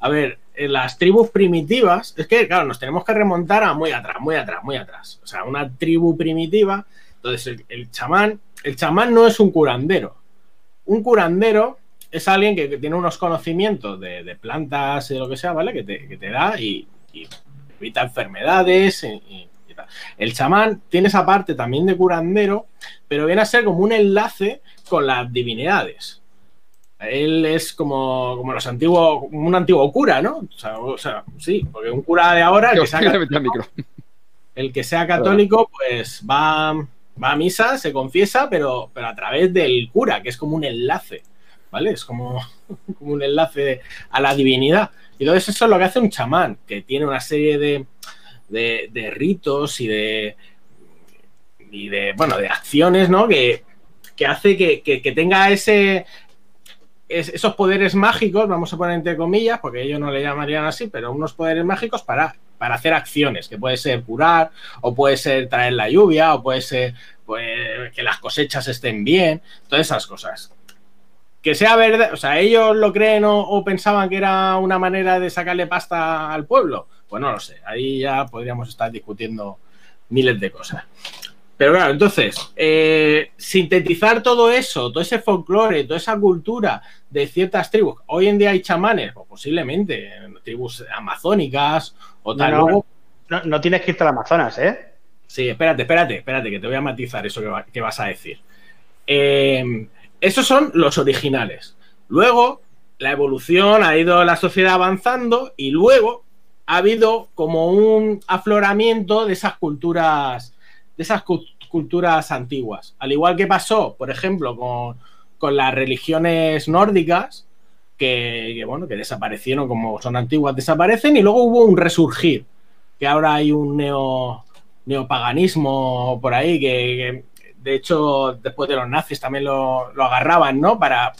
A ver, en las tribus primitivas. Es que, claro, nos tenemos que remontar a muy atrás, muy atrás, muy atrás. O sea, una tribu primitiva. Entonces, el, el chamán. El chamán no es un curandero. Un curandero es alguien que, que tiene unos conocimientos de, de plantas y de lo que sea, ¿vale? Que te, que te da y, y evita enfermedades y- y- y tal. El chamán tiene esa parte también de curandero, pero viene a ser como un enlace con las divinidades. Él es como, como los antiguos, un antiguo cura, ¿no? O sea, o sea, sí, porque un cura de ahora, el que, sea, micro. el que sea católico, pues va, va a misa, se confiesa, pero, pero a través del cura, que es como un enlace, ¿vale? Es como, como un enlace a la divinidad. Y entonces eso es lo que hace un chamán, que tiene una serie de, de, ritos y de, y de, bueno, de acciones, ¿no? Que, que hace que, que- que tenga ese, es- esos poderes mágicos, vamos a poner entre comillas, porque ellos no le llamarían así, pero unos poderes mágicos para, para hacer acciones, que puede ser curar, o puede ser traer la lluvia, o puede ser pues, que las cosechas estén bien, todas esas cosas. Que sea verdad, o sea, ellos lo creen o, o pensaban que era una manera de sacarle pasta al pueblo, pues no lo sé, ahí ya podríamos estar discutiendo miles de cosas. Pero claro, entonces, eh, sintetizar todo eso, todo ese folclore, toda esa cultura de ciertas tribus. Hoy en día hay chamanes, o posiblemente en tribus amazónicas o tal. No, no. Luego, No, no tienes que irte al Amazonas, ¿eh? Sí, espérate, espérate, espérate, que te voy a matizar eso que, va- que vas a decir. Eh, esos son los originales. Luego, la evolución ha ido la sociedad avanzando y luego ha habido como un afloramiento de esas culturas, de esas cu- culturas antiguas. Al igual que pasó, por ejemplo, con, las religiones nórdicas, que, bueno, que desaparecieron como son antiguas, desaparecen, y luego hubo un resurgir, que ahora hay un neo, neopaganismo por ahí, que, de hecho después de los nazis también lo, agarraban, ¿no? Para,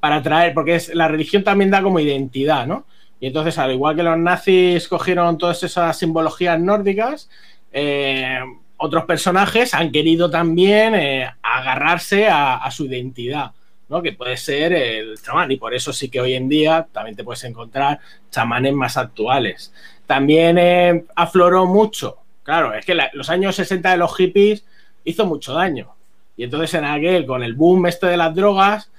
para traer, porque es, la religión también da como identidad, ¿no? Y entonces, al igual que los nazis cogieron todas esas simbologías nórdicas, eh, otros personajes han querido también eh, agarrarse a, su identidad, ¿no? Que puede ser el chamán, y por eso sí que hoy en día también te puedes encontrar chamanes más actuales. También eh, afloró mucho, claro, es que los años 60 de los hippies hizo mucho daño. Y entonces en aquel, con el boom este de las drogas,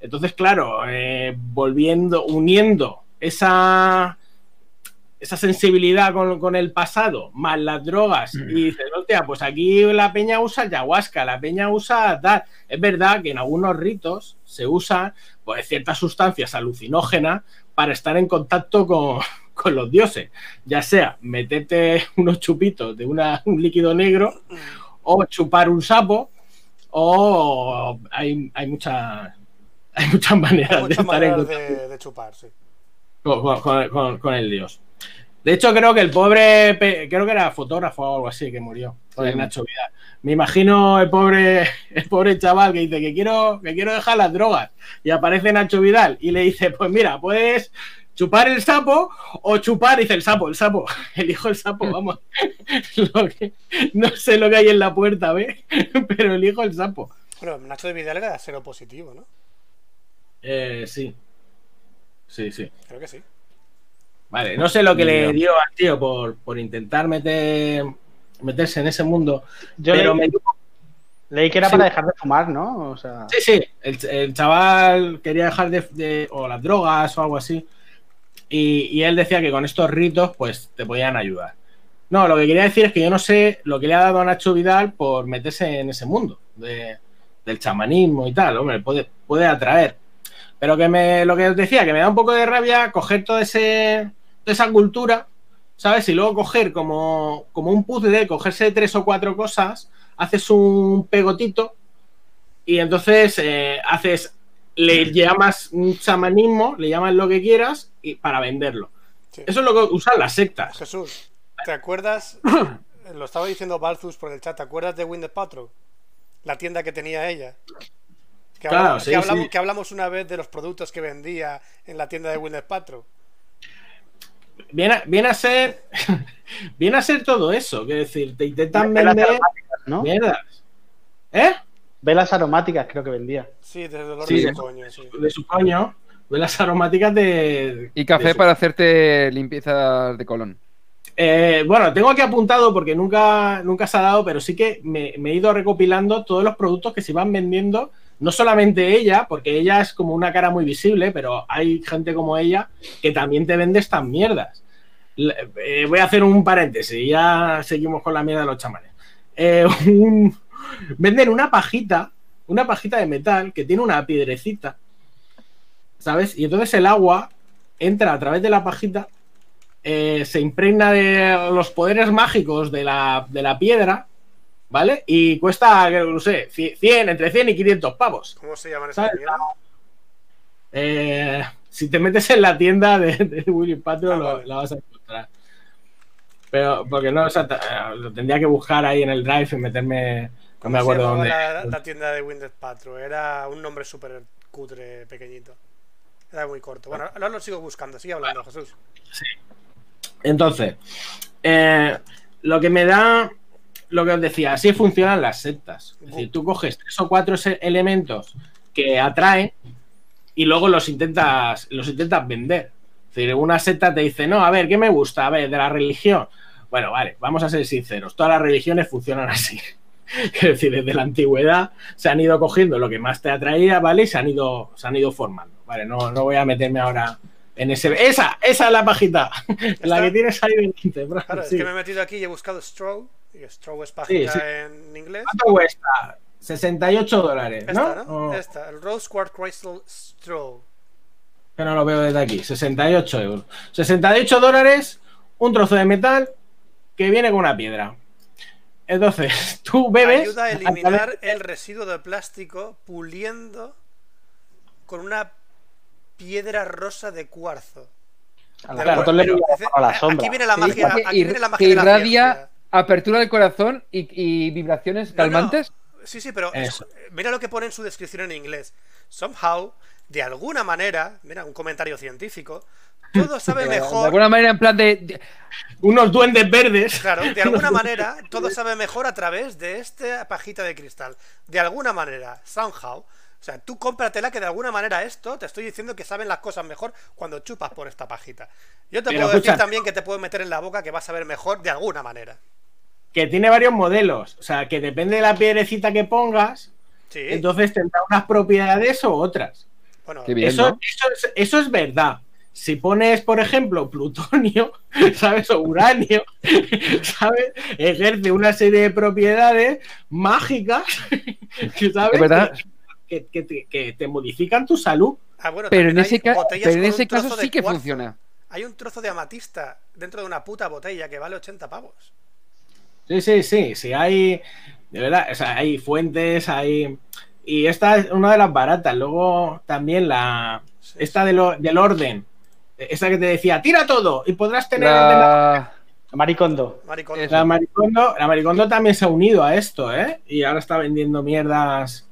entonces, claro, eh, volviendo, uniendo esa, esa sensibilidad con, con, el pasado, más las drogas, mm. y dices, hostia, pues aquí la peña usa ayahuasca, la peña usa tal. Es verdad que en algunos ritos se usan pues, ciertas sustancias alucinógenas para estar en contacto con, con los dioses, ya sea meterte unos chupitos de una, un líquido negro o chupar un sapo, o hay, hay muchas hay muchas maneras, hay muchas de, maneras en de, de, chupar, sí. Con, con, con, con, el dios. De hecho, creo que el pobre, creo que era fotógrafo o algo así que murió, sí. Nacho Vidal. Me imagino el pobre, el pobre chaval que dice que quiero, que quiero dejar las drogas y aparece Nacho Vidal y le dice, pues mira, puedes chupar el sapo o chupar, dice el sapo, el sapo, elijo el sapo, vamos. que, no sé lo que hay en la puerta, ¿ve? Pero elijo el sapo. Bueno, Nacho de Vidal era cero positivo, ¿no? Eh, sí. Sí, sí. Creo que sí. Vale, no sé lo que le dio al tío por, por intentar meter, meterse en ese mundo. Yo pero leí, me... leí que era sí. para dejar de fumar, ¿no? O sea... Sí, sí. El, el chaval quería dejar de, de, o las drogas o algo así. Y, él decía que con estos ritos, pues te podían ayudar. No, lo que quería decir es que yo no sé lo que le ha dado a Nacho Vidal por meterse en ese mundo de, del chamanismo y tal. Hombre, puede, atraer. Pero que me, lo que os decía, que me da un poco de rabia coger toda, ese, toda esa cultura, ¿sabes? Y luego coger como, como un puzzle, cogerse tres o cuatro cosas, haces un pegotito y entonces eh, haces, le llamas un chamanismo, le llamas lo que quieras y para venderlo. Sí. Eso es lo que usan las sectas. Jesús, ¿te acuerdas? lo estaba diciendo Balthus por el chat, ¿te acuerdas de Windows Patrol? La tienda que tenía ella. Que, claro, hablamos, sí, que, hablamos, sí. que, hablamos, una vez de los productos que vendía en la tienda de Windows Patro. Viene a, viene a ser. viene a ser todo eso. Que decir, te intentan vender. ¿no? Mierdas. ¿Eh? Velas aromáticas creo que vendía. Sí, desde dolor Sí, de de- su coño, sí. De su coño. Velas aromáticas de. Y café de su- para hacerte limpieza de colon. Eh, bueno, tengo aquí apuntado porque nunca, nunca se ha dado, pero sí que me, me he ido recopilando todos los productos que se iban vendiendo. No solamente ella, porque ella es como una cara muy visible, pero hay gente como ella que también te vende estas mierdas. Eh, voy a hacer un paréntesis y ya seguimos con la mierda de los chamanes. Eh, un- venden una pajita, una pajita de metal que tiene una piedrecita, ¿sabes? Y entonces el agua entra a través de la pajita eh, se impregna de los poderes mágicos de la, de la piedra, ¿vale? Y cuesta, no sé, 100, entre 100 y 500 pavos. ¿Cómo se llaman esas. Eh, si te metes en la tienda de, de Willy Patro, Ah, lo- vale. la vas a encontrar. Pero, porque no, o sea, lo tendría que buscar ahí en el drive y meterme. No ¿Cómo me se acuerdo llamaba dónde. La, la tienda de Windows Patro. Era un nombre súper cutre, pequeñito. Era muy corto. Bueno, ahora lo sigo buscando. Sigue hablando, Jesús. Entonces, eh, lo que me da, lo que os decía, así funcionan las sectas. Es decir, tú coges tres o cuatro elementos que atraen y luego los intentas, los intentas vender. Es decir, una secta te dice, no, a ver, ¿qué me gusta? A ver, de la religión. Bueno, vale, vamos a ser sinceros. Todas las religiones funcionan así. Es decir, desde la antigüedad se han ido cogiendo lo que más te atraía, ¿vale? Y se han ido, se han ido formando. Vale, no, no voy a meterme ahora en ese. Esa, esa es la pajita. La ¿Está? que tienes ahí delante, bro. Claro, Sí. es que me he metido aquí y he buscado Strow. Y Strow es Sí, sí. en inglés. ¿Cuánto cuesta? 68 dólares, ¿no? Esta, ¿no? O- Esta, el Rose Quartz Crystal Strow. Que no lo veo desde aquí. 68 euros. 68 dólares, un trozo de metal que viene con una piedra. Entonces, tú bebes. Ayuda a eliminar el residuo de plástico puliendo con una piedra rosa de cuarzo. A De la, acuerdo, foto le pero voy a dice- a la aquí sombra. viene la magia, que aquí viene la que magia de la irradia ciencia. apertura del corazón y, y vibraciones No, no. calmantes. Sí, sí, pero es- mira lo que pone en su descripción en inglés. Somehow, de alguna manera, mira, un comentario científico, todo sabe Eh, De mejor. alguna manera, en plan de. de- Unos duendes verdes. Claro, de alguna manera, todo sabe mejor a través de esta pajita de cristal. De alguna manera, somehow. O sea, tú cómpratela que de alguna manera esto, te estoy diciendo que saben las cosas mejor cuando chupas por esta pajita. Yo te Pero puedo decir también que te puedo meter en la boca que vas a ver mejor de alguna manera. Que tiene varios modelos. O sea, que depende de la piedrecita que pongas. Sí, Entonces tendrá unas propiedades o otras. bueno, bien. Eso, ¿no? eso, es, eso es verdad. Si pones, por ejemplo, plutonio, ¿sabes? O uranio, ¿sabes? Ejerce una serie de propiedades mágicas, que, ¿sabes? Es verdad. Que, que te, que te modifican tu salud. ah, bueno, Pero en ese, ca- pero en caso sí que cuarzo. funciona. Hay un trozo de amatista dentro de una puta botella que vale 80 pavos. Sí, sí, sí, sí, hay, de verdad, o sea, hay fuentes, hay... Y esta es una de las baratas. Luego también la... Sí, Esta de lo- del orden. Esta que te decía, tira todo y podrás tener. La... Maricondo. Maricón. Eso. La Maricondo, la Maricondo también se ha unido a esto, ¿eh? Y ahora está vendiendo mierdas,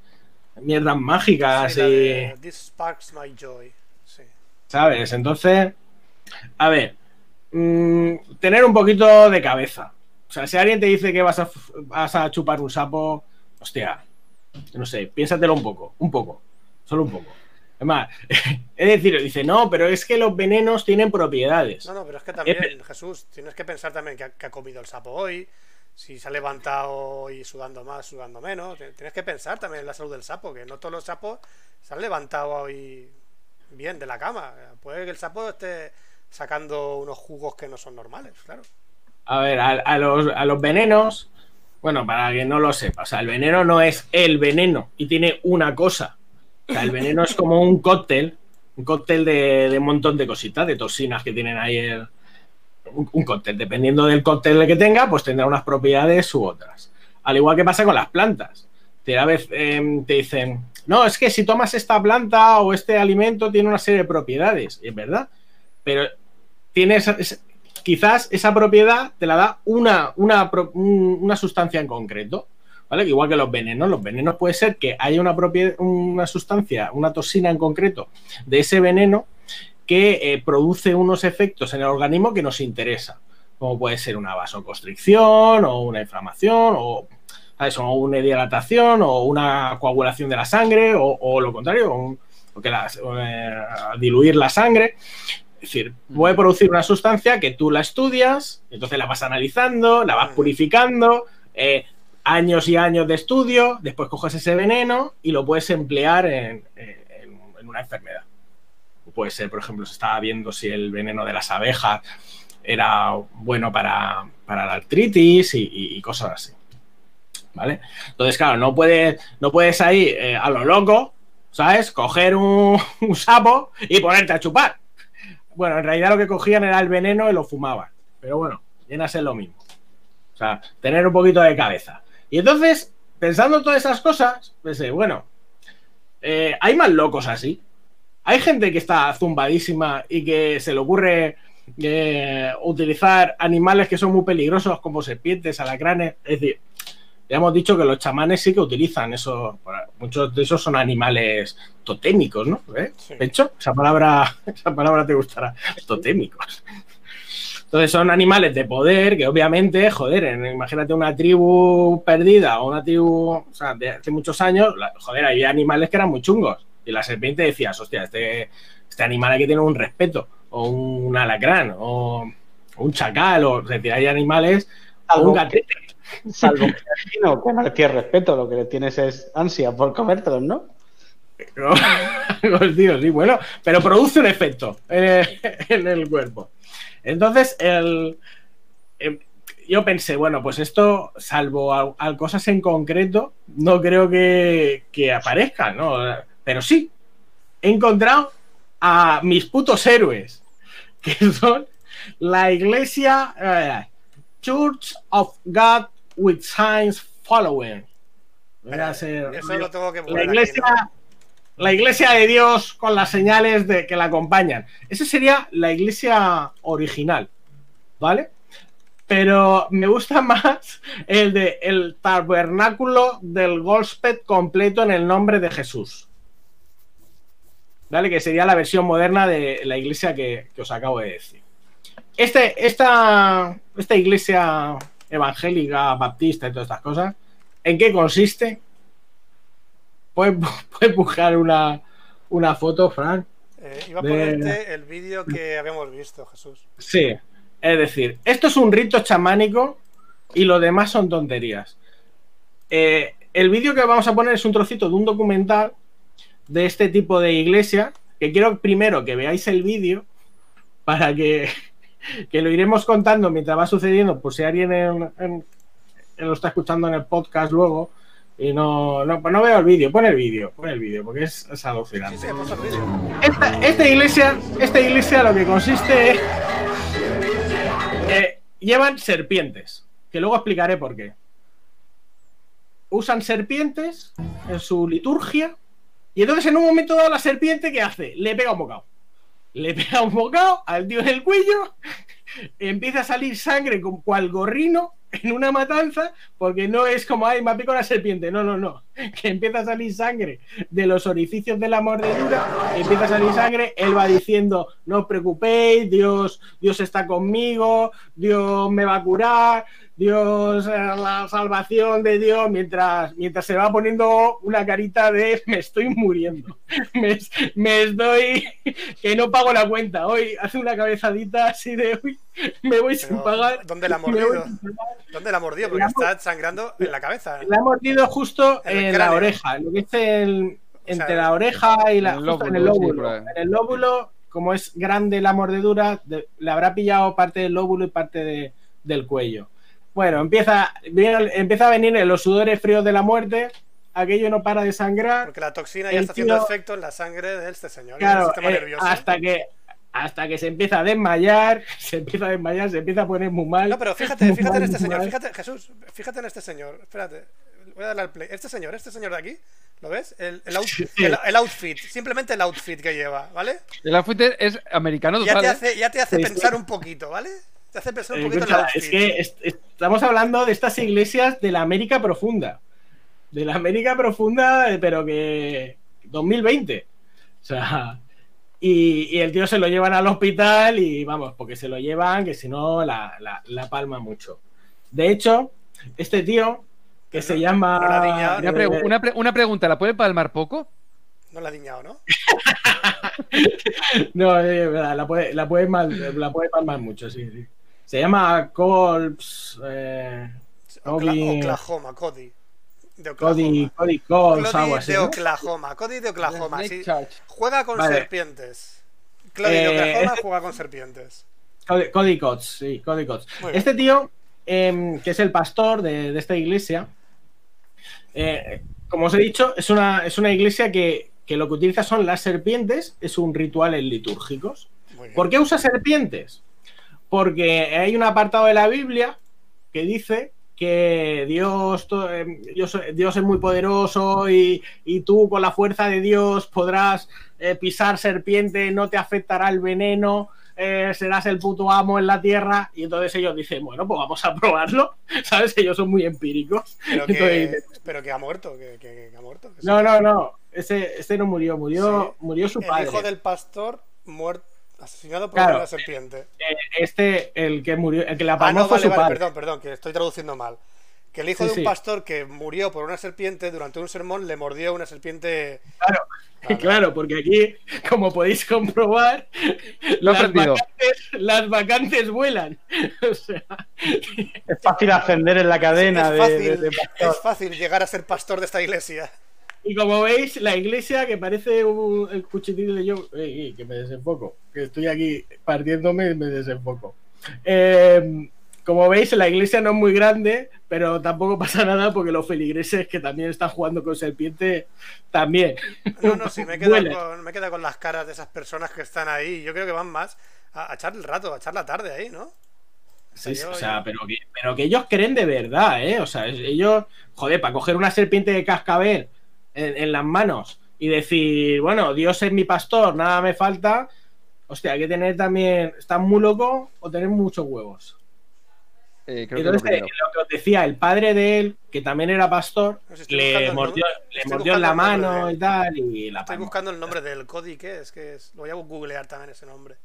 mierdas mágicas Sí, y, de This sparks my joy. Sí. ¿sabes? Entonces, a ver, mm, tener un poquito de cabeza. O sea, si alguien te dice que vas a, vas a chupar un sapo, hostia, no sé, piénsatelo un poco, un poco, solo un poco. Es más, es decir, dice, no, pero es que los venenos tienen propiedades. No, no, pero es que también, Jesús, tienes que pensar también que ha, que ha comido el sapo hoy, si se ha levantado y sudando más, sudando menos. Tienes que pensar también en la salud del sapo, que no todos los sapos se han levantado hoy bien de la cama. Puede que el sapo esté sacando unos jugos que no son normales, claro. A ver, a, a los, a los venenos, bueno, para que no lo sepa, o sea, el veneno no es el veneno y tiene una cosa. El veneno es como un cóctel, un cóctel de, de un montón de cositas, de toxinas que tienen ahí un, cóctel. Dependiendo del cóctel que tenga, pues tendrá unas propiedades u otras. Al igual que pasa con las plantas. Te, a veces eh, te dicen, no, es que si tomas esta planta o este alimento tiene una serie de propiedades. Es verdad. Pero tienes es- quizás esa propiedad te la da una, una, una sustancia en concreto. ¿Vale? Igual que los venenos. Los venenos puede ser que haya una, propiedad, una sustancia, una toxina en concreto de ese veneno que eh, produce unos efectos en el organismo que nos interesa. Como puede ser una vasoconstricción o una inflamación o, una dilatación o una coagulación de la sangre o, o lo contrario, un- o que las- eh, diluir la sangre. Es decir, puede producir una sustancia que tú la estudias, entonces la vas analizando, la vas purificando, eh, años y años de estudio, después coges ese veneno y lo puedes emplear en, una enfermedad. Puede ser, por ejemplo, se estaba viendo si el veneno de las abejas era bueno para, la artritis y, cosas así. ¿Vale? Entonces, claro, no puedes, no puedes ahí eh, a lo loco, ¿sabes? Coger un, sapo y ponerte a chupar. Bueno, en realidad lo que cogían era el veneno y lo fumaban. Pero bueno, viene ser lo mismo. O sea, tener un poquito de cabeza. Y entonces, pensando en todas esas cosas, pensé, bueno, eh, hay más locos así. Hay gente que está zumbadísima y que se le ocurre eh, utilizar animales que son muy peligrosos como serpientes, alacranes. Es decir, ya hemos dicho que los chamanes sí que utilizan eso. Muchos de esos son animales totémicos, ¿no? ¿Eh? Sí. De hecho, esa palabra, esa palabra te gustará. Totémicos. Entonces son animales de poder que obviamente, joder, en- imagínate una tribu perdida o una tribu, o sea, de hace muchos años, joder, había animales que eran muy chungos. Y la serpiente decías, hostia, este, este animal hay que tener un respeto, o un alacrán, o, un chacal, o es decir, hay animales, o un gatete. Salvo que no, que no le tienes respeto, lo que le tienes es ansia por comértelos, ¿no? ¿no? Os digo, sí, bueno, pero produce un efecto en el, en el cuerpo. Entonces, el, em, yo pensé, bueno, pues esto, salvo a, a cosas en concreto, no creo que, que aparezcan, ¿no? Pero sí, he encontrado a mis putos héroes, que son la iglesia eh, Church of God with Signs Following. Voy a ser- Eso lo tengo que la iglesia, aquí, ¿no? La iglesia de Dios con las señales de que la acompañan. Esa sería la iglesia original, ¿vale? Pero me gusta más el de el tabernáculo del Golsped completo en el nombre de Jesús. ¿Vale? Que sería la versión moderna de la iglesia que, que os acabo de decir. Este, esta, esta iglesia evangélica, baptista y todas estas cosas, ¿en qué consiste? ¿Puedes, puedes buscar una, una foto, Fran? Eh, iba a de- ponerte el vídeo que habíamos visto, Jesús. Sí, es decir, esto es un rito chamánico y lo demás son tonterías. Eh, el vídeo que vamos a poner es un trocito de un documental de este tipo de iglesia, que quiero primero que veáis el vídeo para que, que lo iremos contando mientras va sucediendo, por si alguien en- en- lo está escuchando en el podcast luego y no, no, pues no veo el vídeo, pon el vídeo, pon el vídeo, porque es, es alucinante. Sí, sí. Esta, esta iglesia, esta iglesia lo que consiste es. eh, llevan serpientes. Que luego explicaré por qué. Usan serpientes en su liturgia. Y entonces, en un momento dado, la serpiente, ¿qué hace? Le pega un bocado. Le pega un bocado al tío en el cuello. Empieza a salir sangre con cual gorrino en una matanza. Porque no es como, ay, me ha picado la serpiente. No, no, no. Que empieza a salir sangre de los orificios de la mordedura, empieza a salir sangre, él va diciendo, no os preocupéis, Dios, Dios está conmigo, Dios me va a curar, Dios, eh, la salvación de Dios, mientras, mientras se va poniendo una carita de me estoy muriendo, me, me estoy, que no pago la cuenta, hoy hace una cabezadita así de, uy, me voy sin pagar. ¿Dónde la ha me voy mordido? sin pagar". ¿Dónde la mordió? Porque La ha está sangrando en la cabeza. Le ha mordido justo En la oreja, lo que es el, entre sea, la oreja y la, en el justo en el lóbulo, sí, lóbulo. en el lóbulo, como es grande la mordedura, de- le habrá pillado parte del lóbulo y parte de- del cuello. Bueno, empieza, viene- empieza a venir los sudores fríos de la muerte, aquello no para de sangrar. Porque la toxina ya está haciendo tío- efecto en la sangre de este señor. el Claro, sistema eh, nervioso. hasta que hasta que se empieza a desmayar, se empieza a desmayar, se empieza a poner muy mal. No, pero fíjate, fíjate en este señor, mal. fíjate, Jesús, fíjate en este señor. Espérate, voy a darle al play. Este señor, este señor de aquí, ¿lo ves? El, el, out- Sí. el- el outfit, simplemente el outfit que lleva, ¿vale? El outfit es americano Ya total. te ¿eh? hace, ya te hace Sí, sí. pensar un poquito, ¿vale? Te hace pensar un Eh, poquito el escucha, outfit. es que es- estamos hablando de estas iglesias de la América profunda. De la América profunda, eh, pero que 2020. O sea, y, y el tío se lo llevan al hospital y vamos, porque se lo llevan, que si no la, la- la palma mucho. De hecho, este tío, que Pero se no- llama... no la diña- Una, pregu- eh, una pre- una pregunta, ¿la puede palmar poco? No la ha diñado, ¿no? No, es verdad, la puede, la puede, mal- la puede palmar mucho, sí, sí. Se llama Colps... Eh, Cody- Oklahoma, Cody. De Oklahoma. Cody, Cody Colps, algo Cody así. de ¿no? Oklahoma. Cody de Oklahoma. Sí. Juega con Vale. serpientes. Cody de Eh, Oklahoma este- juega con serpientes. Cody, Cody sí, Cody bien. Este tío, em, que es el pastor de, de esta iglesia, eh, como os he dicho, es una, es una iglesia que, que lo que utiliza son las serpientes, es un ritual en litúrgicos. ¿Por qué usa serpientes? Porque hay un apartado de la Biblia que dice que Dios, to- eh, Dios, Dios es muy poderoso y, y tú con la fuerza de Dios podrás eh, pisar serpiente, no te afectará el veneno, eh, serás el puto amo en la tierra. Y entonces ellos dicen, bueno, pues vamos a probarlo. ¿Sabes? Ellos son muy empíricos. Pero que, Entonces, pero que ha muerto. Que, que- que ha muerto. no, no, no. Ese, ese no murió, murió, Sí. murió su El padre. hijo del pastor muerto, asesinado por Claro. una serpiente. Eh, Este, el que murió, el que la Ah, palmó no, fue vale, su vale, padre. perdón, perdón, que estoy traduciendo mal. Que el hijo Sí, de un sí. pastor que murió por una serpiente durante un sermón le mordió una serpiente. Claro, Vale. claro, porque aquí, como podéis comprobar, Lo he las, vacantes, las vacantes vuelan. O sea, Es fácil ascender en la cadena es, de, fácil, de- de pastor. es fácil llegar a ser pastor de esta iglesia. Y como veis, la iglesia que parece un el de yo, Ey, ey, que me desenfoco, que estoy aquí partiéndome y me desenfoco. Eh, como veis, la iglesia no es muy grande, pero tampoco pasa nada porque los feligreses que también están jugando con serpiente también. No, no, sí, me he quedado con, me he quedado con las caras de esas personas que están ahí. Yo creo que van más a, a echar el rato, a echar la tarde ahí, ¿no? Sí, o sea, pero que, pero que ellos creen de verdad, ¿eh? O sea, ellos, joder, para coger una serpiente de cascabel en, en las manos y decir, bueno, Dios es mi pastor, nada me falta. Hostia, hay que tener también, ¿estás muy loco o tener muchos huevos? Eh, creo que Entonces, lo primero. eh, lo que os decía, el padre de él, que también era pastor, le mordió, le mordió en la mano de- y tal, y la Estoy buscando el nombre del Cody, ¿qué es? que es? Lo voy a googlear también ese nombre.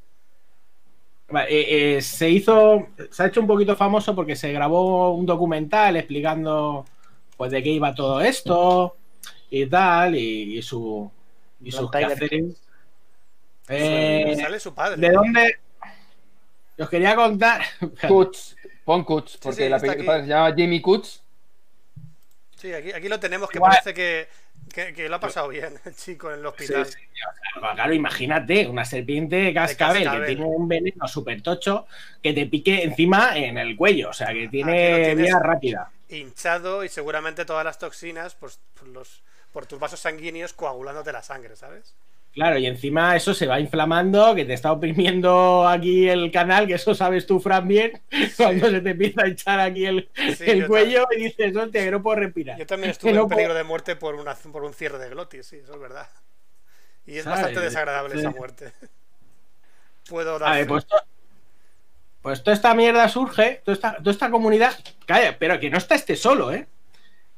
Vale, eh, eh, se hizo, se ha hecho un poquito famoso porque se grabó un documental explicando pues de qué iba todo esto tal, y, y su y sus Tiger quehaceres. Eh, Sale su padre. ¿De dónde? Os quería contar. Kuts, pon Kuts, porque sí, la pe- aquí. se llama Jamie Kuts. Sí, aquí, aquí lo tenemos, que Igual. parece que, que, que lo ha pasado bien el chico en el hospital. sí, sea, claro, imagínate, una serpiente de cascabel, cascabel. que tiene un veneno súper tocho que te pique encima en el cuello, o sea, que tiene vía rápida. Hinchado y seguramente todas las toxinas, pues por, los, por tus vasos sanguíneos coagulándote la sangre, ¿sabes? Claro, y encima eso se va inflamando, que te está oprimiendo aquí el canal, que eso sabes tú, Fran, bien, cuando se te empieza a echar aquí el, Sí, el cuello y dices, hostia, que no puedo respirar. Yo también estuve no en peligro puedo- de muerte por, una, por un cierre de glotis, sí, eso es verdad. Y es ¿Sabes? bastante desagradable Sí. esa muerte. Puedo A dar ver, fe. pues, to- pues toda esta mierda surge, toda esta, toda esta comunidad, calla, pero que no está este solo, ¿eh?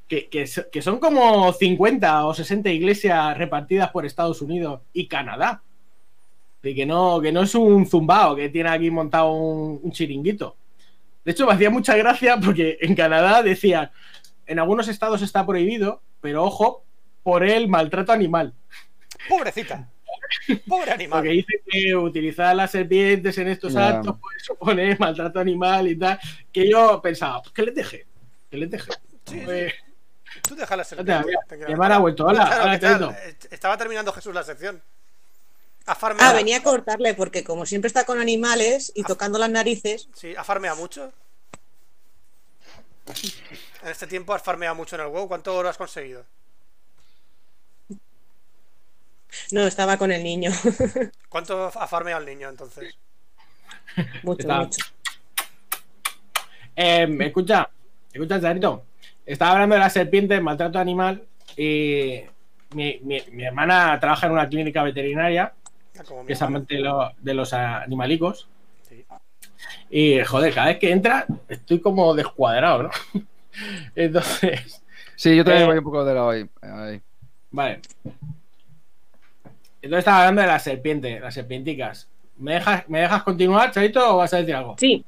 Que, que so- que son como 50 o 60 iglesias repartidas por Estados Unidos y Canadá. Y que no, que no es un zumbao que tiene aquí montado un, un chiringuito. De hecho, me hacía mucha gracia porque en Canadá decían, en algunos estados está prohibido, pero ojo, por el maltrato animal. Pobrecita. Pobre animal. Porque dice que utilizar las serpientes en estos Ya. actos puede suponer maltrato animal y tal. Que yo pensaba, pues que les deje. Que les deje. Sí, sí. Tú que tranquila. me han vuelto. Hola, Claro, hola, ¿qué tal? Teto. Estaba terminando Jesús la sección. Ha farmeado. Ah, venía a cortarle porque como siempre está con animales y tocando las narices, Sí, ha farmeado mucho. En este tiempo has farmeado mucho en el WoW. ¿Cuánto oro has conseguido? no, estaba con el niño. ¿Cuánto ha farmeado el niño entonces? mucho, mucho. Eh, ¿me escucha? ¿Escucha, Charito? Estaba hablando de la serpiente, maltrato animal. Y mi, mi- mi hermana trabaja en una clínica veterinaria Ah, que es amante de, lo- de los animalicos. Sí. Y joder, cada vez que entra estoy como descuadrado, ¿no? Entonces, Sí, yo también Eh, voy un poco de lado ahí. ahí. vale. Entonces estaba hablando de la serpiente, las serpienticas. ¿Me dejas, ¿Me dejas continuar, Charito, o vas a decir algo? Sí,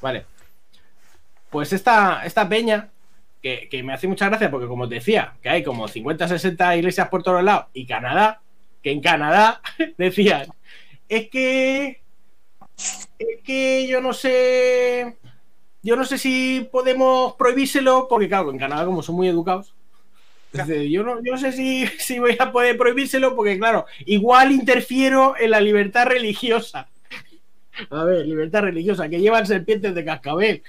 Vale. Pues esta, esta peña, que, que me hace mucha gracia porque, como te decía, que hay como 50 60 iglesias por todos lados y Canadá, que en Canadá decían, es que. Es que yo no sé. Yo no sé si podemos prohibírselo, porque, claro, en Canadá, como son muy educados. yo, no, yo no sé si, si voy a poder prohibírselo, porque, claro, igual interfiero en la libertad religiosa. A ver, libertad religiosa, que llevan serpientes de cascabel.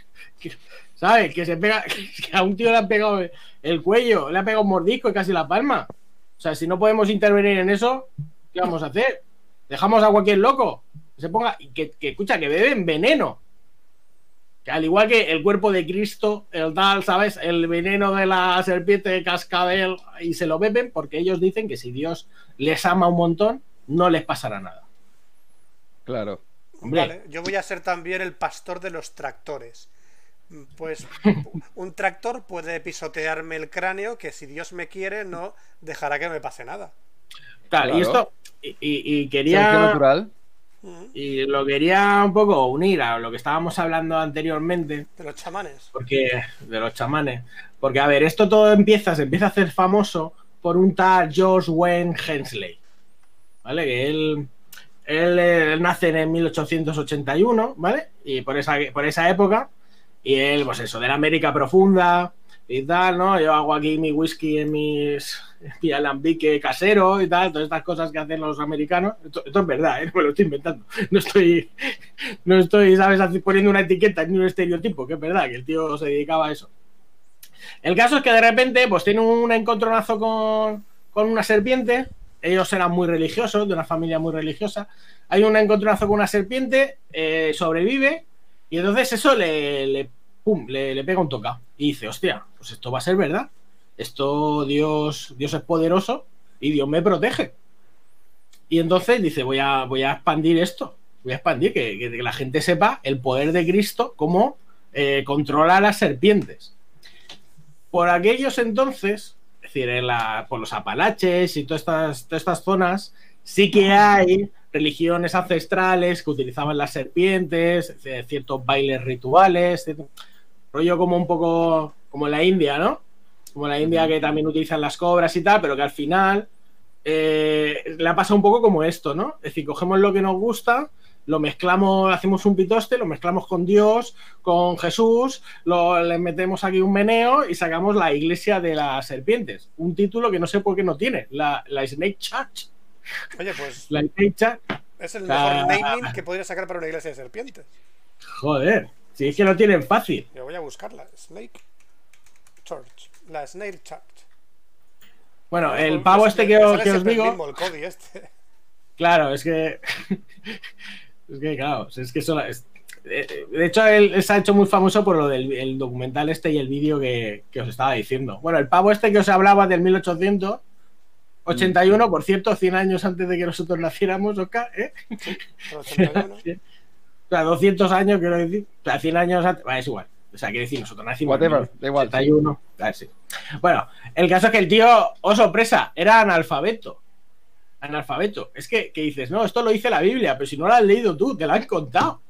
¿Sabes? Que se pega, que a un tío le han pegado el- el cuello, le ha pegado un mordisco y casi la palma. O sea, si no podemos intervenir en eso, ¿qué vamos a hacer? Dejamos a cualquier loco que se ponga que, que escucha, que beben veneno. Que al igual que el cuerpo de Cristo, el tal, ¿sabes? El veneno de la serpiente de cascabel y se lo beben porque ellos dicen que si Dios les ama un montón, no les pasará nada. Claro. Hombre, Vale, yo voy a ser también el pastor de los tractores. Pues un tractor puede pisotearme el cráneo que si Dios me quiere no dejará que me pase nada. Claro, y esto, y, y- y Selección quería, natural. Mm, y lo quería un poco unir a lo que estábamos hablando anteriormente, De los chamanes. porque de los chamanes, porque a ver, esto todo empieza, se empieza a hacer famoso por un tal George Wayne Hensley, ¿vale? Que él, él, nace en 1881, ¿vale? Y por esa, por esa época, Y él, pues eso, de la América profunda y tal, ¿no? Yo hago aquí mi whisky en mis en mi alambique casero y tal, todas estas cosas que hacen los americanos. Esto, esto es verdad, ¿eh? No me lo estoy inventando. No estoy, no estoy, ¿sabes?, poniendo una etiqueta ni un estereotipo, que es verdad, que el tío se dedicaba a eso. El caso es que de repente, pues tiene un encontronazo con, con una serpiente. Ellos eran muy religiosos, de una familia muy religiosa. Hay un encontronazo con una serpiente, eh, sobrevive, y entonces eso le, le, pum, le, pega un toca. Y dice, hostia, pues esto va a ser verdad. Esto Dios, Dios es poderoso y Dios me protege. Y entonces dice, voy a, voy a expandir esto. Voy a expandir, que, que- la gente sepa el poder de Cristo, cómo eh, controla a las serpientes. Por aquellos entonces, es decir, en la- por los Apalaches y todas estas, todas estas zonas, sí que hay religiones ancestrales que utilizaban las serpientes, eh, ciertos bailes rituales, cierto- rollo como un poco como la India, ¿no? Como la India que también utilizan las cobras y tal, pero que al final eh, le ha pasado un poco como esto, ¿no? Es decir, cogemos lo que nos gusta, lo mezclamos, hacemos un pitoste, lo mezclamos con Dios, con Jesús, lo, le metemos aquí un meneo y sacamos la iglesia de las serpientes. Un título que no sé por qué no tiene, la, la Snake Church. Oye, pues La Snake Church. es el mejor naming que podría sacar para una iglesia de serpientes. Joder, si es que lo tienen fácil. Yo voy a buscarla. Snake Church. La Snake Church. Bueno, el Pues pavo me- este que, que os el digo, mismo, el Cody este. claro, es que. es que, claro, es que eso. es- eh, de hecho, él, él se ha hecho muy famoso por lo del el documental este y el vídeo que, que os estaba diciendo. Bueno, el pavo este que os hablaba del 1881, por cierto, 100 años antes de que nosotros naciéramos, Oscar, ¿eh? El 81. O sea, 200 años, quiero decir. O sea, 100 años antes. Vale, es igual. O sea, quiero decir, nosotros nacimos. en Whatever, da igual. 81. Ah, sí. Bueno, el caso es que el tío, oh sorpresa, era analfabeto. Analfabeto. Es que, que dices, no, esto lo dice la Biblia, pero si no lo has leído tú, te lo han contado.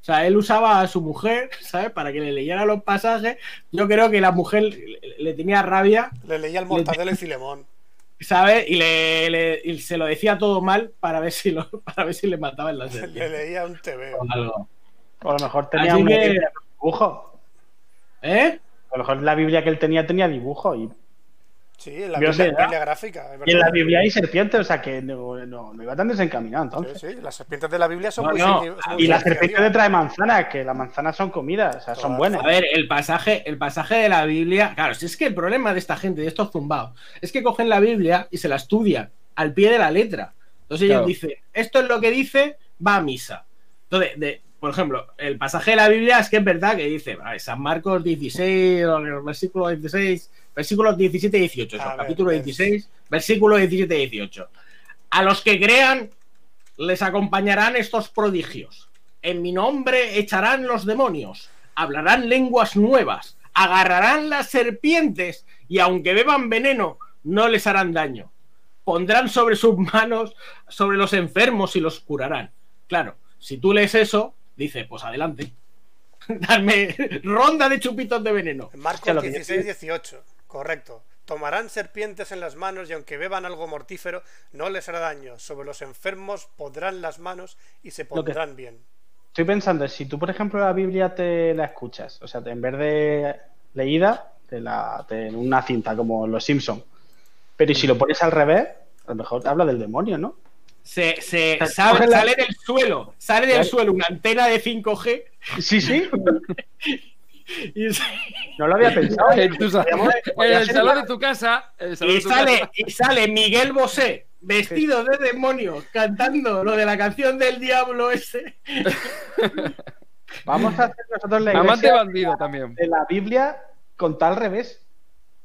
O sea, él usaba a su mujer, ¿sabes? Para que le leyera los pasajes. Yo creo que la mujer le, le tenía rabia, Le leía el Mortadelo y Filemón. ¿sabes? Y, le, le- y se lo decía todo mal para ver si, lo, para ver si le mataban la Le serpiente. leía un TV. o algo. O a lo mejor tenía Así un que- dibujo. ¿Eh? A lo mejor la Biblia que él tenía tenía dibujo. Y, Sí, en la Biblia, sé, ¿no? Biblia gráfica. y en la. Biblia hay serpientes, o sea que no, no, no iba tan desencaminado entonces. Sí, sí, las serpientes de la Biblia son No, muy, no. muy Y la serpiente significativas. te trae manzanas, que las manzanas son comidas, o sea, son buenas. A ver, el pasaje, el pasaje de la Biblia. Claro, si es que el problema de esta gente, de estos zumbados, es que cogen la Biblia y se la estudian al pie de la letra. Entonces Claro. ellos dicen, esto es lo que dice, va a misa. Entonces, de- por ejemplo, el pasaje de la Biblia es que es verdad que dice, vale, San Marcos 16, o el versículo 16, versículos 17 y 18, eso, ver, capítulo es- 16, versículo 17 y 18. A los que crean, les acompañarán estos prodigios. En mi nombre echarán los demonios, hablarán lenguas nuevas, agarrarán las serpientes y aunque beban veneno, no les harán daño. Pondrán sobre sus manos, sobre los enfermos y los curarán. Claro, si tú lees eso, dices, pues adelante. Darme ronda de chupitos de veneno. En Marcos Hostia, lo que yo 16, 18. Correcto. Tomarán serpientes en las manos y aunque beban algo mortífero, no les hará daño. Sobre los enfermos podrán las manos y se que- pondrán bien. Estoy pensando, si tú, por ejemplo, la Biblia te la escuchas, o sea, te- en vez de leída, te la, te- en una cinta como Los Simpson, pero ¿y si lo pones al revés? A lo mejor habla del demonio, ¿no? Se, se la- sale del suelo, sale del suelo una antena de 5G Sí, sí, y, no lo había pensado. En, tu sa- Podríamos- en el salón de tu casa. en el salón y de tu sale, casa. y sale Miguel Bosé vestido de demonio cantando lo de la canción del diablo ese. Vamos a hacer nosotros la Amante iglesia bandido también. de la Biblia con tal revés.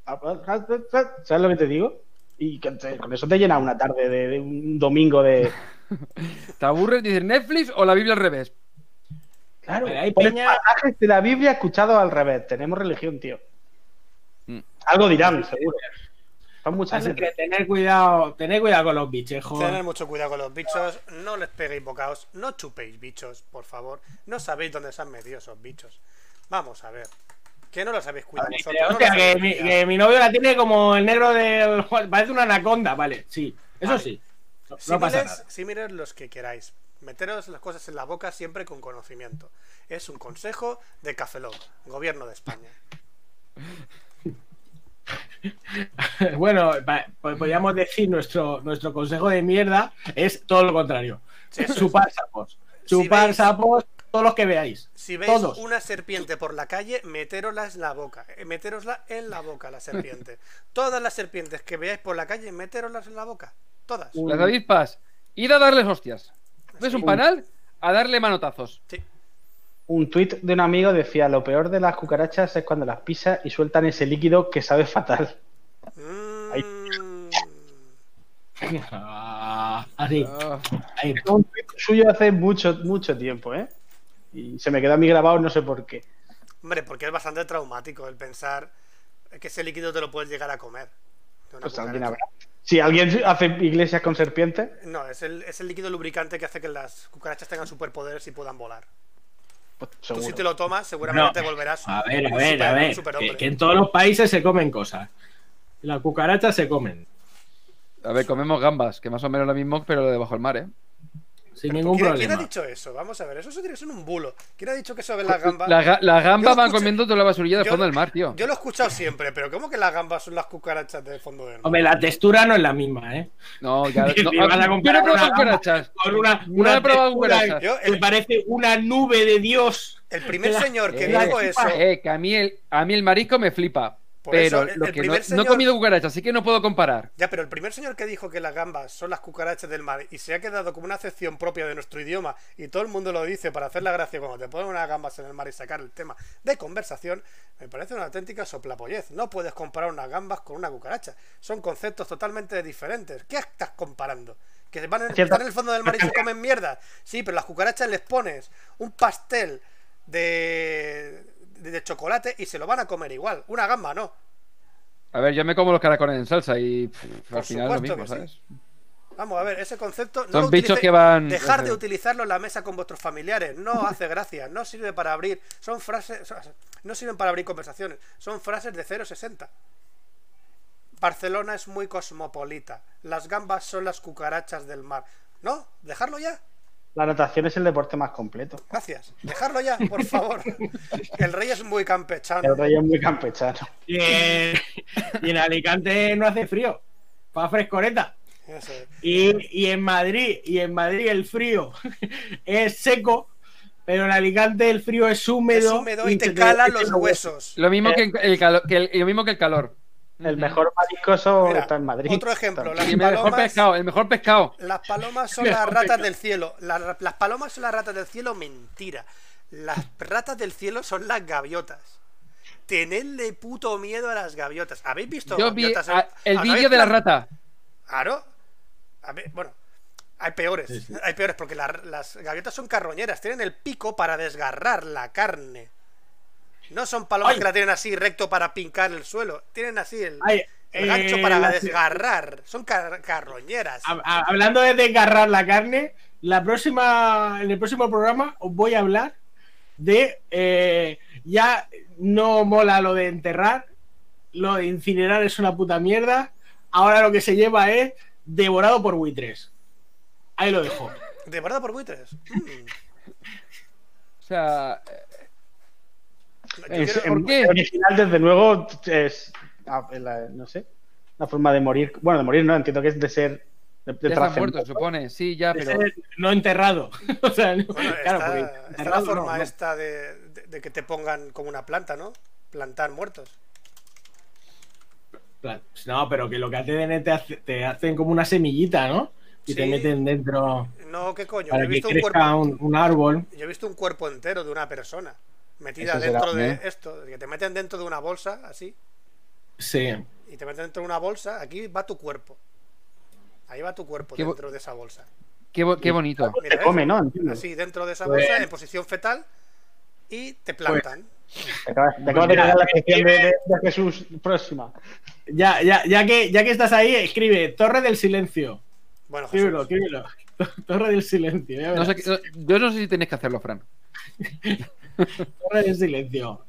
¿Sabes lo que te digo? Y con con eso te llena una tarde de, de un domingo de. ¿Te aburres de decir Netflix o la Biblia al revés? Claro, hay pones peña- pasajes de la Biblia escuchado al revés. Tenemos religión, tío. Mm. Algo dirán, seguro. Son muchas Así que tener cuidado, tener cuidado con los bichejos. Tener mucho cuidado con los bichos, no les peguéis bocados, no chupéis bichos, por favor. No sabéis dónde se han metido esos bichos. Vamos a ver. Que no los habéis cuidado Vale, vosotros. hostia, que, mi, cuidado. que mi novio la tiene como el negro del. Parece una anaconda, vale, sí, eso Vale. sí. No, no pasa nada. símiles los que queráis. Meteros las cosas en la boca siempre con conocimiento. Es un consejo de Cafelog, gobierno de España. bueno, po- podríamos decir nuestro, nuestro consejo de mierda es todo lo contrario. Sí. Chupar sapos. Chupar sapos, todos los que veáis. Si veis Todos. una serpiente por la calle, meterosla en la boca. Eh, Meterosla en la boca, la serpiente. Todas las serpientes que veáis por la calle, meteroslas en la boca. Todas. Las avispas, id a darles hostias. ¿Ves un panal? A darle manotazos. Sí. Un tuit de un amigo decía, lo peor de las cucarachas es cuando las pisas y sueltan ese líquido que sabe fatal. Ahí. Mm, Ah, así. Ah, ahí. Un tuit suyo hace mucho, mucho tiempo, ¿eh? Y se me quedó a mí grabado, no sé por qué. Hombre, porque es bastante traumático el pensar que ese líquido te lo puedes llegar a comer. Pues alguien cucaracha. habrá. Si alguien hace iglesias con serpientes, No, es el, es el líquido lubricante que hace que las cucarachas tengan superpoderes y puedan volar. pues Tú si te lo tomas, seguramente No. te volverás A ver, a ver, super- a ver. que en todos los países se comen cosas. Las cucarachas se comen. A ver, comemos gambas, que más o menos lo mismo, pero de bajo el mar, ¿eh? Sin Pero ningún ¿quién, problema. quién ha dicho eso? Vamos a ver, eso tiene que ser un bulo. ¿Quién ha dicho que eso de las gambas? Las gambas van escuché- comiendo toda la basurilla del yo- fondo del mar, tío. Yo lo he escuchado siempre, pero ¿cómo que las gambas son las cucarachas del fondo del mar? Hombre, la textura no es la misma, ¿eh? No, ya. No, vas a yo no he probado una cucarachas. Con una, No una he probado cucarachas. Yo- que parece una nube de Dios. El primer La- señor que Eh, dijo eso, Eh, que a mí el, a mí el marisco me flipa. Por pero eso, lo el que no, he comido cucarachas, así que no puedo comparar. ya, pero el primer señor que dijo que las gambas son las cucarachas del mar y se ha quedado como una acepción propia de nuestro idioma y todo el mundo lo dice para hacer la gracia cuando te ponen unas gambas en el mar y sacar el tema de conversación, me parece una auténtica soplapollez. No puedes comparar unas gambas con una cucaracha. Son conceptos totalmente diferentes. ¿Qué estás comparando? ¿Que van en, están en el fondo del mar y se comen mierda? Sí, pero las cucarachas les pones un pastel de, de, chocolate y se lo van a comer igual. Una gamba no. A ver, yo me como los caracoles en salsa y pff, Por al final lo mismo, sí. ¿sabes? Vamos a ver, ese concepto. No Son lo bichos utilicéis- que van- Dejar de utilizarlo en la mesa con vuestros familiares. No hace gracia. No sirve para abrir. Son frases. No sirven para abrir conversaciones. Son frases de 0,60. Barcelona es muy cosmopolita. Las gambas son las cucarachas del mar. No, dejarlo ya. La natación es el deporte más completo. Gracias. Dejarlo ya, por favor. El rey es muy campechano. El rey es muy campechano. Y en, y en Alicante no hace frío. Va frescoreta. Y, y en Madrid, y en Madrid el frío es seco, pero en Alicante el frío es Es húmedo. húmedo y te se cala te- los huesos. Lo mismo, que el calo- que el, lo mismo que el calor. El mejor mariscoso Mira, está en Madrid. otro ejemplo, Está- la- Y el mejor palomas- pescado, el mejor pescado. Las palomas son las ratas del cielo. Las, las palomas son las ratas del cielo, mentira. Las ratas del cielo son las gaviotas. Tenedle puto miedo a las gaviotas. ¿Habéis visto Yo vi gaviotas? en- a- el ¿Habéis vídeo de la rata. Claro. A ver, bueno, hay peores. Sí, sí. Hay peores porque la- las gaviotas son carroñeras. Tienen el pico para desgarrar la carne. No son palomas Ay. que la tienen así recto para pincar el suelo. Tienen así el, Ay, el eh, gancho para la- desgarrar. Son car- carroñeras. hab- hab- Hablando de desgarrar la carne, la próxima, en el próximo programa os voy a hablar de eh, ya no mola lo de enterrar, lo de incinerar es una puta mierda. Ahora lo que se lleva es devorado por buitres. Ahí lo dejo. ¿De verdad por buitres? Mm. O sea, Es- quiero- en- ¿por qué? original, desde luego, es. ah, la- no sé. La forma de morir. Bueno, de morir no, entiendo que es de ser. De, de ya está muerto, se supone. Sí, ya, De pero. ser no enterrado. o sea, no- Bueno, claro, está, porque está la forma no. esta de, de- de que te pongan como una planta, ¿no? Plantar muertos. Plan- No, pero que lo que hacen te, hace- te hacen como una semillita, ¿no? Y te meten dentro No, ¿qué coño? Yo para he que visto un crezca cuerpo. un, un árbol. Yo he visto un cuerpo entero de una persona metida será, dentro de ¿eh? esto, que te meten dentro de una bolsa, así, Sí. y te meten dentro de una bolsa, aquí va tu cuerpo. Ahí va tu cuerpo Qué dentro de esa bolsa. Qué, bo- qué bonito. Mira, ¿ves? come, ¿no? Así, dentro de esa Pues- bolsa, en posición fetal, y te plantan. Te acabas, te acabas de cagar la sección de, de- de Jesús próxima. Ya, ya, ya, que, ya que estás ahí, escribe Torre del Silencio. Bueno, Jesús, Escríbelo, escríbelo. Torre del Silencio. ya No sé, yo no sé si tenéis que hacerlo, Fran. Torre del Silencio.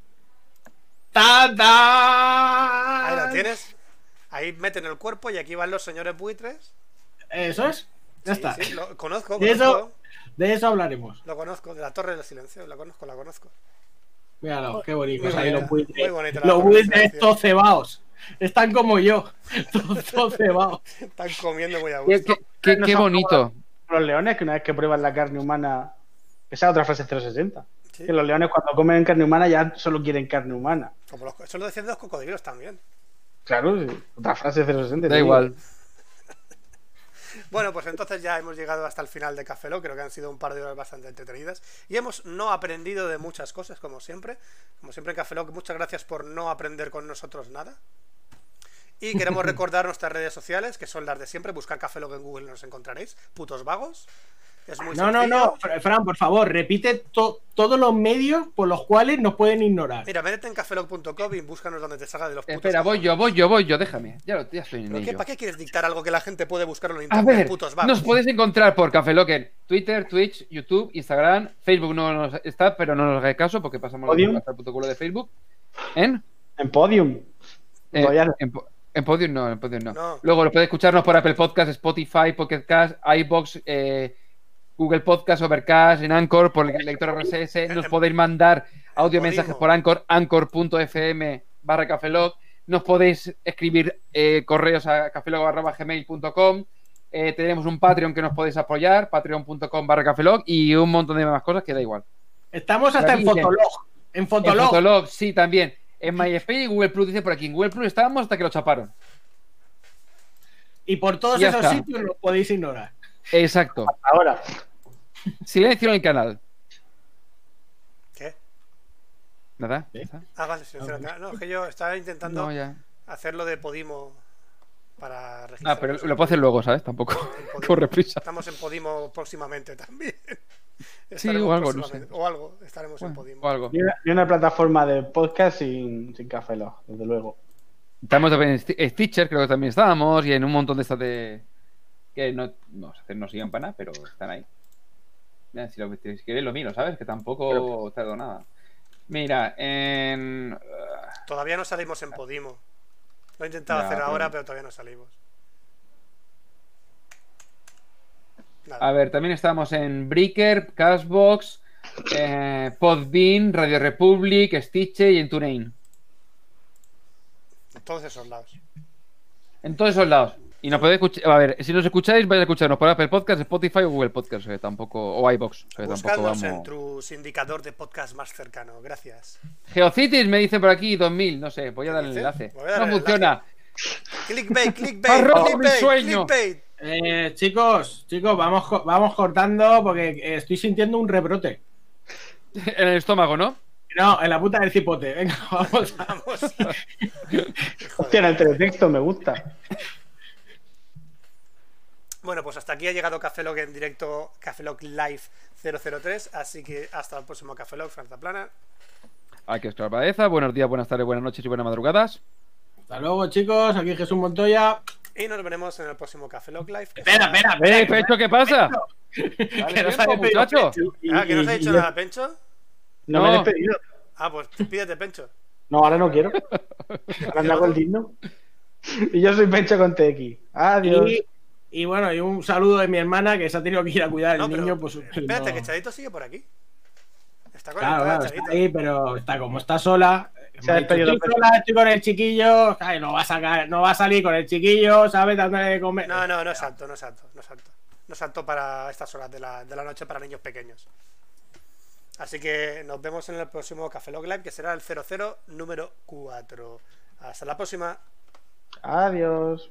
¡Ta, ta! ahí la tienes. Ahí meten el cuerpo y aquí van los señores buitres. ¿Eso es? Ya Sí, está. sí, lo conozco, Y eso. De eso hablaremos. Lo conozco, de la Torre del Silencio. La conozco, la conozco. Míralo, qué bonitos Muy ahí los buitres. Los buitres todos cebaos. Están como yo. Todos, cebaos. Están comiendo muy a Qué, gusto. qué- bonito. Los leones, que una vez que prueban la carne humana, esa es otra frase 060. Sí. Que los leones cuando comen carne humana ya solo quieren carne humana. Como los, eso lo decían de los cocodrilos también. Claro, sí, otra frase 060. Da igual. Bueno, pues entonces ya hemos llegado hasta el final de Café Lock, creo que han sido un par de horas bastante entretenidas y hemos no aprendido de muchas cosas, como siempre. Como siempre en Café Lock, muchas gracias por no aprender con nosotros nada. Y queremos recordar nuestras redes sociales, que son las de siempre. Buscar Café Lock en Google y nos encontraréis. Putos vagos. Es muy No, no, sencillo. no. Fra- Fran, por favor, repite to- todos los medios por los cuales nos pueden ignorar. Mira, métete en cafelog.com y búscanos donde te salga de los putos Espera, voy yo, voy yo, voy yo, déjame. Ya, lo, ya estoy en ¿Pero qué, ello. ¿Para qué quieres dictar algo que la gente puede buscarlo en A internet? ver, putos nos podéis encontrar por Café Lock en Twitter, Twitch, YouTube, Instagram, Facebook no nos está, pero no nos hagáis caso porque pasamos Podium. hasta el puto culo de Facebook. ¿En? En Podium. Eh, no. en, po- en Podium no, en Podium no. No. Luego lo podéis escucharnos por Apple Podcast, Spotify, Pocket Cast, iBox, eh, Google Podcast, Overcast, en Anchor, por el lector RSS. Nos podéis mandar audio mensajes por Anchor, anchor.fm barra cafelog. Nos podéis escribir eh, correos a cafelog.gmail.com. Eh, tenemos un Patreon que nos podéis apoyar, patreon.com barra cafelog y un montón de más cosas que da igual. Estamos hasta en. Fotolog. En En Fotolog. Fotolog, sí, también. En MySpace y Google Plus, dice por aquí. En Google Plus estábamos hasta que lo chaparon. Y por todos Ya esos está. sitios nos podéis ignorar. Exacto. Ahora, Silencio en el canal. ¿Qué? ¿Nada? ¿Eh? Ah, vale, silencio. No, es que yo estaba intentando No, hacerlo de Podimo para registrar. Ah, pero lo puedo hacer luego, ¿sabes? Tampoco. Corre prisa. Estamos en Podimo próximamente también. Sí, Estaremos o algo, no sé. O algo, estaremos en Podimo. o algo. ni una, plataforma de podcast sin, sin Café Lock, desde luego. Estamos también en Sti- Stitcher, creo que también estábamos, y en un montón de estas de. Que no, no, no siguen para nada, pero están ahí. Mira, si, lo, si queréis lo miro, ¿sabes? Que tampoco tardo nada. Mira, en. Todavía no salimos en Podimo. Lo he intentado Ya, hacer pero- ahora, pero todavía no salimos. Nada. A ver, también estamos en Breaker, Cashbox, eh, Podbean, Radio Republic, Stitcher y en TuneIn. En todos esos lados. En todos esos lados. Y nos podéis escuchar. A ver, si nos escucháis, vais a escucharnos por Apple Podcast, Spotify o Google Podcast, tampoco. O iBox, tampoco Buscadnos en tu indicador de podcast más cercano. Gracias. Geocities me dice por aquí 2000, no sé, voy a dar el dice? enlace. Dar No el funciona. Clickbait, clickbait, Arroba mi clickbait, sueño. clickbait. Eh, chicos, chicos, vamos, vamos cortando porque eh, estoy sintiendo un rebrote. En el estómago, ¿no? No, en la puta del cipote. Venga, vamos. Vamos. Hostia, en el teletexto me gusta. Bueno, pues hasta aquí ha llegado Café Lock en directo, Café Lock Live 003. Así que hasta el próximo Café Lock, Franza Plana. Aquí es Baeza. Buenos días, buenas tardes, buenas noches y buenas madrugadas. Hasta luego, chicos. Aquí Jesús Montoya. Y nos veremos en el próximo Café Lock Live. que Espera, espera, espera. ¡Eh, Pecho, qué pasa! Que nos tiempo, ha despedido muchacho. Ah, que no os ha dicho y- nada, Pencho. No, me he No. despedido. Ah, pues pídete, Pencho. No, ahora no quiero. Ahora me hago el digno. Y yo soy Pencho con TX. Adiós. Y, y bueno, y un saludo de mi hermana que se ha tenido que ir a cuidar No, el pero niño. Pues, espérate, no. que Chadito sigue por aquí. Está Claro, conectada, claro, está Chadito. ahí, pero está como está sola. Se ha dicho, estoy sola, estoy con el chiquillo. Ay, no va a sacar, no va a salir con el chiquillo, ¿sabes? Dándole de comer. No, no, no es alto, no es alto, no es alto. No es alto para estas horas de la, de la noche para niños pequeños. Así que nos vemos en el próximo Café Log Live, que será el 00 número 4. Hasta la próxima. Adiós.